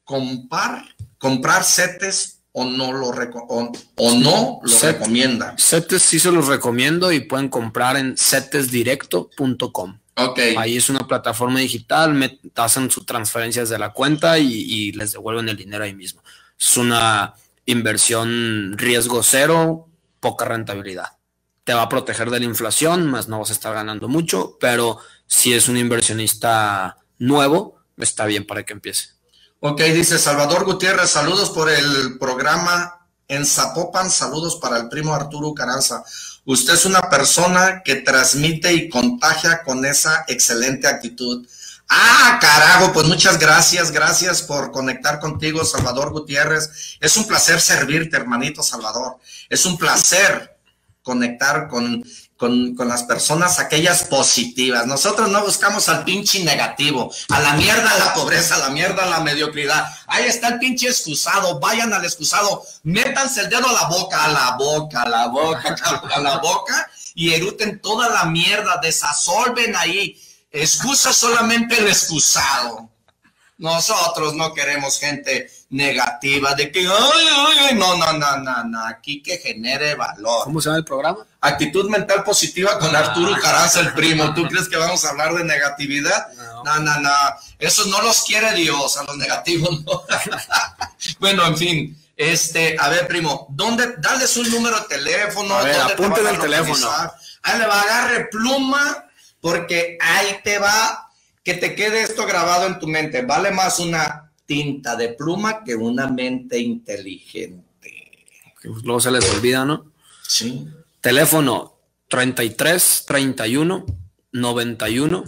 comprar, comprar setes o no lo, o, no lo recomienda. CETES sí se los recomiendo y pueden comprar en setesdirecto.com. Ok. Ahí es una plataforma digital, me, hacen sus transferencias de la cuenta y, les devuelven el dinero ahí mismo. Es una inversión riesgo cero, poca rentabilidad. Te va a proteger de la inflación, más no vas a estar ganando mucho, pero si es un inversionista nuevo, está bien para que empiece. Ok, dice Salvador Gutiérrez, saludos por el programa en Zapopan, saludos para el primo Arturo Caranza. Usted es una persona que transmite y contagia con esa excelente actitud. Ah, carajo, pues muchas gracias, gracias por conectar contigo, Salvador Gutiérrez. Es un placer servirte, hermanito Salvador. Es un placer conectar con con, las personas aquellas positivas. Nosotros no buscamos al pinche negativo, a la mierda la pobreza, a la mierda la mediocridad. Ahí está el pinche excusado, vayan al excusado, métanse el dedo a la boca, a la boca, a la boca, [LAUGHS] a la boca y eruten toda la mierda, desasolven ahí. Excusa solamente el excusado. Nosotros no queremos gente negativa de que, ay, ay, ay, no, no, no, no, no, aquí que genere valor. ¿Cómo se llama el programa? Actitud mental positiva con ah. Arturo Caranza, el primo. ¿Tú crees que vamos a hablar de negatividad? No, no, no. Eso no los quiere Dios, a los negativos no. [LAUGHS] bueno, en fin. Este, a ver, primo, ¿dónde? Dale su número de teléfono. A ver, apunten el teléfono. Ahí le va, agarre pluma, porque ahí te va que te quede esto grabado en tu mente. Vale más una tinta de pluma que una mente inteligente. Luego se les olvida, ¿no? Sí. Teléfono 33 31 91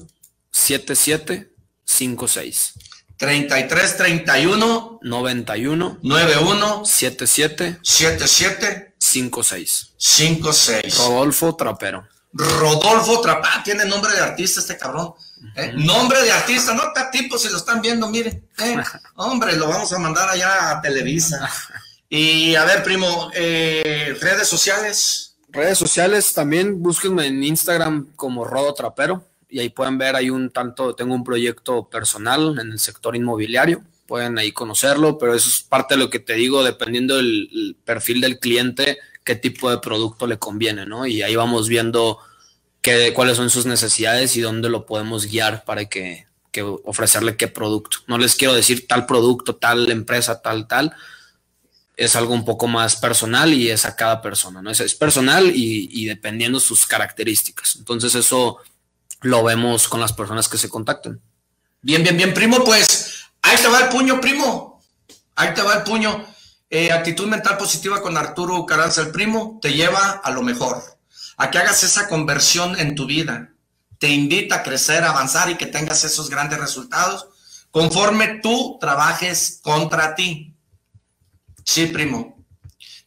77 56. 33 31 91 91 77 77 56. 56. Rodolfo Trapero. Rodolfo Trapero. Ah, tiene nombre de artista este cabrón. ¿Eh? Nombre de artista, no está tipo, si lo están viendo, mire. ¿eh? [LAUGHS] Hombre, lo vamos a mandar allá a Televisa. Y a ver, primo, eh, redes sociales. Redes sociales también, búsquenme en Instagram como Rodo Trapero y ahí pueden ver, hay un tanto, tengo un proyecto personal en el sector inmobiliario, pueden ahí conocerlo, pero eso es parte de lo que te digo, dependiendo del perfil del cliente, qué tipo de producto le conviene, ¿no? Y ahí vamos viendo cuáles son sus necesidades y dónde lo podemos guiar para que, ofrecerle qué producto. No les quiero decir tal producto, tal empresa, tal, tal. Es algo un poco más personal y es a cada persona, ¿no? Es, es personal y, y dependiendo sus características. Entonces eso lo vemos con las personas que se contactan. Bien, bien, bien, primo, pues ahí te va el puño, primo. Ahí te va el puño. Eh, actitud mental positiva con Arturo Caranza, el primo, te lleva a lo mejor a que hagas esa conversión en tu vida. Te invita a crecer, a avanzar y que tengas esos grandes resultados conforme tú trabajes contra ti. Sí, primo.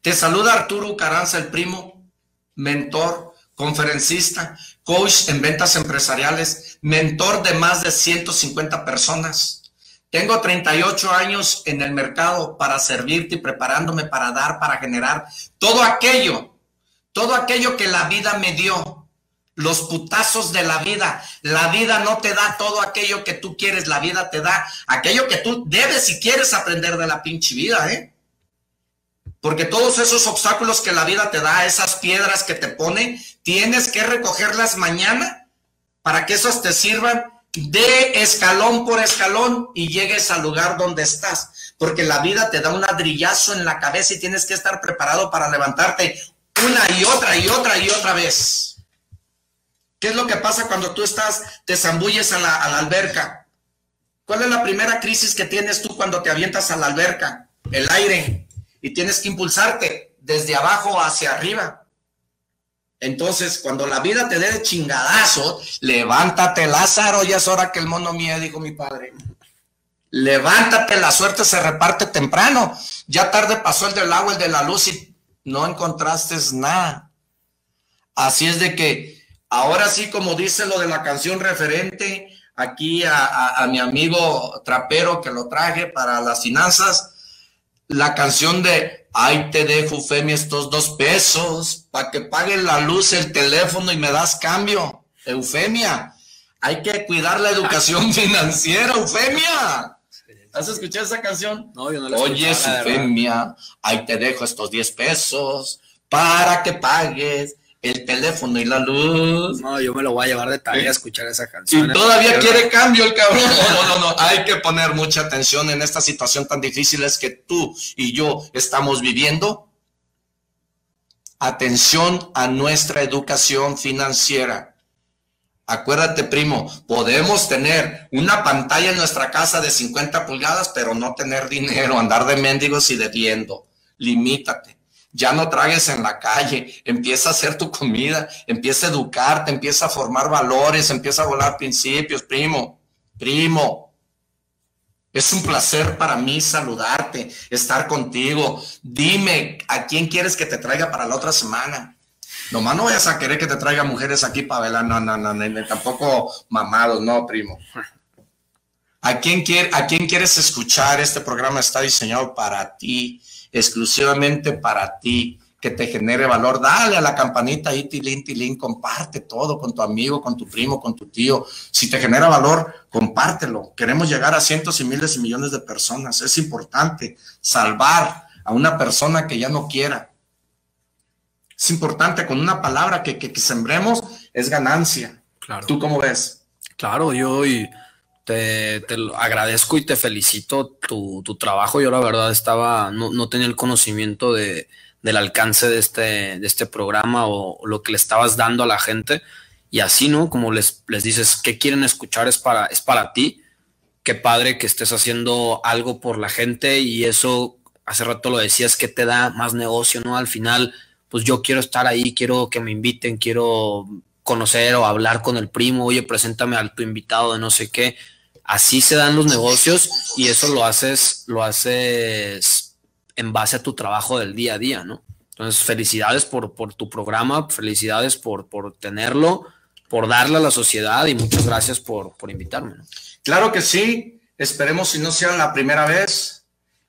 Te saluda Arturo Caranza, el primo, mentor, conferencista, coach en ventas empresariales, mentor de más de 150 personas. Tengo 38 años en el mercado para servirte y preparándome para dar, para generar todo aquello, todo aquello que la vida me dio, los putazos de la vida. La vida no te da todo aquello que tú quieres, la vida te da aquello que tú debes y quieres aprender de la pinche vida, ¿eh? Porque todos esos obstáculos que la vida te da, esas piedras que te pone, tienes que recogerlas mañana para que esos te sirvan de escalón por escalón y llegues al lugar donde estás. Porque la vida te da un ladrillazo en la cabeza y tienes que estar preparado para levantarte una y otra y otra y otra vez. ¿Qué es lo que pasa cuando tú estás, te zambulles a la, a la alberca? ¿Cuál es la primera crisis que tienes tú cuando te avientas a la alberca? El aire. Y tienes que impulsarte desde abajo hacia arriba. Entonces, cuando la vida te dé de chingadazo, levántate, Lázaro, ya es hora que el mono mío, dijo mi padre. Levántate, la suerte se reparte temprano. Ya tarde pasó el del agua, el de la luz y no encontraste nada. Así es de que ahora sí, como dice lo de la canción referente aquí a, mi amigo trapero que lo traje para las finanzas, la canción de Ay, te dejo, Eufemia, estos dos pesos para que pague la luz, el teléfono y me das cambio. Eufemia, hay que cuidar la educación [LAUGHS] financiera, Eufemia. ¿Has escuchado esa canción? No, yo no la Oye, Eufemia, ahí te dejo estos 10 pesos para que pagues el teléfono y la luz. No, yo me lo voy a llevar de tarea a escuchar esa canción. Y todavía quiere cambio el cabrón. [LAUGHS] No, no, no, hay que poner mucha atención en esta situación tan difícil es que tú y yo estamos viviendo. Atención a nuestra educación financiera. Acuérdate, primo, podemos tener una pantalla en nuestra casa de 50 pulgadas, pero no tener dinero, [LAUGHS] andar de mendigos y debiendo. Limítate ya no tragues en la calle, empieza a hacer tu comida, empieza a educarte, empieza a formar valores, empieza a volar principios, primo, primo. Es un placer para mí saludarte, estar contigo. Dime a quién quieres que te traiga para la otra semana. Nomás no vayas a querer que te traiga mujeres aquí para velar, no, no, no, no, tampoco mamados, no, primo. ¿A quién, quiere, ¿A quién quieres escuchar? Este programa está diseñado para ti exclusivamente para ti, que te genere valor. Dale a la campanita ahí, tilín, tilín, comparte todo con tu amigo, con tu primo, con tu tío. Si te genera valor, compártelo. Queremos llegar a cientos y miles y millones de personas. Es importante salvar a una persona que ya no quiera. Es importante con una palabra que, que, sembremos, es ganancia. Claro. ¿Tú cómo ves? Claro, yo y te, agradezco y te felicito tu, trabajo. Yo la verdad estaba, no, tenía el conocimiento de, del alcance de este, de este programa o, lo que le estabas dando a la gente. Y así, ¿no? Como les, les dices, ¿qué quieren escuchar? Es para, es para ti. Qué padre que estés haciendo algo por la gente y eso, hace rato lo decías, que te da más negocio, ¿no? Al final, pues yo quiero estar ahí, quiero que me inviten, quiero conocer o hablar con el primo, oye, preséntame a tu invitado de no sé qué Así se dan los negocios y eso lo haces, lo haces en base a tu trabajo del día a día, ¿no? Entonces, felicidades por, por tu programa, felicidades por, por tenerlo, por darle a la sociedad y muchas gracias por, por invitarme. Claro que sí, esperemos si no sea la primera vez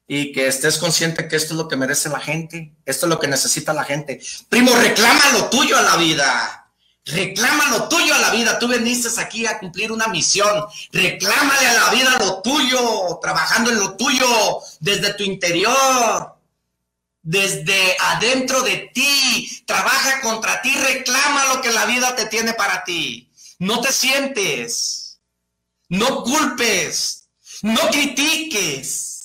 y que estés consciente que esto es lo que merece la gente, esto es lo que necesita la gente. Primo, reclama lo tuyo a la vida. Reclama lo tuyo a la vida. Tú veniste aquí a cumplir una misión. Reclámale a la vida lo tuyo, trabajando en lo tuyo, desde tu interior, desde adentro de ti. Trabaja contra ti, reclama lo que la vida te tiene para ti. No te sientes, no culpes, no critiques.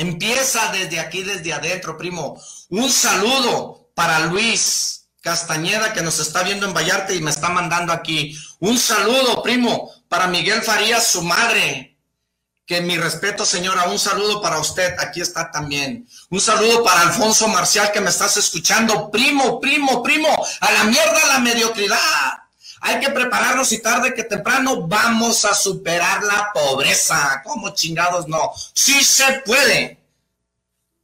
Empieza desde aquí, desde adentro, primo. Un saludo para Luis Castañeda que nos está viendo en Vallarta y me está mandando aquí. Un saludo, primo, para Miguel Farías, su madre. Que mi respeto, señora, un saludo para usted. Aquí está también. Un saludo para Alfonso Marcial que me estás escuchando. Primo, primo, primo. A la mierda la mediocridad. Hay que prepararnos y tarde que temprano vamos a superar la pobreza. ¿Cómo chingados no? Sí se puede.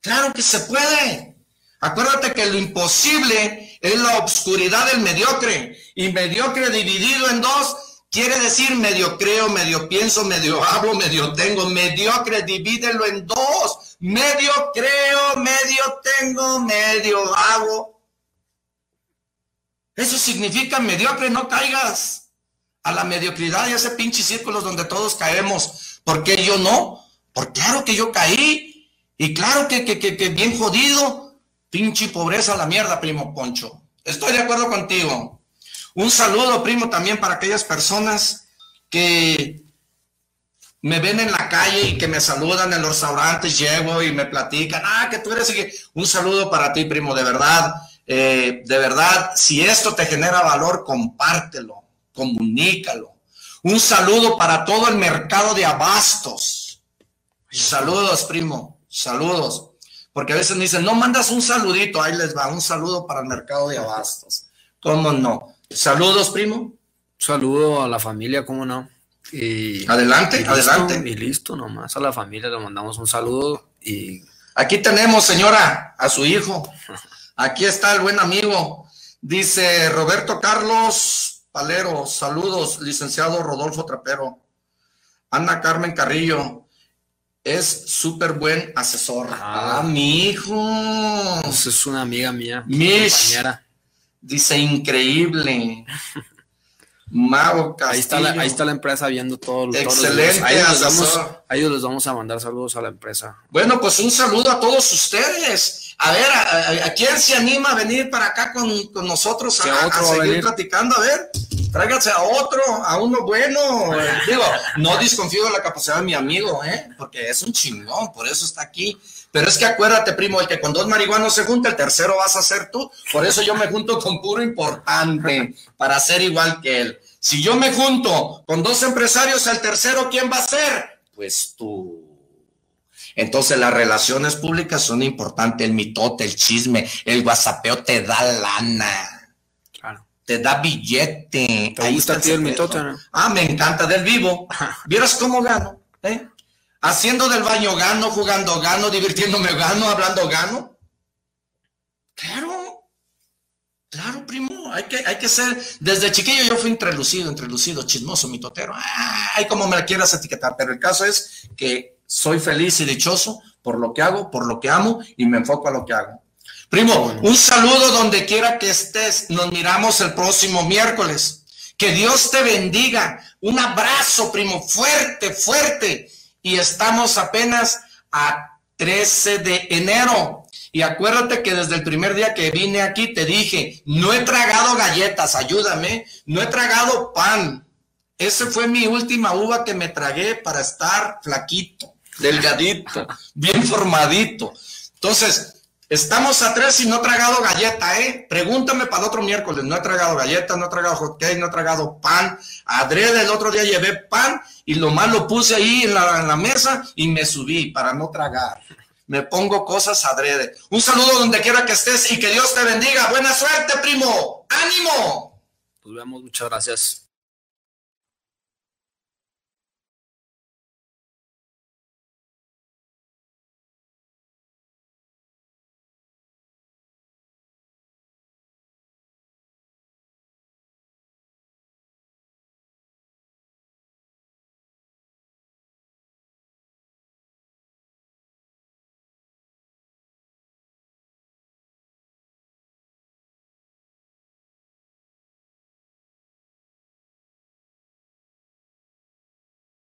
Claro que se puede. Acuérdate que lo imposible es la obscuridad del mediocre. Y mediocre dividido en dos quiere decir medio creo, medio pienso, medio [LAUGHS] hablo, medio tengo. Mediocre, divídelo en dos. Medio creo, medio tengo, medio hago. Eso significa mediocre, no caigas a la mediocridad y a ese pinche círculos donde todos caemos. ¿Por qué yo no? Porque claro que yo caí. Y claro que, que, que, que bien jodido. Pinche pobreza a la mierda, primo Poncho. Estoy de acuerdo contigo. Un saludo, primo, también para aquellas personas que me ven en la calle y que me saludan en los restaurantes, llego y me platican, ah, que tú eres... Un saludo para ti, primo, de verdad. Eh, de verdad, si esto te genera valor, compártelo, comunícalo. Un saludo para todo el mercado de abastos. Saludos, primo, saludos. Porque a veces me dicen, no mandas un saludito, ahí les va, un saludo para el mercado de abastos. ¿Cómo no? Saludos, primo. Saludo a la familia, ¿cómo no? Y, adelante, adelante. Y listo, nomás a la familia le mandamos un saludo y... Aquí tenemos, señora, a su hijo. [LAUGHS] Aquí está el buen amigo. Dice Roberto Carlos Palero, saludos, licenciado Rodolfo Trapero. Ana Carmen Carrillo, es súper buen asesor. Ah, mi hijo. es una amiga mía. compañera. Dice increíble. Mago Ahí está, la, ahí está la empresa viendo todo. Excelente. ahí, les vamos, ahí les vamos a mandar saludos a la empresa. Bueno, pues un saludo a todos ustedes. A ver, ¿a, quién se anima a venir para acá con, nosotros a, seguir platicando? A ver, tráigase a otro, a uno bueno. [LAUGHS] Digo, no desconfío de la capacidad de mi amigo, ¿eh? Porque es un chingón, por eso está aquí. Pero es que acuérdate, primo, el que con dos marihuanos se junta, el tercero vas a ser tú. Por eso yo me junto con puro importante, [LAUGHS] para ser igual que él. Si yo me junto con dos empresarios, el tercero, ¿quién va a ser? Pues tú. Entonces las relaciones públicas son importantes, el mitote, el chisme, el whatsappeo te da lana. Claro. Te da billete. ¿Te gusta a ti el mitote? Ah, me encanta del vivo. [LAUGHS] ¿Vieras cómo gano? ¿Eh? Haciendo del baño gano, jugando gano, divirtiéndome gano, hablando gano. Claro. Claro, primo, hay que, hay que ser, desde chiquillo yo fui entrelucido, entrelucido, chismoso, mitotero, ay, como me la quieras etiquetar, pero el caso es que soy feliz y dichoso por lo que hago, por lo que amo y me enfoco a lo que hago. Primo, un saludo donde quiera que estés. Nos miramos el próximo miércoles. Que Dios te bendiga. Un abrazo, primo, fuerte, fuerte. Y estamos apenas a 13 de enero. Y acuérdate que desde el primer día que vine aquí te dije, no he tragado galletas, ayúdame, no he tragado pan. Esa fue mi última uva que me tragué para estar flaquito delgadito, bien formadito. Entonces, estamos a tres y no he tragado galleta, ¿eh? Pregúntame para el otro miércoles. No he tragado galleta, no he tragado hot cake, no he tragado pan. Adrede el otro día llevé pan y lo más lo puse ahí en la, en la mesa y me subí para no tragar. Me pongo cosas adrede. Un saludo donde quiera que estés y que Dios te bendiga. Buena suerte, primo. ¡Ánimo! Nos vemos, muchas gracias.